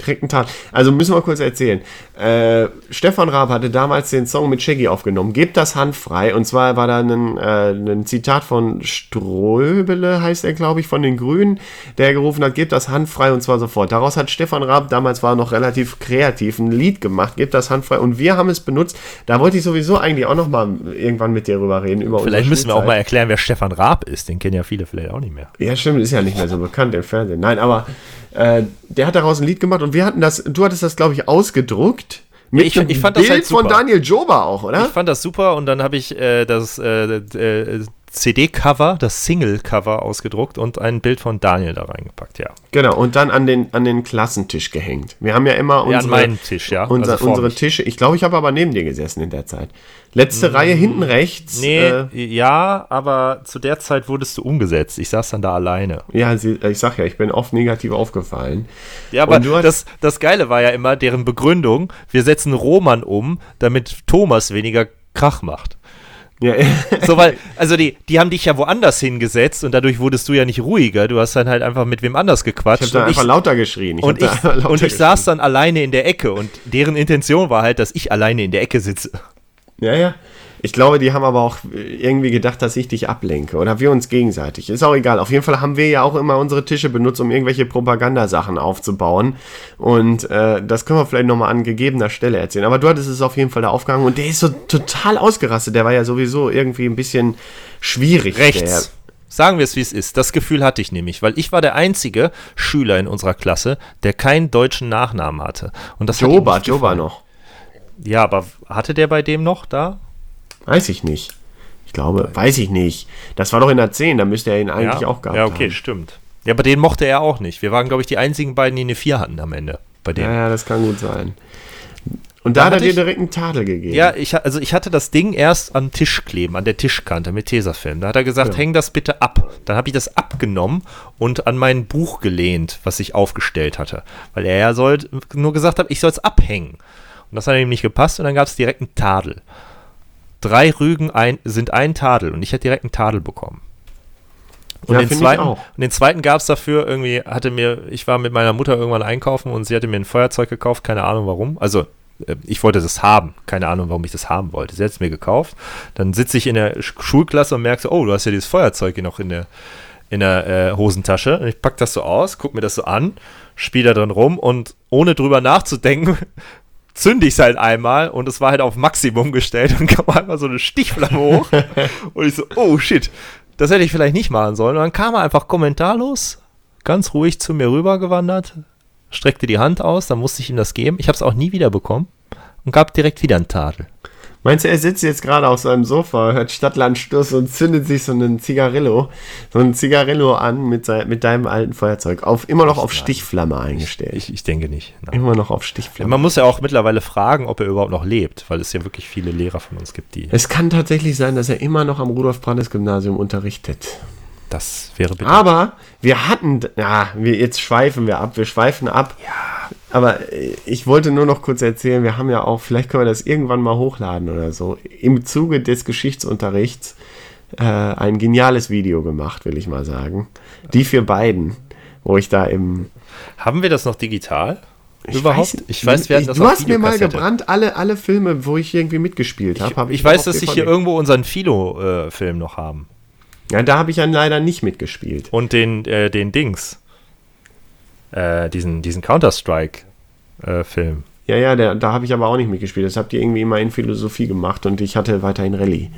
A: Direkt ein Tadel. Also müssen wir kurz erzählen. Äh, Stefan Raab hatte damals den Song mit Shaggy aufgenommen. Gebt das Hand frei. Und zwar war da ein, äh, ein Zitat von Ströbele, heißt er, glaube ich, von den Grünen, der gerufen hat, gebt das Hand frei und zwar sofort. Daraus hat Stefan Raab, damals war noch relativ kreativ, ein Lied gemacht, gebt das Hand frei. Und wir haben es benutzt. Da wollte ich sowieso eigentlich auch noch mal irgendwann mit dir drüber reden. Über
B: Vielleicht müssen wir auch mal erklären, wer Stefan Raab ist. Den kennen ja viele vielleicht auch nicht mehr.
A: Ja, stimmt, ist ja nicht mehr so bekannt im Fernsehen. Nein, aber äh, der hat daraus ein Lied gemacht und wir hatten das, du hattest das, glaube ich, ausgedruckt. Mit
B: ich- ich fand das
A: Bild
B: halt
A: von
B: super.
A: Daniel Joba auch, oder?
B: Ich fand das super und dann habe ich äh, das äh, äh, CD-Cover, das Single-Cover ausgedruckt und ein Bild von Daniel da reingepackt, ja.
A: Genau, und dann an den, an den Klassentisch gehängt. Wir haben ja immer
B: Ja, an
A: unsere,
B: meinen Tisch, ja.
A: unser,
B: Also
A: unsere. Tische. Ich glaube, ich habe aber neben dir gesessen in der Zeit. Letzte Reihe hinten rechts.
B: Nee,
A: Äh,
B: ja, aber zu der Zeit wurdest du umgesetzt. Ich saß dann da alleine.
A: ja, ich sag ja, ich bin oft negativ aufgefallen.
B: Ja, aber das, das Geile war ja immer deren Begründung, wir setzen Roman um, damit Thomas weniger Krach macht.
A: Ja, *laughs*
B: So, weil, also die, die haben dich ja woanders hingesetzt und dadurch wurdest du ja nicht ruhiger. Du hast dann halt einfach mit wem anders gequatscht.
A: ich habe da
B: und
A: einfach
B: ich,
A: lauter geschrien. Ich
B: und
A: hab
B: ich,
A: lauter
B: und ich saß
A: geschrien.
B: dann alleine in der Ecke und deren Intention war halt, dass ich alleine in der Ecke sitze.
A: Ja, ja. Ich glaube, die haben aber auch irgendwie gedacht, dass ich dich ablenke. Oder wir uns gegenseitig. Ist auch egal. Auf jeden Fall haben wir ja auch immer unsere Tische benutzt, um irgendwelche Propagandasachen aufzubauen. Und äh, das können wir vielleicht nochmal an gegebener Stelle erzählen. Aber du hattest es auf jeden Fall da aufgehangen. Und der ist so total ausgerastet. Der war ja sowieso irgendwie ein bisschen schwierig.
B: Rechts. Sagen wir es, wie es ist. Das Gefühl hatte ich nämlich, weil ich war der einzige Schüler in unserer Klasse, der keinen deutschen Nachnamen hatte. Und das
A: Der
B: hat
A: Joba, Joba noch.
B: Ja, aber hatte der bei dem noch da?
A: Weiß ich nicht. Ich glaube, weiß ich nicht. Das war doch in der 10, da müsste er ihn eigentlich
B: ja?
A: auch gehabt
B: Ja, okay,
A: haben.
B: stimmt. Ja, aber den mochte er auch nicht. Wir waren, glaube ich, die einzigen beiden, die eine 4 hatten am Ende. Bei dem.
A: Ja, ja, das kann gut sein. Und
B: Da
A: da, hat er dir direkt einen Tadel gegeben.
B: Ja, ich, also ich hatte das Ding erst am Tisch kleben, an der Tischkante mit Tesafilm. Da hat er gesagt,
A: Ja.
B: häng das bitte ab. Dann habe ich das abgenommen und an mein Buch gelehnt, was ich aufgestellt hatte. Weil er ja soll, nur gesagt hat, ich soll es abhängen. Und das hat ihm nicht gepasst und dann gab es direkt einen Tadel. Drei Rügen ein, sind ein Tadel und ich hätte direkt einen Tadel bekommen. Und,
A: Ja,
B: den, zweiten,
A: auch.
B: und den zweiten gab es dafür irgendwie, hatte mir, ich war mit meiner Mutter irgendwann einkaufen und sie hatte mir ein Feuerzeug gekauft, keine Ahnung warum. Also äh, ich wollte das haben, keine Ahnung, warum ich das haben wollte. Sie hat es mir gekauft. Dann sitze ich in der Sch- Schulklasse und merke so, oh, du hast ja dieses Feuerzeug hier noch in der, in der äh, Hosentasche. Und ich pack das so aus, guck mir das so an, spiele da drin rum und ohne drüber nachzudenken, zünde ich es halt einmal und es war halt auf Maximum gestellt und *laughs* kam einmal so eine Stichflamme hoch. *laughs* und ich so, oh shit, das hätte ich vielleicht nicht machen sollen. Und dann kam er einfach kommentarlos, ganz ruhig zu mir rübergewandert, streckte die Hand aus, dann musste ich ihm das geben. Ich habe es auch nie wieder bekommen und gab direkt wieder einen Tadel.
A: Meinst du, er sitzt jetzt gerade auf seinem Sofa, hört Stadtland Stuss und zündet sich so einen Zigarillo, so ein Zigarillo an mit, sei, mit deinem alten Feuerzeug. Auf, immer noch auf Stichflamme eingestellt.
B: Ich, ich denke nicht. Nein.
A: immer noch auf Stichflamme.
B: Man muss ja auch mittlerweile fragen, ob er überhaupt noch lebt, weil es ja wirklich viele Lehrer von uns gibt, die
A: es kann tatsächlich sein, dass er immer noch am Rudolf-Brandes-Gymnasium unterrichtet.
B: Das wäre bitte.
A: Aber wir hatten, ja, wir, jetzt schweifen wir ab, wir schweifen ab. Ja. Aber äh, ich wollte nur noch kurz erzählen, wir haben ja auch, vielleicht können wir das irgendwann mal hochladen oder so, im Zuge des Geschichtsunterrichts äh, ein geniales Video gemacht, will ich mal sagen. Die für beiden, wo ich da im...
B: Haben wir das noch digital?
A: Ich
B: Überhaupt?
A: Weiß,
B: ich weiß, wir hatten das
A: Du hast mir mal gebrannt, alle, alle Filme, wo ich irgendwie mitgespielt habe. hab
B: Ich,
A: noch
B: weiß, dass ich hier irgendwo unseren Philo-Film noch haben.
A: Ja, da habe ich dann leider nicht mitgespielt.
B: Und den, äh, den Dings. Äh, diesen diesen Counter-Strike-Film.
A: Ja, ja, der, da habe ich aber auch nicht mitgespielt. Das habt ihr irgendwie immer in Philosophie gemacht und ich hatte weiterhin Rallye.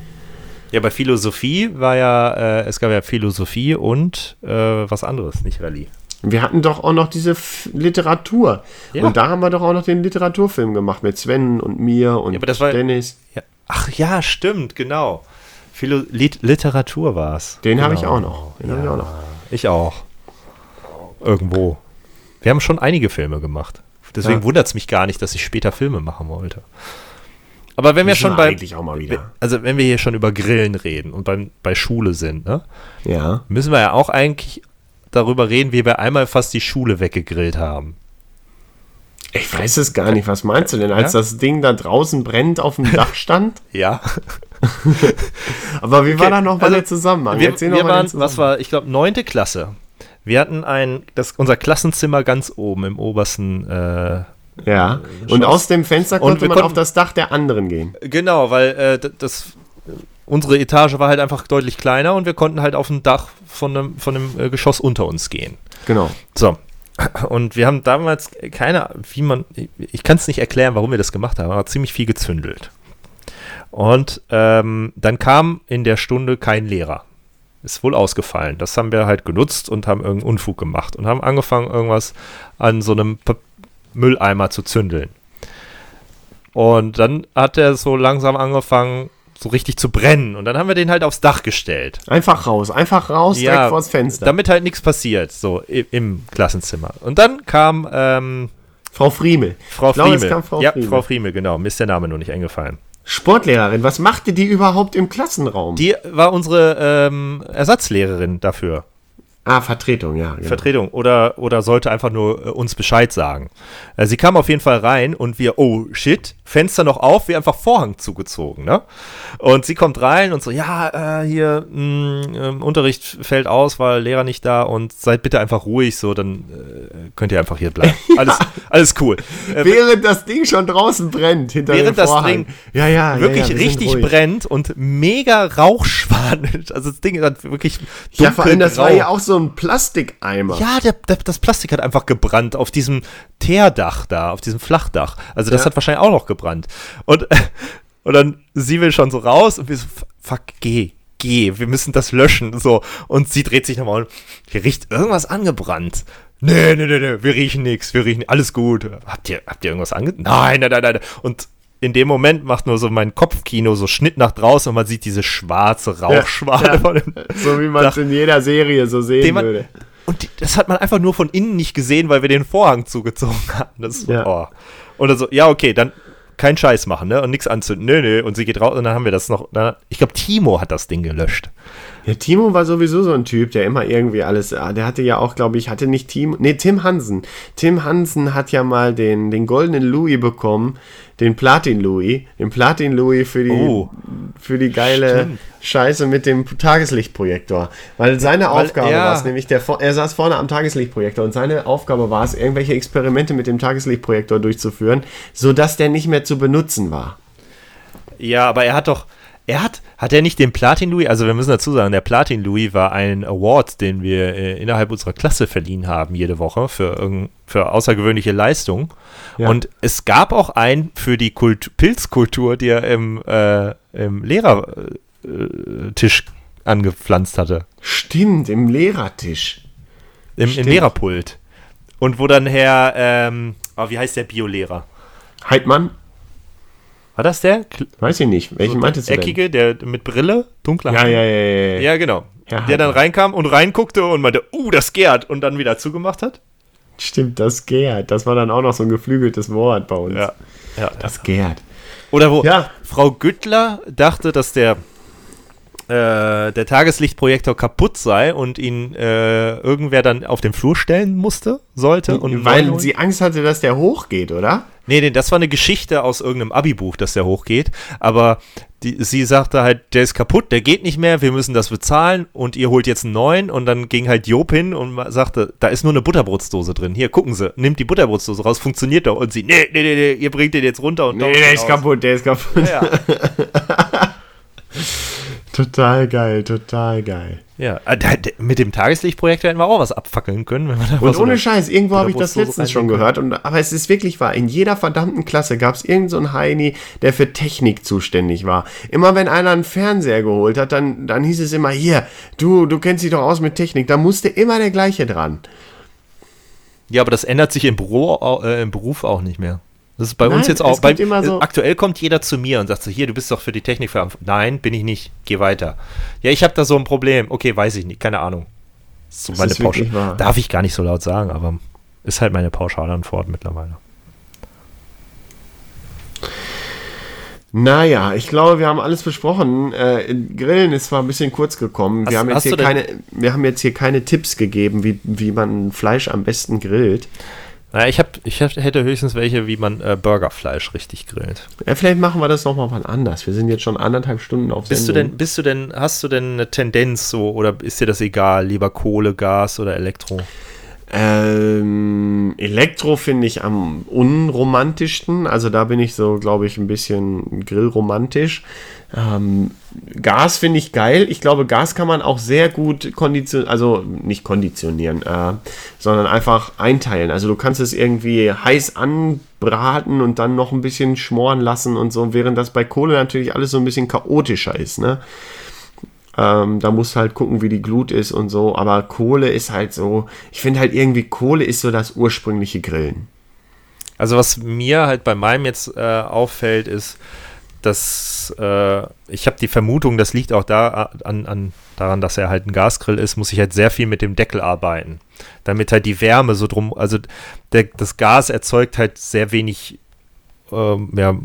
B: ja, bei Philosophie war ja, äh, es gab ja Philosophie und äh, was anderes, nicht Rallye.
A: Wir hatten doch auch noch diese F Literatur.
B: Ja.
A: Und da haben wir doch auch noch den Literaturfilm gemacht mit Sven und mir und
B: Ja, aber das war-
A: Dennis.
B: Ja. Ach ja, stimmt, genau. Philo Lit Literatur war es.
A: Den habe
B: genau.
A: ich auch noch. Den habe ich auch noch.
B: Ich auch. Irgendwo. Wir haben schon einige Filme gemacht. Deswegen
A: Ja.
B: wundert es mich gar nicht, dass ich später Filme machen wollte. Aber wenn wir schon bei.
A: eigentlich auch mal wieder.
B: Also, wenn wir hier schon über Grillen reden und beim, bei Schule sind, ne,
A: Ja.
B: müssen wir ja auch eigentlich darüber reden, wie wir einmal fast die Schule weggegrillt haben.
A: Ich weiß es gar nicht. Was meinst du denn, als
B: Ja?
A: das Ding da draußen brennt auf dem *laughs* Dach stand?
B: Ja. *laughs*
A: Aber wie war
B: Okay,
A: da noch mal
B: also
A: der Zusammenhang?
B: Wir, wir waren,
A: den
B: was
A: Zusammenhang.
B: war, ich glaube, neunte Klasse. Wir hatten ein, das, unser Klassenzimmer ganz oben im obersten, äh,
A: Ja. Und
B: Schoss.
A: aus dem Fenster
B: Und
A: konnte
B: wir
A: man auf
B: konnten-
A: das Dach der anderen gehen.
B: genau, weil äh, das, unsere Etage war halt einfach deutlich kleiner und wir konnten halt auf dem Dach von einem, von einem äh, Geschoss unter uns gehen.
A: Genau.
B: So. Und wir haben damals keine, wie man, ich kann es nicht erklären, warum wir das gemacht haben, aber ziemlich viel gezündelt. Und ähm, dann kam in der Stunde kein Lehrer. Ist wohl ausgefallen. Das haben wir halt genutzt und haben irgendeinen Unfug gemacht und haben angefangen, irgendwas an so einem Pa- Mülleimer zu zündeln. Und dann hat er so langsam angefangen, so richtig zu brennen. Und dann haben wir den halt aufs Dach gestellt.
A: Einfach raus, einfach raus, direkt
B: Ja,
A: vors Fenster.
B: Damit halt nichts passiert, so im Klassenzimmer. Und dann kam ähm,
A: Frau Friemel.
B: Frau Friemel.
A: Frau
B: ja,
A: Friemel.
B: Frau Friemel, genau. Mir ist der Name nur nicht eingefallen.
A: Sportlehrerin, was machte die überhaupt im Klassenraum?
B: Die war unsere ähm, Ersatzlehrerin dafür.
A: ah, Vertretung, ja. Genau.
B: Vertretung oder, oder sollte einfach nur äh, uns Bescheid sagen. Äh, sie kam auf jeden Fall rein und wir, oh shit, Fenster noch auf, wir einfach Vorhang zugezogen, ne? Und sie kommt rein und so, ja, äh, hier, mh, ähm, Unterricht fällt aus, weil Lehrer nicht da und seid bitte einfach ruhig, so, dann äh, könnt ihr einfach hier bleiben. *laughs* Alles, alles cool. Äh,
A: Während das Ding schon draußen brennt, hinter
B: Während
A: dem
B: das
A: Vorhang.
B: Ding
A: ja, ja,
B: wirklich
A: ja, ja, wir
B: richtig brennt und mega Rauchschwaden. Also das Ding hat wirklich
A: Ja, vor allem, das war ja auch so ein Plastikeimer.
B: Ja, der, der, das Plastik hat einfach gebrannt auf diesem Teerdach da, auf diesem Flachdach. Also das
A: Ja.
B: hat wahrscheinlich auch noch gebrannt. Und, *laughs* und dann sie will schon so raus und wir so, fuck, geh, geh, wir müssen das löschen. So. Und sie dreht sich nochmal und hier riecht irgendwas angebrannt. Nee, nee, nee, nee, wir riechen nichts, wir riechen alles gut. Habt ihr, habt ihr irgendwas ange... Nein, nein, nein, nein. Und in dem Moment macht nur so mein Kopfkino so Schnitt nach draußen und man sieht diese schwarze Rauchschwade
A: ja.
B: von dem
A: So wie man es in jeder Serie so sehen
B: man,
A: würde.
B: und die, das hat man einfach nur von innen nicht gesehen, weil wir den Vorhang zugezogen *laughs* hatten. Das,
A: Ja.
B: oh. Und dann so, ja, okay, dann kein Scheiß machen, ne? Und nichts anzünden. Nö, nö. Und sie geht raus und dann haben wir das noch. Dann, ich glaube, Timo hat das Ding gelöscht.
A: Ja, Timo war sowieso so ein Typ, der immer irgendwie alles, ah, der hatte ja auch, glaube ich, hatte nicht Timo, nee, Tim Hansen. Tim Hansen hat ja mal den, den goldenen Louis bekommen, den Platin Louis, den Platin Louis für die,
B: Oh.
A: für die geile
B: Stimmt.
A: Scheiße mit dem Tageslichtprojektor. Weil seine
B: Weil
A: Aufgabe
B: er-
A: war es nämlich, der, er saß vorne am Tageslichtprojektor und seine Aufgabe war es, irgendwelche Experimente mit dem Tageslichtprojektor durchzuführen, sodass der nicht mehr zu benutzen war.
B: Ja, aber er hat doch. Er hat, hat er nicht den Platin Louis, also wir müssen dazu sagen, der Platin Louis war ein Award, den wir äh, innerhalb unserer Klasse verliehen haben jede Woche für, für außergewöhnliche Leistung.
A: Ja.
B: Und es gab auch einen für die Kult Pilzkultur, die er im, äh, im Lehrertisch angepflanzt hatte.
A: Stimmt, im Lehrertisch.
B: Im, im. Lehrerpult. Und wo dann Herr, ähm, oh, wie heißt der Biolehrer?
A: Heidmann?
B: War das der?
A: Weiß ich nicht. Welchen
B: so
A: meintest
B: der
A: du denn?
B: Eckige, der mit Brille, dunkler
A: Ja, ja, ja, ja. ja.
B: Ja, genau.
A: Herr
B: der dann reinkam und reinguckte und meinte, uh, das gärt und dann wieder zugemacht hat.
A: Stimmt, das gärt. Das war dann auch noch so ein geflügeltes Wort bei uns.
B: Ja. ja.
A: Das gärt.
B: Oder wo
A: Ja.
B: Frau Güttler dachte, dass der, äh, der Tageslichtprojektor kaputt sei und ihn äh, irgendwer dann auf den Flur stellen musste, sollte. Und
A: Weil sie Angst hatte, dass der hochgeht, oder?
B: Nee, nee, das war eine Geschichte aus irgendeinem Abi-Buch, dass der hochgeht. Aber die, sie sagte halt, der ist kaputt, der geht nicht mehr, wir müssen das bezahlen und ihr holt jetzt einen neuen. Und dann ging halt Job hin und sagte, da ist nur eine Butterbrotsdose drin. Hier, gucken Sie, nimmt die Butterbrotsdose raus, funktioniert doch. Und sie, nee, nee, nee, nee, ihr bringt den jetzt runter und
A: Nee, der ist
B: aus.
A: kaputt, der ist kaputt.
B: Ja, *laughs*
A: Total geil, total geil.
B: ja. Äh, mit dem Tageslichtprojektor hätten wir auch was abfackeln können. Wenn wir da
A: Und
B: so
A: ohne Scheiß, irgendwo habe ich das letztens schon gehört. Und, aber es ist wirklich wahr. In jeder verdammten Klasse gab es irgendeinen so einen Heini, der für Technik zuständig war. Immer wenn einer einen Fernseher geholt hat, dann, dann hieß es immer, hier, du, du kennst dich doch aus mit Technik. Da musste immer der gleiche dran.
B: Ja, aber das ändert sich im, Büro, äh, im Beruf auch nicht mehr. Das ist bei
A: Nein,
B: uns jetzt auch. Bei,
A: kommt so-
B: aktuell kommt jeder zu mir und sagt so: Hier, du bist doch für die Technik verantwortlich. Nein, bin ich nicht. Geh weiter. Ja, ich habe da so ein Problem. Okay, weiß ich nicht. Keine Ahnung. So
A: Das
B: meine
A: wahr.
B: Darf ich gar nicht so laut sagen, aber ist halt meine Pauschalantwort mittlerweile.
A: Naja, ich glaube, wir haben alles besprochen. Äh, Grillen ist zwar ein bisschen kurz gekommen. Wir
B: Hast-
A: haben, jetzt hier keine, wir haben jetzt hier keine Tipps gegeben, wie, wie man Fleisch am besten grillt.
B: Naja, ich, hab, ich hab, hätte höchstens welche, wie man äh, Burgerfleisch richtig grillt.
A: Ja, vielleicht machen wir das nochmal wann anders. Wir sind jetzt schon anderthalb Stunden auf
B: Bist du denn, bist du denn, hast du denn eine Tendenz so oder ist dir das egal? Lieber Kohle, Gas oder Elektro?
A: Ähm, Elektro finde ich am unromantischsten. Also da bin ich so, glaube ich, ein bisschen grillromantisch. Ähm, Gas finde ich geil. Ich glaube, Gas kann man auch sehr gut konditionieren, also nicht konditionieren, äh, sondern einfach einteilen. Also du kannst es irgendwie heiß anbraten und dann noch ein bisschen schmoren lassen und so, während das bei Kohle natürlich alles so ein bisschen chaotischer ist, ne? Ähm, da musst du halt gucken, wie die Glut ist und so. Aber Kohle ist halt so. Ich finde halt irgendwie, Kohle ist so das ursprüngliche Grillen.
B: Also was mir halt bei meinem jetzt äh, auffällt, ist, das, äh, ich habe die Vermutung, das liegt auch da an, an, daran, dass er halt ein Gasgrill ist, muss ich halt sehr viel mit dem Deckel arbeiten. Damit halt die Wärme so drum, also der, das Gas erzeugt halt sehr wenig ähm, ja,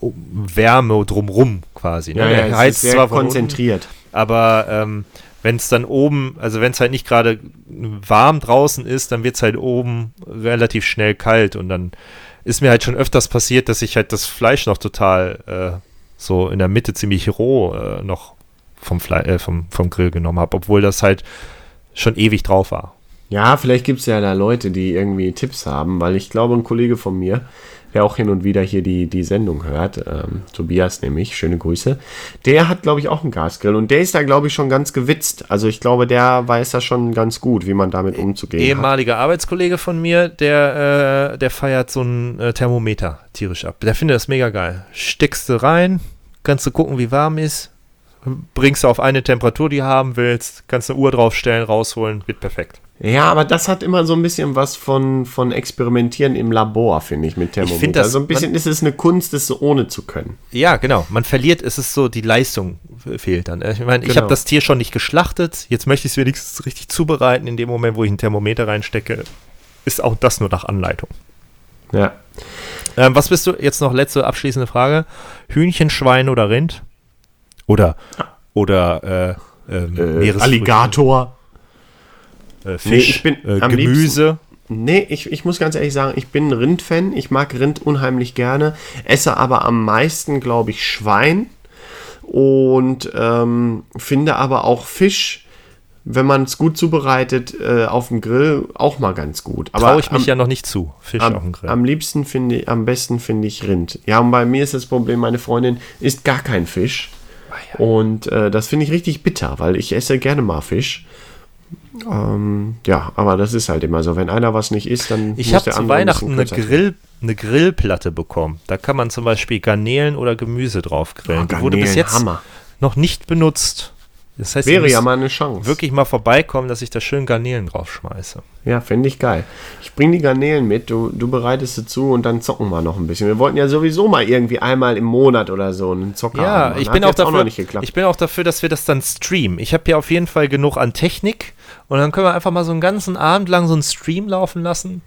B: Wärme drumrum quasi.
A: Ne? Ja, ja, heizt ist sehr konzentriert.
B: Unten, aber ähm, wenn es dann oben, also wenn es halt nicht gerade warm draußen ist, dann wird es halt oben relativ schnell kalt und dann ist mir halt schon öfters passiert, dass ich halt das Fleisch noch total äh, so in der Mitte ziemlich roh äh, noch vom, Fle äh, vom, vom Grill genommen habe, obwohl das halt schon ewig drauf war.
A: Ja, vielleicht gibt es ja da Leute, die irgendwie Tipps haben, weil ich glaube, ein Kollege von mir, der auch hin und wieder hier die, die Sendung hört, ähm, Tobias nämlich, schöne Grüße, der hat, glaube ich, auch einen Gasgrill und der ist da, glaube ich, schon ganz gewitzt. Also ich glaube, der weiß das schon ganz gut, wie man damit umzugehen
B: Ehemaliger hat. Arbeitskollege von mir, der, äh, der feiert so ein äh, Thermometer tierisch ab. Der findet das mega geil. Steckst du rein, kannst du gucken, wie warm ist, bringst du auf eine Temperatur, die du haben willst, kannst eine Uhr draufstellen, rausholen, wird perfekt.
A: Ja, aber das hat immer so ein bisschen was von, von Experimentieren im Labor, finde ich, mit Thermometer. Ich das, also ein bisschen man, ist es eine Kunst, es so ohne zu können.
B: Ja, genau. Man verliert, es ist so, die Leistung fehlt dann. Ich meine, genau. ich habe das Tier schon nicht geschlachtet, jetzt möchte ich es wenigstens richtig zubereiten. In dem Moment, wo ich ein Thermometer reinstecke, ist auch das nur nach Anleitung.
A: Ja.
B: Ähm, was bist du, jetzt noch letzte abschließende Frage. Hühnchen, Schwein oder Rind? Oder, oder
A: äh, äh, Alligator.
B: Äh, Fisch, nee, ich bin äh, Gemüse.
A: Liebsten, nee, ich, ich muss ganz ehrlich sagen, ich bin Rind-Fan. Ich mag Rind unheimlich gerne. Esse aber am meisten, glaube ich, Schwein. Und ähm, finde aber auch Fisch, wenn man es gut zubereitet, äh, auf dem Grill auch mal ganz gut.
B: Aber Traue ich mich am, ja noch nicht zu,
A: Fisch am, auf dem Grill. Am liebsten finde ich, am besten finde ich Rind. Ja, und bei mir ist das Problem, meine Freundin isst gar kein Fisch. Ah, und äh, das finde ich richtig bitter, weil ich esse gerne mal Fisch. Ähm, ja, aber das ist halt immer so. Wenn einer was nicht isst, dann
B: ich muss der andere. Ich habe zu Weihnachten eine, Grill, eine Grillplatte bekommen. Da kann man zum Beispiel Garnelen oder Gemüse drauf grillen. Oh,
A: Die wurde bis jetzt Hammer.
B: noch nicht benutzt.
A: Das heißt, wäre ja mal eine Chance.
B: Wirklich mal vorbeikommen, dass ich da schön Garnelen drauf schmeiße.
A: Ja, finde ich geil. Ich bringe die Garnelen mit, du, du bereitest sie zu und dann zocken wir noch ein bisschen. Wir wollten ja sowieso mal irgendwie einmal im Monat oder so einen Zocker
B: ja, haben. ich bin auch dafür, auch ich bin auch dafür, dass wir das dann streamen. Ich habe ja auf jeden Fall genug an Technik und dann können wir einfach mal so einen ganzen Abend lang so einen Stream laufen lassen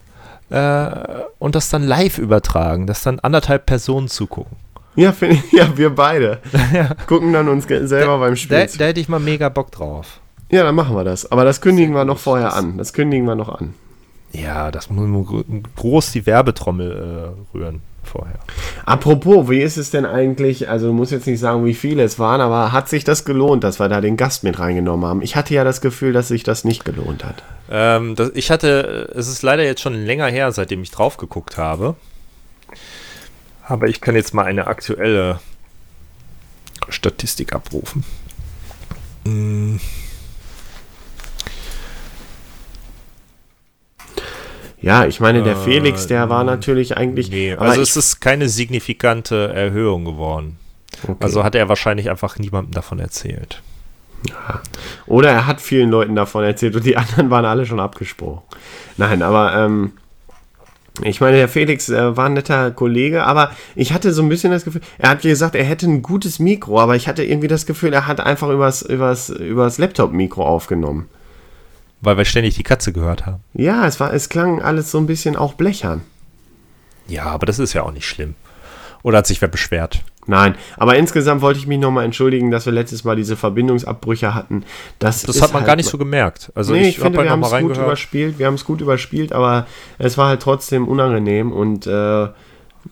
B: äh, und das dann live übertragen, dass dann anderthalb Personen zugucken.
A: Ja, ich, ja, wir beide. *laughs* ja. Gucken dann uns selber da, beim Spiel.
B: Da, da, hätte ich mal mega Bock drauf.
A: Ja, dann machen wir das. Aber das kündigen wir noch vorher an. Das kündigen wir noch an.
B: Ja, das muss groß die Werbetrommel äh, rühren vorher.
A: Apropos, wie ist es denn eigentlich? Also, du musst jetzt nicht sagen, wie viele es waren, aber hat sich das gelohnt, dass wir da den Gast mit reingenommen haben? Ich hatte ja das Gefühl, dass sich das nicht gelohnt hat.
B: Ähm, das, ich hatte, es ist leider jetzt schon länger her, seitdem ich drauf geguckt habe. Aber ich kann jetzt mal eine aktuelle Statistik abrufen.
A: Ja, ich meine, der äh, Felix, der war natürlich eigentlich.
B: Nee, also es ist keine signifikante Erhöhung geworden. Okay. Also hat er wahrscheinlich einfach niemandem davon erzählt.
A: Ja. Oder er hat vielen Leuten davon erzählt und die *laughs* anderen waren alle schon abgesprochen. Nein, aber ähm, ich meine, der Felix äh, war ein netter Kollege, aber ich hatte so ein bisschen das Gefühl, er hat gesagt, er hätte ein gutes Mikro, aber ich hatte irgendwie das Gefühl, er hat einfach übers, übers, übers Laptop-Mikro aufgenommen.
B: Weil wir ständig die Katze gehört haben.
A: Ja, es, war, es klang alles so ein bisschen auch blechern.
B: Ja, aber das ist ja auch nicht schlimm. Oder hat sich wer beschwert?
A: Nein, aber insgesamt wollte ich mich nochmal entschuldigen, dass wir letztes Mal diese Verbindungsabbrüche hatten. Das,
B: das hat man halt gar nicht so gemerkt.
A: Also nee, ich, ich finde, halt wir haben es gut überspielt. Wir haben es gut überspielt, aber es war halt trotzdem unangenehm und äh, für,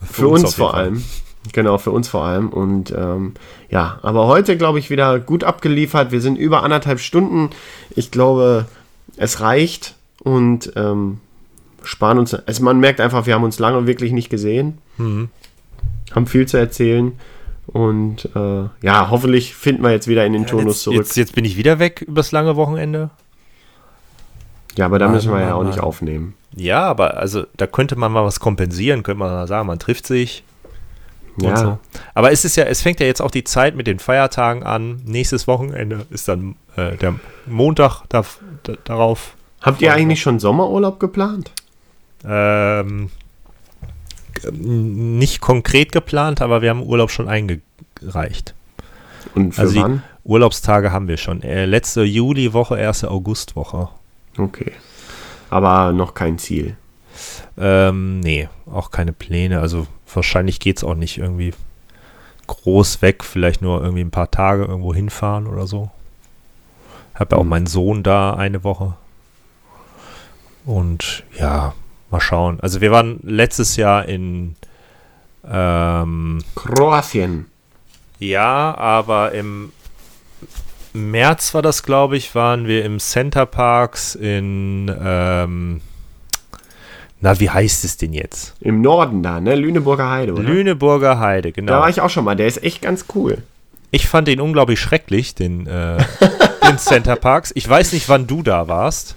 A: für, uns, uns vor allem. Genau, für uns vor allem. Und ähm, ja, aber heute, glaube ich, wieder gut abgeliefert. Wir sind über anderthalb Stunden. Ich glaube, es reicht und ähm, sparen uns. Also man merkt einfach, wir haben uns lange wirklich nicht gesehen. Mhm haben viel zu erzählen. Und äh, ja, hoffentlich finden wir jetzt wieder in den ja, Turnus
B: jetzt,
A: zurück.
B: Jetzt, jetzt, bin ich wieder weg übers lange Wochenende.
A: Ja, aber da Mann, müssen wir ja auch nicht aufnehmen.
B: Ja, aber also da könnte man mal was kompensieren, könnte man mal sagen, man trifft sich.
A: Ja. So.
B: Aber es ist ja, es fängt ja jetzt auch die Zeit mit den Feiertagen an. Nächstes Wochenende ist dann äh, der Montag da, da, darauf.
A: Habt ihr eigentlich schon Sommerurlaub geplant?
B: Ähm, nicht konkret geplant, aber wir haben Urlaub schon eingereicht.
A: Und für
B: Also
A: wann?
B: Urlaubstage haben wir schon. Äh, letzte Juliwoche, erste Augustwoche.
A: Okay. Aber noch kein Ziel.
B: Ähm, nee, auch keine Pläne. Also wahrscheinlich geht es auch nicht irgendwie groß weg. Vielleicht nur irgendwie ein paar Tage irgendwo hinfahren oder so. Hab ja auch
A: Hm.
B: meinen Sohn da eine Woche. Und ja, mal schauen. Also wir waren letztes Jahr in ähm,
A: Kroatien.
B: ja, aber im März war das, glaube ich, waren wir im Center Parks in ähm, na, wie heißt es denn jetzt?
A: Im Norden da, ne? Lüneburger Heide, oder?
B: Lüneburger Heide, genau.
A: Da war ich auch schon mal. Der ist echt ganz cool.
B: Ich fand den unglaublich schrecklich, den, äh, *laughs* den Center Parks. Ich weiß nicht, wann du da warst.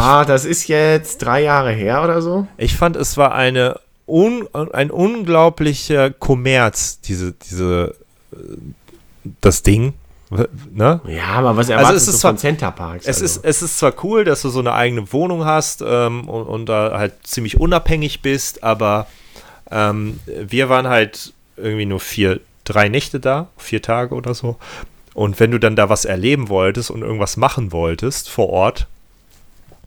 A: Ah, das ist jetzt drei Jahre her oder so.
B: Ich fand, es war eine un, ein unglaublicher Kommerz, diese, diese, äh, das Ding. Ne?
A: Ja, aber was erwartest
B: es ist
A: du
B: zwar-
A: von Centerparks?
B: Es,
A: also?
B: ist, es ist zwar cool, dass du so eine eigene Wohnung hast ähm, und, und da halt ziemlich unabhängig bist, aber ähm, wir waren halt irgendwie nur vier, drei Nächte da, vier Tage oder so. Und wenn du dann da was erleben wolltest und irgendwas machen wolltest vor Ort,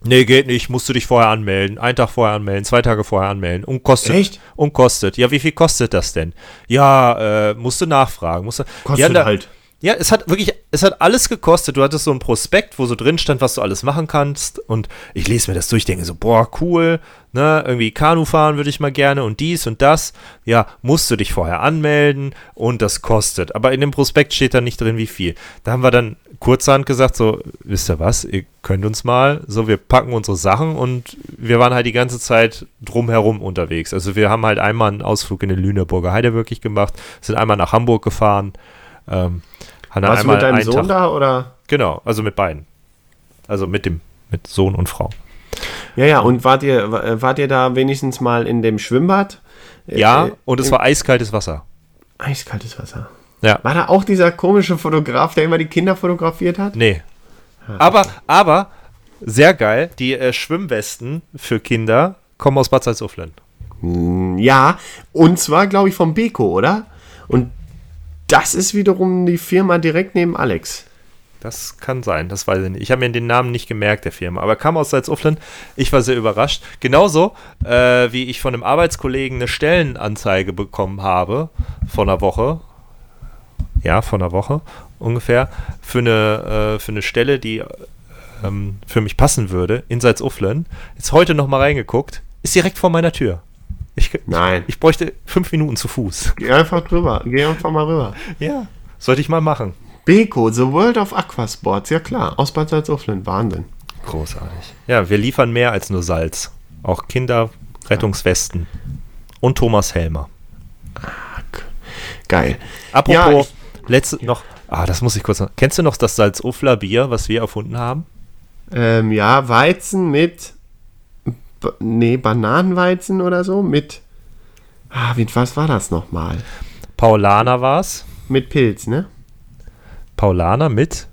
B: nee, geht nicht, musst du dich vorher anmelden, einen Tag vorher anmelden, zwei Tage vorher anmelden und kostet.
A: Echt?
B: Und kostet. Ja, wie viel kostet das denn? Ja, äh, musst du nachfragen. Musst du,
A: Kostet
B: haben da,
A: halt.
B: Ja, es hat wirklich, es hat alles gekostet. Du hattest so ein Prospekt, wo so drin stand, was du alles machen kannst. Und ich lese mir das durch, denke so, boah, cool, ne, irgendwie Kanu fahren würde ich mal gerne und dies und das. Ja, musst du dich vorher anmelden und das kostet. Aber in dem Prospekt steht da nicht drin, wie viel. Da haben wir dann kurzerhand gesagt, so, wisst ihr was, ihr könnt uns mal, so, wir packen unsere Sachen und wir waren halt die ganze Zeit drumherum unterwegs. Also wir haben halt einmal einen Ausflug in den Lüneburger Heide wirklich gemacht, sind einmal nach Hamburg gefahren, ähm, dann
A: Warst du mit deinem Sohn
B: Tag,
A: da oder?
B: Genau, also mit beiden. Also mit dem, mit Sohn und Frau.
A: Ja, ja, und wart ihr, wa- wart ihr da wenigstens mal in dem Schwimmbad? Äh,
B: Ja,
A: äh,
B: und es war eiskaltes Wasser.
A: Eiskaltes Wasser.
B: Ja.
A: War da auch dieser komische Fotograf, der immer die Kinder fotografiert hat?
B: Nee. Aber, aber, sehr geil, die äh, Schwimmwesten für Kinder kommen aus Bad Salzuflen.
A: Mm, Ja, und zwar, glaube ich, vom Beko, oder? Und das ist wiederum die Firma direkt neben Alex.
B: Das kann sein, das weiß ich nicht. Ich habe mir den Namen nicht gemerkt, der Firma, aber kam aus Salzuflen. Ich war sehr überrascht. Genauso, äh, wie ich von einem Arbeitskollegen eine Stellenanzeige bekommen habe vor einer Woche. Ja, vor einer Woche ungefähr. Für eine, äh, für eine Stelle, die ähm, für mich passen würde, in Salzuflen. Jetzt heute noch mal reingeguckt. Ist direkt vor meiner Tür. Ich,
A: Nein.
B: ich bräuchte fünf Minuten zu Fuß.
A: Geh einfach drüber. Geh einfach mal rüber.
B: Ja, sollte ich mal machen.
A: Beko, The World of Aquasports. Ja klar, aus Bad Salzuflen. Wahnsinn.
B: Großartig. Ja, wir liefern mehr als nur Salz. Auch Kinderrettungswesten. Und Thomas Helmer.
A: Geil.
B: Apropos,
A: Ja,
B: letzte noch. Ah, das muss ich kurz noch. Kennst du noch das Salzufler Bier, was wir erfunden haben?
A: Ähm, ja, Weizen mit. Nee, Bananenweizen oder so. Mit. Ah, mit was war das nochmal?
B: Paulaner war's.
A: Mit Pilz, ne?
B: Paulaner mit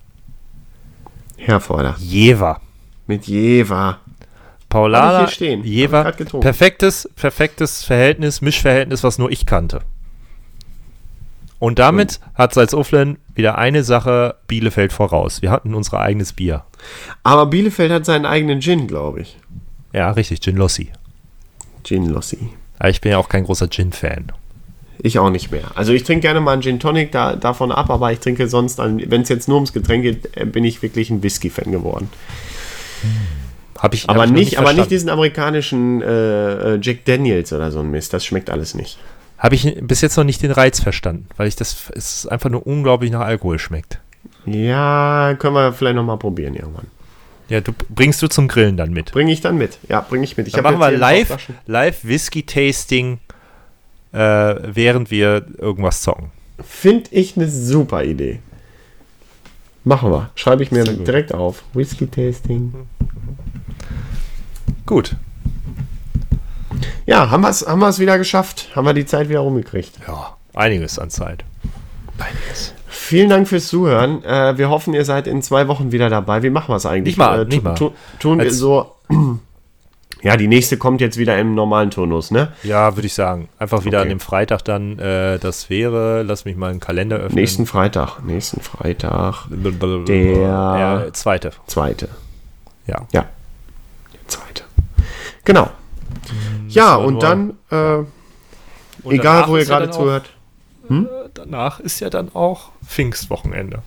A: Herforder.
B: Jever.
A: Mit Jever. Hab
B: Paulaner, Jever. Perfektes, perfektes Verhältnis, Mischverhältnis, was nur ich kannte. Und damit hat Salzuflen wieder eine Sache Bielefeld voraus. Wir hatten unser eigenes Bier.
A: Aber Bielefeld hat seinen eigenen Gin, glaube ich.
B: Ja, richtig, Gin Lossi.
A: Gin Lossi.
B: Aber ich bin ja auch kein großer Gin-Fan.
A: Ich auch nicht mehr. Also ich trinke gerne mal einen Gin Tonic da, davon ab, aber ich trinke sonst, wenn es jetzt nur ums Getränk geht, äh, bin ich wirklich ein Whisky-Fan geworden.
B: Hab ich,
A: Aber
B: hab ich noch
A: nicht, aber nicht diesen amerikanischen äh, äh, Jack Daniels oder so ein Mist. Das schmeckt alles nicht.
B: Habe ich bis jetzt noch nicht den Reiz verstanden, weil ich das es einfach nur unglaublich nach Alkohol schmeckt.
A: Ja, können wir vielleicht noch mal probieren irgendwann.
B: Ja, du bringst du zum Grillen dann mit.
A: Bringe ich dann mit. Ja, bringe ich mit. Ich
B: Dann machen wir live, live Whisky-Tasting, äh, während wir irgendwas zocken.
A: Finde ich eine super Idee. Machen wir. Schreibe ich mir direkt auf. Whisky-Tasting.
B: Gut.
A: Ja, haben wir es haben wir's wieder geschafft. Haben wir die Zeit wieder rumgekriegt.
B: Ja, einiges an Zeit. Einiges.
A: Vielen Dank fürs Zuhören. Äh, wir hoffen, ihr seid in zwei Wochen wieder dabei. Wie machen wir es eigentlich?
B: Nicht mal,
A: äh,
B: nicht mal.
A: Tu, tun wir
B: Als-
A: so. *clears throat* Ja, die nächste kommt jetzt wieder im normalen Turnus, ne?
B: Ja, würde ich sagen. Einfach wieder
A: Okay.
B: an dem Freitag dann, äh, das wäre, lass mich mal einen Kalender öffnen.
A: Nächsten Freitag. Nächsten Freitag.
B: der
A: Der-
B: äh, zweite.
A: Zweite.
B: Ja.
A: Ja. Der zweite. Genau. Ja,
B: war
A: und
B: nur-
A: dann, äh,
B: Und
A: egal wo ihr
B: ja
A: gerade zuhört.
B: Auch, äh, danach ist ja dann auch Pfingstwochenende.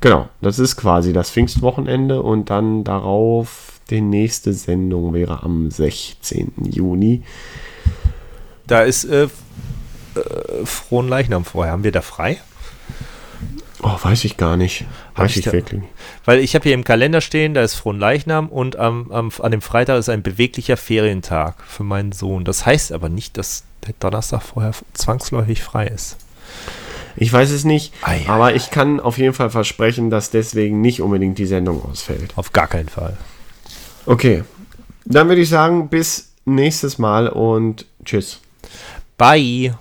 A: Genau, das ist quasi das Pfingstwochenende und dann darauf die nächste Sendung wäre am 16. Juni.
B: Da ist äh, äh, Frohen Leichnam vorher. Haben wir da frei?
A: Oh, weiß ich gar nicht.
B: Hab
A: Weiß
B: ich
A: ich
B: da-
A: wirklich.
B: Weil ich habe hier im Kalender stehen, da ist Frohen Leichnam und am, am, an dem Freitag ist ein beweglicher Ferientag für meinen Sohn. Das heißt aber nicht, dass der Donnerstag vorher zwangsläufig frei ist.
A: Ich weiß es nicht,
B: Ei,
A: aber ich kann auf jeden Fall versprechen, dass deswegen nicht unbedingt die Sendung ausfällt.
B: Auf gar keinen Fall.
A: Okay, dann würde ich sagen, bis nächstes Mal und tschüss.
B: Bye.